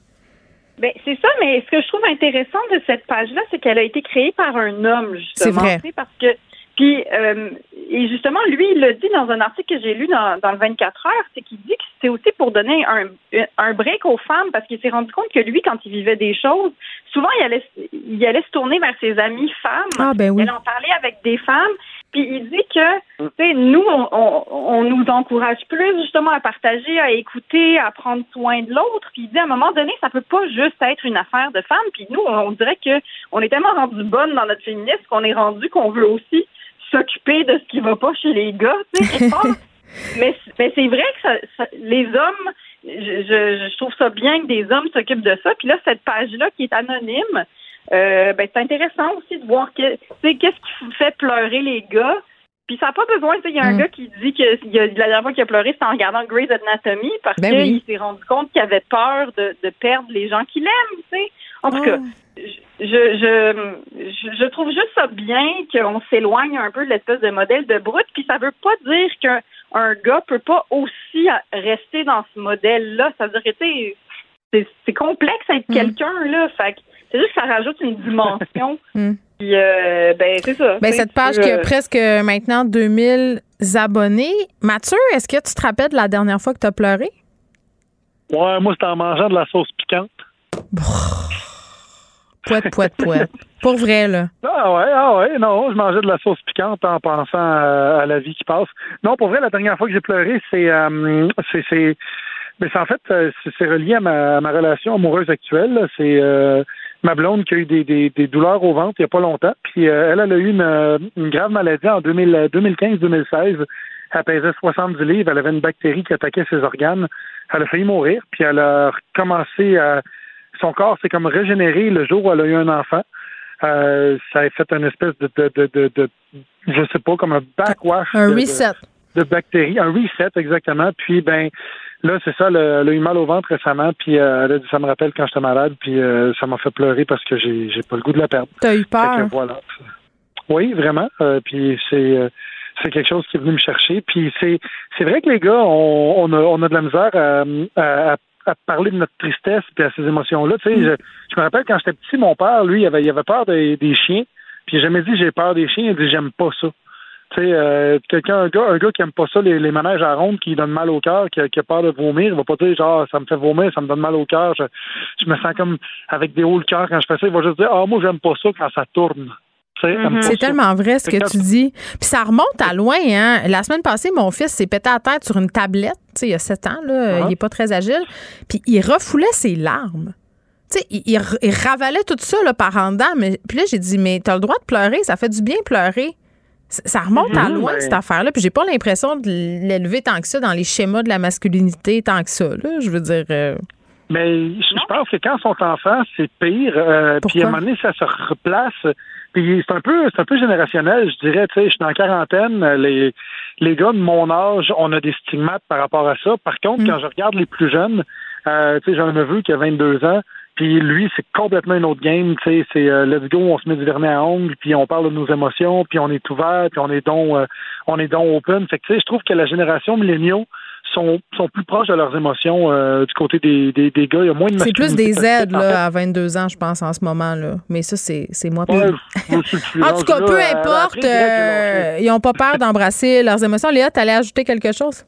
Ben, c'est ça, mais ce que je trouve intéressant de cette page-là, c'est qu'elle a été créée par un homme, justement. C'est vrai. Parce que, puis, euh, et justement, lui, il le dit dans un article que j'ai lu dans, dans le 24 heures, c'est qu'il dit que c'est aussi pour donner un, un break aux femmes, parce qu'il s'est rendu compte que lui, quand il vivait des choses, souvent, il allait, il allait se tourner vers ses amies femmes. Ah, ben oui. Il en parler avec des femmes. Puis il dit que, tu sais, nous, on, on, on nous encourage plus justement à partager, à écouter, à prendre soin de l'autre. Puis il dit à un moment donné, ça peut pas juste être une affaire de femmes. Puis nous, on, on dirait que on est tellement rendu bonne dans notre féminisme qu'on est rendu qu'on veut aussi s'occuper de ce qui va pas chez les gars, mais, mais c'est vrai que ça, ça- les hommes, je, je, je trouve ça bien que des hommes s'occupent de ça. Puis là, cette page-là qui est anonyme, euh, ben, c'est intéressant aussi de voir que, qu'est-ce qui fait pleurer les gars. Puis ça n'a pas besoin, il y a un Mm. gars qui dit que y a- la dernière fois qu'il a pleuré, c'était en regardant Grey's Anatomy parce Ben qu'il oui. s'est rendu compte qu'il avait peur de, de perdre les gens qu'il aime, tu sais. En tout Oh. cas, je, je, je, je trouve juste ça bien qu'on s'éloigne un peu de l'espèce de modèle de brut, puis ça veut pas dire qu'un un gars peut pas aussi rester dans ce modèle-là. Ça veut dire que, tu sais, c'est- c'est complexe être Mm. quelqu'un, là. Fait que c'est juste que ça rajoute une dimension. Mm. Puis, euh, ben, c'est ça. Ben, cette page qui a euh, presque maintenant 2000 abonnés. Mathieu, est-ce que tu te rappelles de la dernière fois que tu as pleuré? Ouais, moi, c'était en mangeant de la sauce piquante. Pouette, pouette, pouette. Pour vrai, là. Ah ouais, ah ouais, non, je mangeais de la sauce piquante en pensant à, à la vie qui passe. Non, pour vrai, la dernière fois que j'ai pleuré, c'est euh, c'est mais c'est en fait euh, c'est relié à ma, relation amoureuse actuelle. C'est euh, ma blonde qui a eu des, des, douleurs au ventre il y a pas longtemps. Puis euh, elle, elle a eu une, euh, grave maladie en 2000 2015-2016. Elle pesait 70 livres, elle avait une bactérie qui attaquait ses organes. Elle a failli mourir, puis elle a recommencé à son corps s'est comme régénéré le jour où elle a eu un enfant. Euh, ça a fait une espèce de, de, de, de, de- je sais pas, comme un backwash. Un reset. De, bactéries. Un reset, exactement. Puis, ben, là, c'est ça, elle a elle a eu mal au ventre récemment, puis euh, elle a dit, ça me rappelle quand j'étais malade, puis euh, ça m'a fait pleurer parce que j'ai j'ai pas le goût de la perdre. T'as eu Fait que peur? voilà. Oui, vraiment. Puis c'est c'est quelque chose qui est venu me chercher. Puis c'est c'est vrai que les gars, on, on, a, on a de la misère à, à, à parler de notre tristesse et à ces émotions-là. Tu sais, je, je me rappelle quand j'étais petit, mon père, lui, il avait, il avait peur des, des chiens. Puis il a jamais dit j'ai peur des chiens, il a dit j'aime pas ça. Tu sais, euh, quelqu'un, un gars, un gars qui aime pas ça, les, les manèges à ronde, qui donne mal au cœur, qui, a- qui a peur de vomir, il va pas dire genre ça me fait vomir, ça me donne mal au cœur, je, je me sens comme avec des hauts le cœur quand je fais ça, il va juste dire Ah moi j'aime pas ça quand ça tourne. Pas C'est tellement vrai ce que tu dis. Puis ça remonte à loin. Hein? La semaine passée, mon fils s'est pété à tête sur une tablette. Tu sais, il y a 7 ans, là, Uh-huh. il est pas très agile. Puis il refoulait ses larmes. Tu sais, il, il il ravalait tout ça là, par en dedans. Mais, puis là, j'ai dit, mais t'as le droit de pleurer. Ça fait du bien pleurer. Ça remonte à Mhm, loin, ben- cette affaire-là. Puis j'ai pas l'impression de l'élever tant que ça dans les schémas de la masculinité tant que ça. Là. Je veux dire... euh, Mais je, je pense que quand ils sont enfants, c'est pire. Euh, puis à un moment donné, ça se replace. Puis c'est un peu, c'est un peu générationnel, je dirais. Tu sais, je suis la quarantaine. Les, les gars de mon âge, on a des stigmates par rapport à ça. Par contre, quand je regarde les plus jeunes, euh, tu sais, j'ai un neveu qui a 22 ans. Puis lui, c'est complètement une autre game. Tu sais, c'est euh, let's go, on se met du vernis à ongles, puis on parle de nos émotions, puis on est ouvert, puis on est donc, euh, on est donc open. Fait que tu sais, je trouve que la génération milléniaux sont, sont plus proches de leurs émotions euh, du côté des, des, des gars. Il y a moins de C'est plus des aides là, à 22 ans, je pense, en ce moment. là. Mais ça, c'est c'est moi. Ouais, en tout cas, peu importe, euh, ils n'ont pas peur d'embrasser leurs émotions. Léa, t'allais ajouter quelque chose?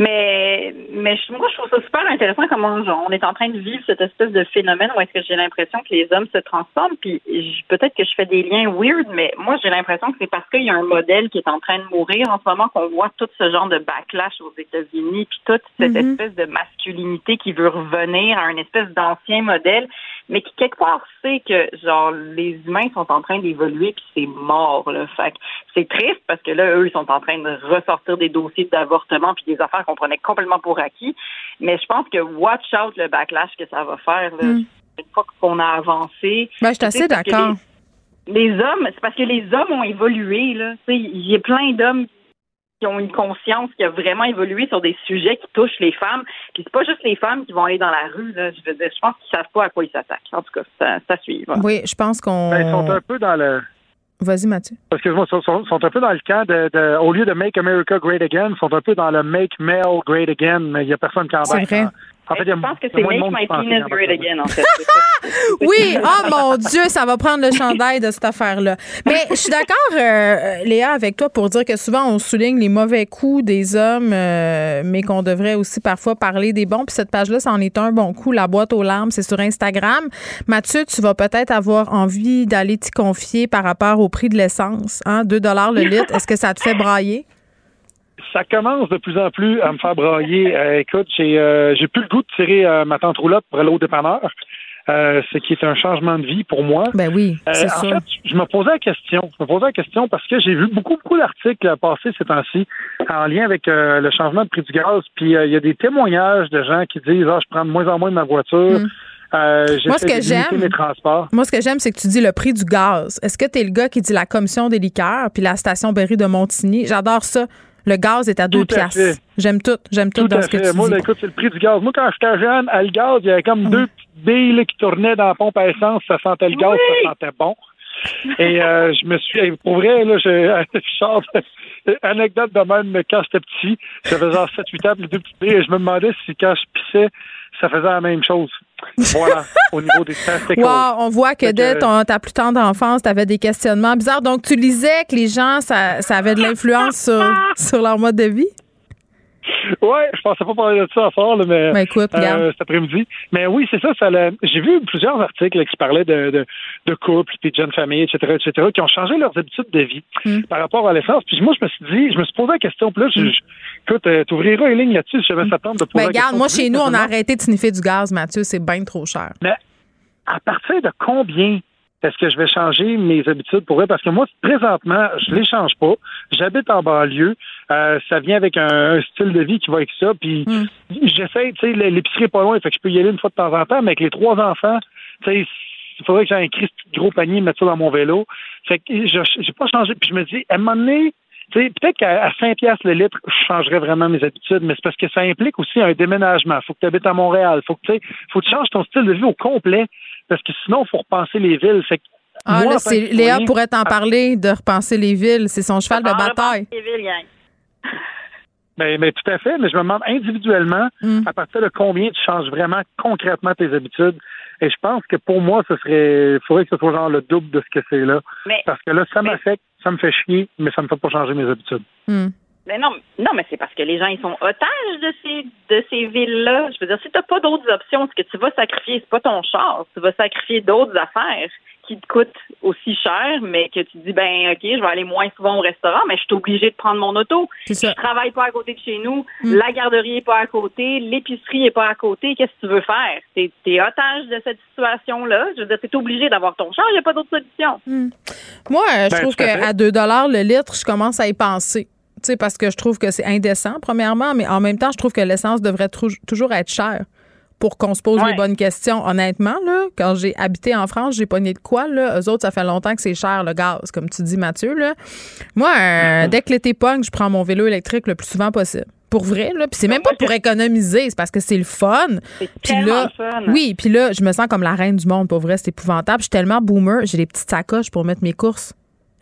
Mais, mais moi, je trouve ça super intéressant comment genre, on est en train de vivre cette espèce de phénomène où est-ce que j'ai l'impression que les hommes se transforment. Puis peut-être que je fais des liens weird, mais moi, j'ai l'impression que c'est parce qu'il y a un modèle qui est en train de mourir en ce moment qu'on voit tout ce genre de backlash aux États-Unis, puis toute cette Mhm. espèce de masculinité qui veut revenir à une espèce d'ancien modèle, mais qui quelque part sait que genre les humains sont en train d'évoluer puis c'est mort. Là. Fait c'est triste parce que là, eux, ils sont en train de ressortir des dossiers d'avortement puis des affaires qu'on prenait complètement pour acquis. Mais je pense que watch out le backlash que ça va faire là, Mm. une fois qu'on a avancé. Ben, je suis assez d'accord. Les, les hommes, c'est parce que les hommes ont évolué. Là. Tu sais, Il y a plein d'hommes qui ont une conscience qui a vraiment évolué sur des sujets qui touchent les femmes. Puis c'est pas juste les femmes qui vont aller dans la rue. Là. Je veux dire, je pense qu'ils savent pas à quoi ils s'attaquent. En tout cas, ça, ça suit. voilà. Oui, je pense qu'on. Ben, ils sont un peu dans le. Vas-y, Mathieu. Parce que moi, ils sont, un peu dans le camp de, de- au lieu de Make America Great Again, ils sont un peu dans le Make Male Great Again, mais il n'y a personne qui C'est embarque vrai. Y a Je pense que c'est Make My Penis Great. Again, en fait. Oui, oh mon Dieu, ça va prendre le chandail de cette affaire-là. Mais je suis d'accord, euh, Léa, avec toi pour dire que souvent on souligne les mauvais coups des hommes, euh, mais qu'on devrait aussi parfois parler des bons. Puis cette page-là, ça en est un bon coup. La boîte aux larmes, c'est sur Instagram. Mathieu, tu vas peut-être avoir envie d'aller t'y confier par rapport au prix de l'essence. Hein? 2 le litre. Est-ce que ça te fait brailler? Ça commence de plus en plus à me faire brailler. Euh, écoute, j'ai euh, j'ai plus le goût de tirer euh, ma tante roulotte pour aller au dépanneur. Ce qui est un changement de vie pour moi. Ben oui, c'est en fait, je me posais la question. Je me posais la question parce que j'ai vu beaucoup, beaucoup d'articles passer ces temps-ci en lien avec le changement de prix du gaz. Puis il y a des témoignages de gens qui disent Ah, je prends de moins en moins de ma voiture. Mm. Euh, Moi, ce que j'aime-. Moi, ce que j'aime, c'est que tu dis le prix du gaz. Est-ce que tu es le gars qui dit la commission des liqueurs puis la station Berry de Montigny? J'adore ça. Le gaz est à deux Tout à piastres. J'aime tout. J'aime tout, Tout dans à ce que tu Moi, dis. écoute, c'est le prix du gaz. Moi, quand j'étais jeune, à le gaz, il y avait comme Mm. deux petites billes qui tournaient dans la pompe à essence. Ça sentait le gaz, ça sentait bon. Et euh, je me suis, pour vrai, là, je, Charles, anecdote de même, mais quand j'étais petit, j'avais genre 7-8 ans, les deux petites billes, et je me demandais si quand je pissais, ça faisait la même chose. Voilà, au niveau des. Wow, on voit que dès ton- ta plus tendre enfance, tu avais des questionnements bizarres. Donc, tu lisais que les gens, ça, ça avait de l'influence sur, sur leur mode de vie? Ouais, je pensais pas parler de ça soir, là, mais Ben, écoute, euh, cet après-midi. Mais oui, c'est ça. ça J'ai vu plusieurs articles là, qui parlaient de, de, de couples, puis de jeunes familles, etc., etc., qui ont changé leurs habitudes de vie Mm. par rapport à l'essence. Puis moi, je me suis dit, je me suis posé la question. Puis là, je, je- écoute, euh, t'ouvriras les lignes là-dessus. Je vais s'attendre de poser Ben, la question. regarde, moi, chez nous, on a arrêté de sniffer du gaz, Mathieu. C'est bien trop cher. Mais à partir de combien est-ce que je vais changer mes habitudes pour eux? Parce que moi, présentement, je les change pas. J'habite en banlieue. Euh, ça vient avec un, un style de vie qui va avec ça. Puis j'essaie, tu sais, l'épicerie est pas loin, fait que je peux y aller une fois de temps en temps, mais avec les trois enfants, tu sais, il faudrait que j'ai un Christ gros panier, mettre ça dans mon vélo. Fait que j'ai pas changé. Puis je me dis, à un moment donné, tu sais, peut-être qu'à à 5 piastres le litre, je changerais vraiment mes habitudes, mais c'est parce que ça implique aussi un déménagement. Faut que tu habites à Montréal. Faut que faut que tu changes ton style de vie au complet, parce que sinon, il faut repenser les villes. Fait que Ah, moi, là, c'est, Léa pourrait t'en parler de repenser les villes. C'est son cheval de Ah, bataille. Ben, ben, tout à fait, mais je me demande individuellement Mm. à partir de combien tu changes vraiment concrètement tes habitudes? Et je pense que pour moi, ce serait, il faudrait que ce soit genre le double de ce que c'est là. Mais- Parce que là, ça m'affecte, ça me fait chier, mais ça me fait pas changer mes habitudes. Mais non, non, mais c'est parce que les gens ils sont otages de ces de ces villes-là. Je veux dire, si t'as pas d'autres options, ce que tu vas sacrifier, c'est pas ton char, tu vas sacrifier d'autres affaires qui te coûtent aussi cher, mais que tu dis ben ok, je vais aller moins souvent au restaurant, mais je suis obligée de prendre mon auto. Je travaille pas à côté de chez nous, Mm. la garderie est pas à côté, l'épicerie est pas à côté. Qu'est-ce que tu veux faire? T'es es otage de cette situation-là. Je veux dire, t'es obligé d'avoir ton char, il y a pas d'autre solution. Moi, euh, je Ben, trouve tout à fait. qu'à 2 le litre, je commence à y penser. Tu sais, parce que je trouve que c'est indécent, premièrement, mais en même temps, je trouve que l'essence devrait toujours être chère pour qu'on se pose Ouais. les bonnes questions. Honnêtement, là, quand j'ai habité en France, j'ai pogné de quoi, là? Eux autres, ça fait longtemps que c'est cher, le gaz, comme tu dis, Mathieu, là. Moi, euh, dès que l'été pogne, je prends mon vélo électrique le plus souvent possible. Pour vrai, là. Puis c'est même pas pour économiser, c'est parce que c'est le fun. Puis là, fun. oui, puis là, je me sens comme la reine du monde. Pour vrai, c'est épouvantable. Je suis tellement boomer, j'ai des petites sacoches pour mettre mes courses.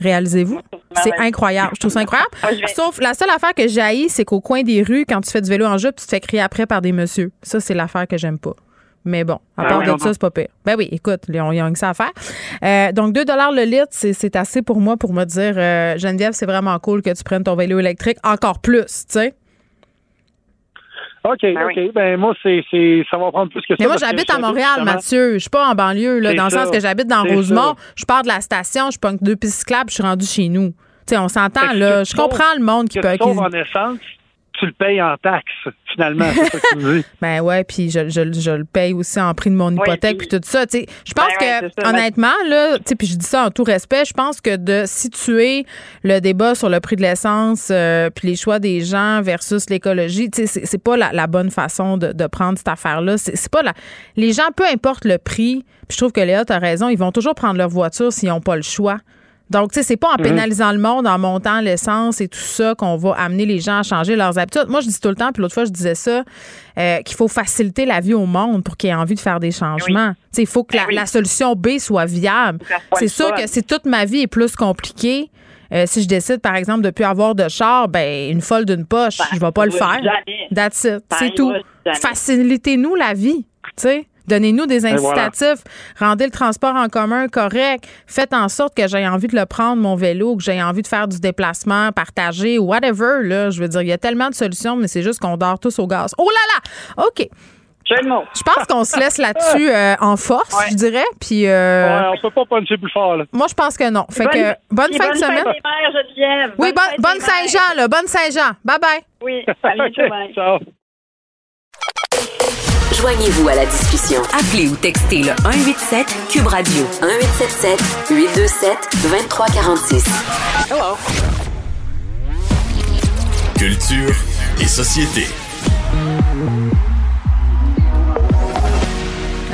Réalisez-vous? C'est incroyable. Je trouve ça incroyable. Sauf la seule affaire que j'ai c'est qu'au coin des rues, quand tu fais du vélo en jupe, tu te fais crier après par des messieurs. Ça, c'est l'affaire que j'aime pas. Mais bon, à Ah part de ça, c'est pas pire. Ben oui, écoute, ils ont, ils ont que ça à faire. Euh, donc, 2 le litre, c'est c'est assez pour moi pour me dire, euh, Geneviève, c'est vraiment cool que tu prennes ton vélo électrique encore plus, tu sais. OK, OK. Ben, moi, c'est, c'est, ça va prendre plus que ça. Mais moi, j'habite à Montréal, justement- Mathieu. Je suis pas en banlieue, là, dans le ça. sens que j'habite dans C'est Rosemont. ça. Je pars de la station, je pogne deux pistes cyclables, je suis rendu chez nous. Tu sais, on s'entend, là. Je comprends le monde qui peut. en essence, tu le payes en taxes, finalement. C'est ça que tu me dis. Ben ouais, puis je, je, je le paye aussi en prix de mon hypothèque puis tout ça. Tu sais, je pense Ben ouais, que ça. honnêtement là, tu sais, puis je dis ça en tout respect, je pense que de situer le débat sur le prix de l'essence euh, puis les choix des gens versus l'écologie, tu sais, c'est, c'est pas la, la bonne façon de, de prendre cette affaire-là. C'est, c'est pas la. Les gens, peu importe le prix, puis je trouve que Léa a raison, ils vont toujours prendre leur voiture s'ils n'ont pas le choix. Donc, tu sais, c'est pas en Mhm. pénalisant le monde, en montant l'essence et tout ça qu'on va amener les gens à changer leurs habitudes. Moi, je dis tout le temps, puis l'autre fois, je disais ça, euh, qu'il faut faciliter la vie au monde pour qu'il ait envie de faire des changements. Tu sais, il faut que la, la solution B soit viable. C'est sûr que si toute ma vie est plus compliquée, Euh, si je décide, par exemple, de plus avoir de char, ben une folle d'une poche, je vais pas le faire. jamais. That's it. C'est tout. arrivera jamais. Facilitez-nous la vie, tu sais. Donnez-nous des voilà. incitatifs. Rendez le transport en commun correct. Faites en sorte que j'ai envie de le prendre, mon vélo, que j'ai envie de faire du déplacement, partager, whatever. Là, je veux dire, il y a tellement de solutions, mais c'est juste qu'on dort tous au gaz. Oh là là! OK. Je pense qu'on se laisse là-dessus euh, en force, je dirais. Puis, euh, Ouais, on peut pas puncher plus fort, là. moi, je pense que non. Fait Bonne- que bonne fin de semaine. mères. Oui, Bonne. Saint-Jean, là. Bonne Saint-Jean. Bye bye. Oui, le monde. Ciao. Joignez-vous à la discussion. Appelez ou textez le 187 Cube Radio 1877 827 2346. Hello. Culture et société.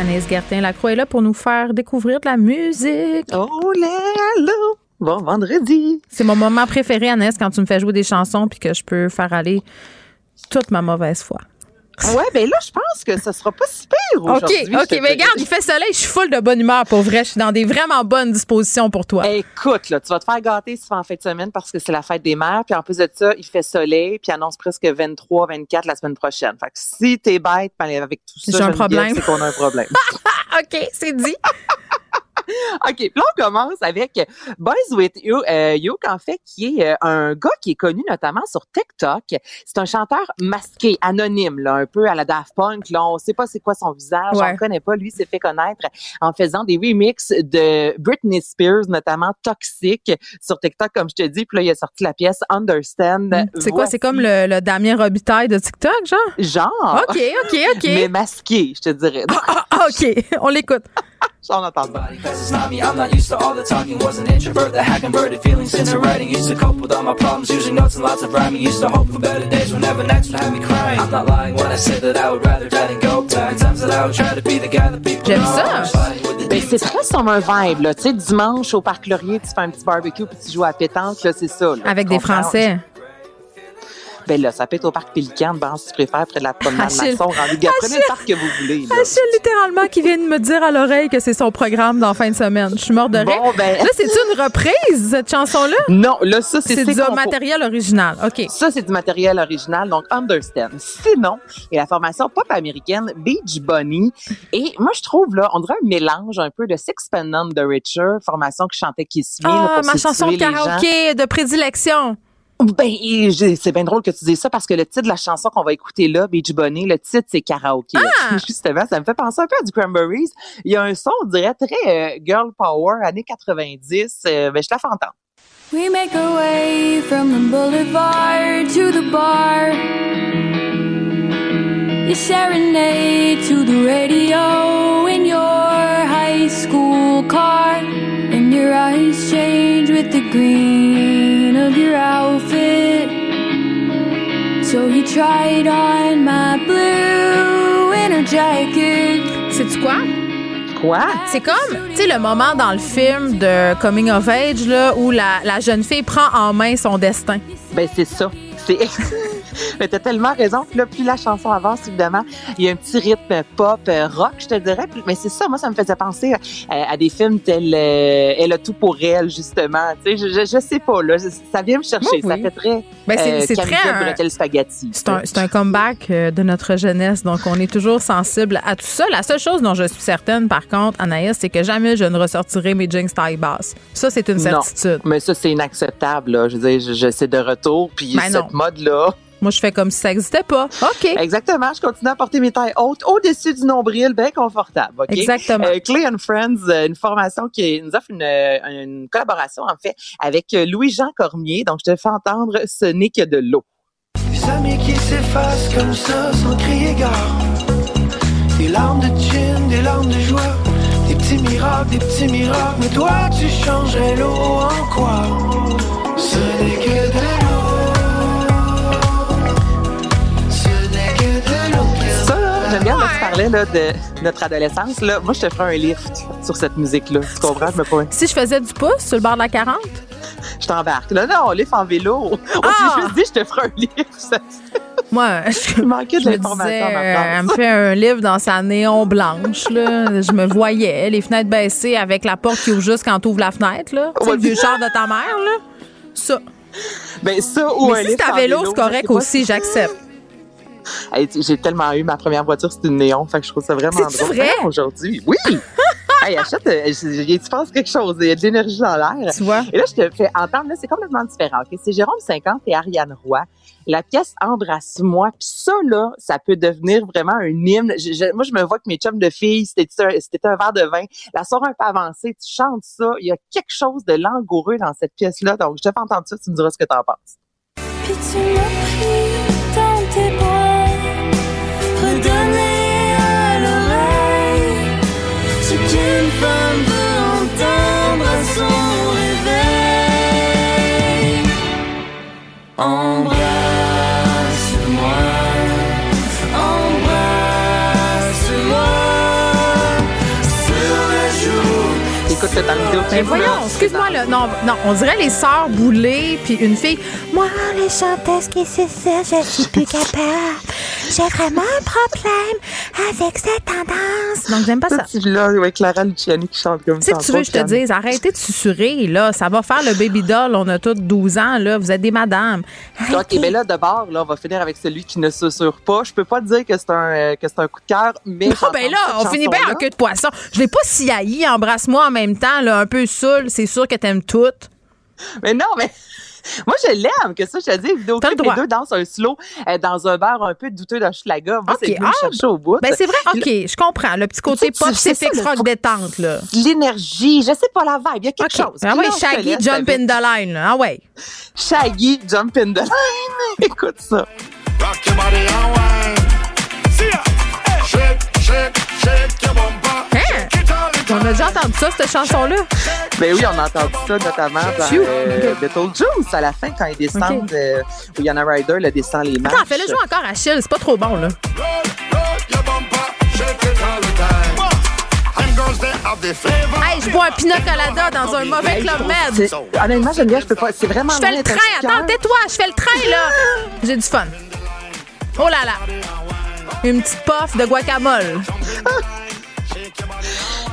Anaïs Gertin-Lacroix est là pour nous faire découvrir de la musique. Oh là là! Bon vendredi! C'est mon moment préféré, Anaïs, quand tu me fais jouer des chansons puis que je peux faire aller toute ma mauvaise foi. Ouais, ben là, je pense que ce sera pas si pire OK, aujourd'hui. OK. te Mais regarde, il fait soleil, je suis full de bonne humeur, pour vrai. Je suis dans des vraiment bonnes dispositions pour toi. Écoute, là, tu vas te faire gâter si tu vas en fin de semaine parce que c'est la fête des mères. Puis en plus de ça, il fait soleil, puis annonce presque 23, 24 la semaine prochaine. Fait que si t'es bête ben, avec tout ça, J'ai un problème. c'est qu'on a un problème. OK, c'est dit. OK, puis là, on commence avec Boys with You, euh, Yoke, en fait, qui est euh, un gars qui est connu notamment sur TikTok. C'est un chanteur masqué, anonyme, là, un peu à la Daft Punk. Là, on sait pas c'est quoi son visage, Ouais. on connaît pas. Lui, s'est fait connaître en faisant des remixes de Britney Spears, notamment Toxic, sur TikTok, comme je te dis. Puis là, il a sorti la pièce Understand. C'est quoi? C'est comme le, le Damien Robitaille de TikTok, genre? Genre. OK, OK, OK. Mais masqué, je te dirais. Ah, OK, on l'écoute. On entend pas. Cause it's not me, I'm not used to all the talking. Was an introvert that had converted feelings into writing. Used to cope with all my problems using notes and lots of rhyming. Used to hope for better days whenever next would have me crying. I'm not lying when I say that I would rather die than go back. Times that I would try to be the guy that people J'aime know. ça. Ben, c'est très sur un vibe, là. Tu sais, dimanche, au Parc Laurier, tu fais un petit barbecue puis tu joues à pétanque, là, c'est ça. là. Avec des? Français. Ben là, ça peut être au Parc Pélican, ben, si tu préfères, près de la promenade Achille. Masson, rendu gars. Prenez le parc que vous voulez, là. Achille, littéralement, qui vient de me dire à l'oreille que c'est son programme dans fin de semaine. Je suis morte de rire. Bon, ben- Là, c'est-tu une reprise, cette chanson-là? Non, là, ça, c'est C'est du matériel original. OK. Ça, c'est du matériel original, donc Understand. Sinon, il y a la formation pop américaine Beach Bunny. Et moi, je trouve, là, on dirait un mélange un peu de Sixpence the Richer, formation qui chantait Kiss Me. là, Ah, pour ma chanson de karaoké de prédilection. Ben, j'ai- c'est bien drôle que tu dises ça parce que le titre de la chanson qu'on va écouter là, Beach Bunny, le titre c'est karaoké. Ah! Justement, ça me fait penser un peu à du Cranberries. Il y a un son, on dirait très euh, girl power, années 90. Euh, ben, je te la fais entendre. We make our way from the boulevard to the bar. You serenade to the radio in your high school car. Your eyes change with the green of your outfit. So you tried on my blue winter jacket. C'est-tu quoi? Quoi? C'est comme, tu sais, le moment dans le film de Coming of Age, là, où la, la jeune fille prend en main son destin. Ben, c'est ça. C'est. Mais t'as tellement raison. Puis là, plus la chanson avance, évidemment, il y a un petit rythme pop, euh, rock, je te dirais. Mais c'est ça, moi, ça me faisait penser euh, à des films tels euh, Elle a tout pour elle, justement. Tu sais, je, je, je sais pas, là. ça vient me chercher. Oui, Ça fait très. Ben, c'est- euh, très un- spaghetti. C'est un, un comeback de notre jeunesse, donc on est toujours sensible à tout ça. La seule chose dont je suis certaine, par contre, Anaïs, c'est que jamais je ne ressortirai mes jeans taille basse. Ça, c'est une Non, certitude. mais ça, c'est inacceptable, là. Je veux dire, je, je- c'est de retour. Puis Ben non. cette mode-là. Moi, je fais comme si ça n'existait pas. OK. Exactement. Je continue à porter mes tailles hautes au-dessus du nombril, bien confortable. OK? Exactement. Euh, Clay and Friends, euh, une formation qui nous offre une, euh, une collaboration, en fait, avec euh, Louis-Jean Cormier. Donc, je te fais entendre Ce n'est que de l'eau. Des amis qui s'effacent comme ça sans crier gare. Des larmes de gin, des larmes de joie. Des petits miracles, des petits miracles. Mais toi, tu changerais l'eau en quoi? Ce n'est que de parlais là, de notre adolescence. Là. Moi, je te ferais un lift sur cette musique-là. Tu comprends? Je me. Si je faisais du pouce sur le bord de la 40, Je t'embarque. Là, non, lift en vélo. On Ah! juste dit, je te ferai un lift. moi, je, Il manquait de l'information euh, elle me fait un livre dans sa néon blanche. Là. Je me voyais, les fenêtres baissées avec la porte qui ouvre juste quand tu ouvres la fenêtre. Là. Tu sais, le vieux char de ta mère. Là. Ça. Ben, ça ou Mais un si c'est à vélo, c'est correct aussi, si- j'accepte. Hey, tu- J'ai tellement eu ma première voiture, c'était une néon, fait que je trouve ça vraiment drôle. vrai? Aujourd'hui, oui. hey, achète, euh, tu penses quelque chose, il y a de l'énergie dans l'air. Tu vois? Et là, je te fais entendre, là, c'est complètement différent. ok? C'est Jérôme 50 et Ariane Roy. La pièce Embrasse-moi, puis ça, là, ça peut devenir vraiment un hymne. Je- je- moi, je me vois que mes chums de filles, c'était un, c'était un verre de vin. La soirée un peu avancée, tu chantes ça. Il y a quelque chose de langoureux dans cette pièce-là. Donc, je te fais entendre ça, tu me diras ce que tu en penses. Puis tu m'as pris dans tes bras, femme veut entendre son réveil. Embrasse-moi, c'est dans le vidéo Ben voyons, excuse-moi, là. Non, non, on dirait les sœurs boulées, puis une fille. Moi, les chanteuses qui c'est ça, je suis plus capable. J'ai vraiment un problème avec cette tendance. Donc, j'aime pas ça. Tu là, avec Clara Luciani qui chante comme Tu sais ça. que tu veux que je te dise, arrêtez de susurrer, là. Ça va faire le baby doll. On a tous 12 ans, là. Vous êtes des madames. OK, ben là, d'abord, là, on va finir avec celui qui ne susurre pas. Je peux pas te dire que c'est un, euh, que c'est un coup de cœur, mais. Ah ben là, on finit bien en queue de poisson. Je l'ai pas si haï, embrasse-moi en même temps, là, un peu saoul. C'est sûr que t'aimes tout. Mais non, mais. Moi, je l'aime, que ça, je te dis, vidéo T'as le clip, les deux dansent un slow euh, dans un bar un peu douteux d'Hochelaga. Moi, c'est OK, venu me ah, chercher au bout. Ben c'est vrai, OK, je comprends. Le petit côté pop, c'est c'est rock détente, là. L'énergie, je sais pas la vibe, il y a quelque chose. Ah Puis ouais, Shaggy, laisse jump in the line, là. Ah ouais. Shaggy, jump in the line. Écoute ça. Rock your body and wine. See ya. Shake, shake, shake your bumper. Hein? On a déjà entendu ça, cette chanson-là? Ben oui, on a entendu ça notamment dans euh, Beetlejuice à la fin quand ils descendent, OK. euh, où Yana Ryder le descend les marches. Attends, fais-le jouer encore à Achille, c'est pas trop bon, là. Hey, je bois un pina colada dans un mauvais club med. Honnêtement, j'aime bien, je peux pas. C'est vraiment. Je fais le train, attends, tais-toi, je fais le train, là. J'ai du fun. Oh là là. Une petite puff de guacamole.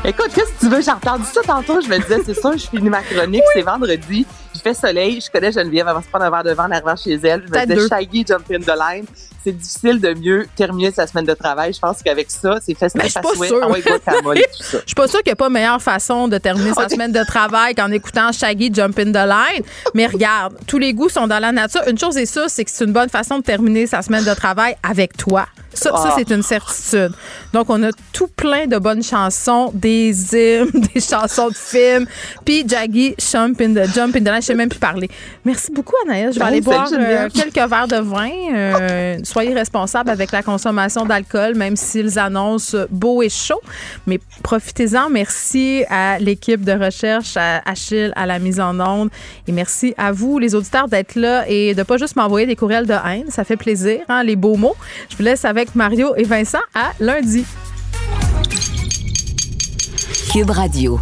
Écoute, qu'est-ce que tu veux? J'ai entendu ça tantôt. Je me disais, c'est sûr, je finis ma chronique, c'est vendredi. Il fait soleil. Je connais Geneviève. Elle va se prendre un verre de vin en arrivant chez elle. Je me disais. Shaggy, jump in the line. C'est difficile de mieux terminer sa semaine de travail. Je pense qu'avec ça, c'est festif Mais je suis à pas souhait. Ah ouais, tout ça. Je suis pas sûre qu'il n'y a pas meilleure façon de terminer sa semaine de travail qu'en écoutant Shaggy Jump in the Line. Mais regarde, tous les goûts sont dans la nature. Une chose est sûre, c'est que c'est une bonne façon de terminer sa semaine de travail avec toi. Ça, ça Ah. c'est une certitude. Donc, on a tout plein de bonnes chansons, des hymnes, des chansons de films. Puis, Jaggy, Jump in the, Jump in the Line, je sais même plus parler. Merci beaucoup, Anaïs. Je vais Hey, aller boire euh, quelques verres de vin. Euh, soyez responsables avec la consommation d'alcool, même s'ils annoncent beau et chaud. Mais profitez-en. Merci à l'équipe de recherche, à Achille, à la mise en onde. Et merci à vous, les auditeurs, d'être là et de pas juste m'envoyer des courriels de haine. Ça fait plaisir, hein, les beaux mots. Je vous laisse avec Mario et Vincent à lundi. Cube Radio.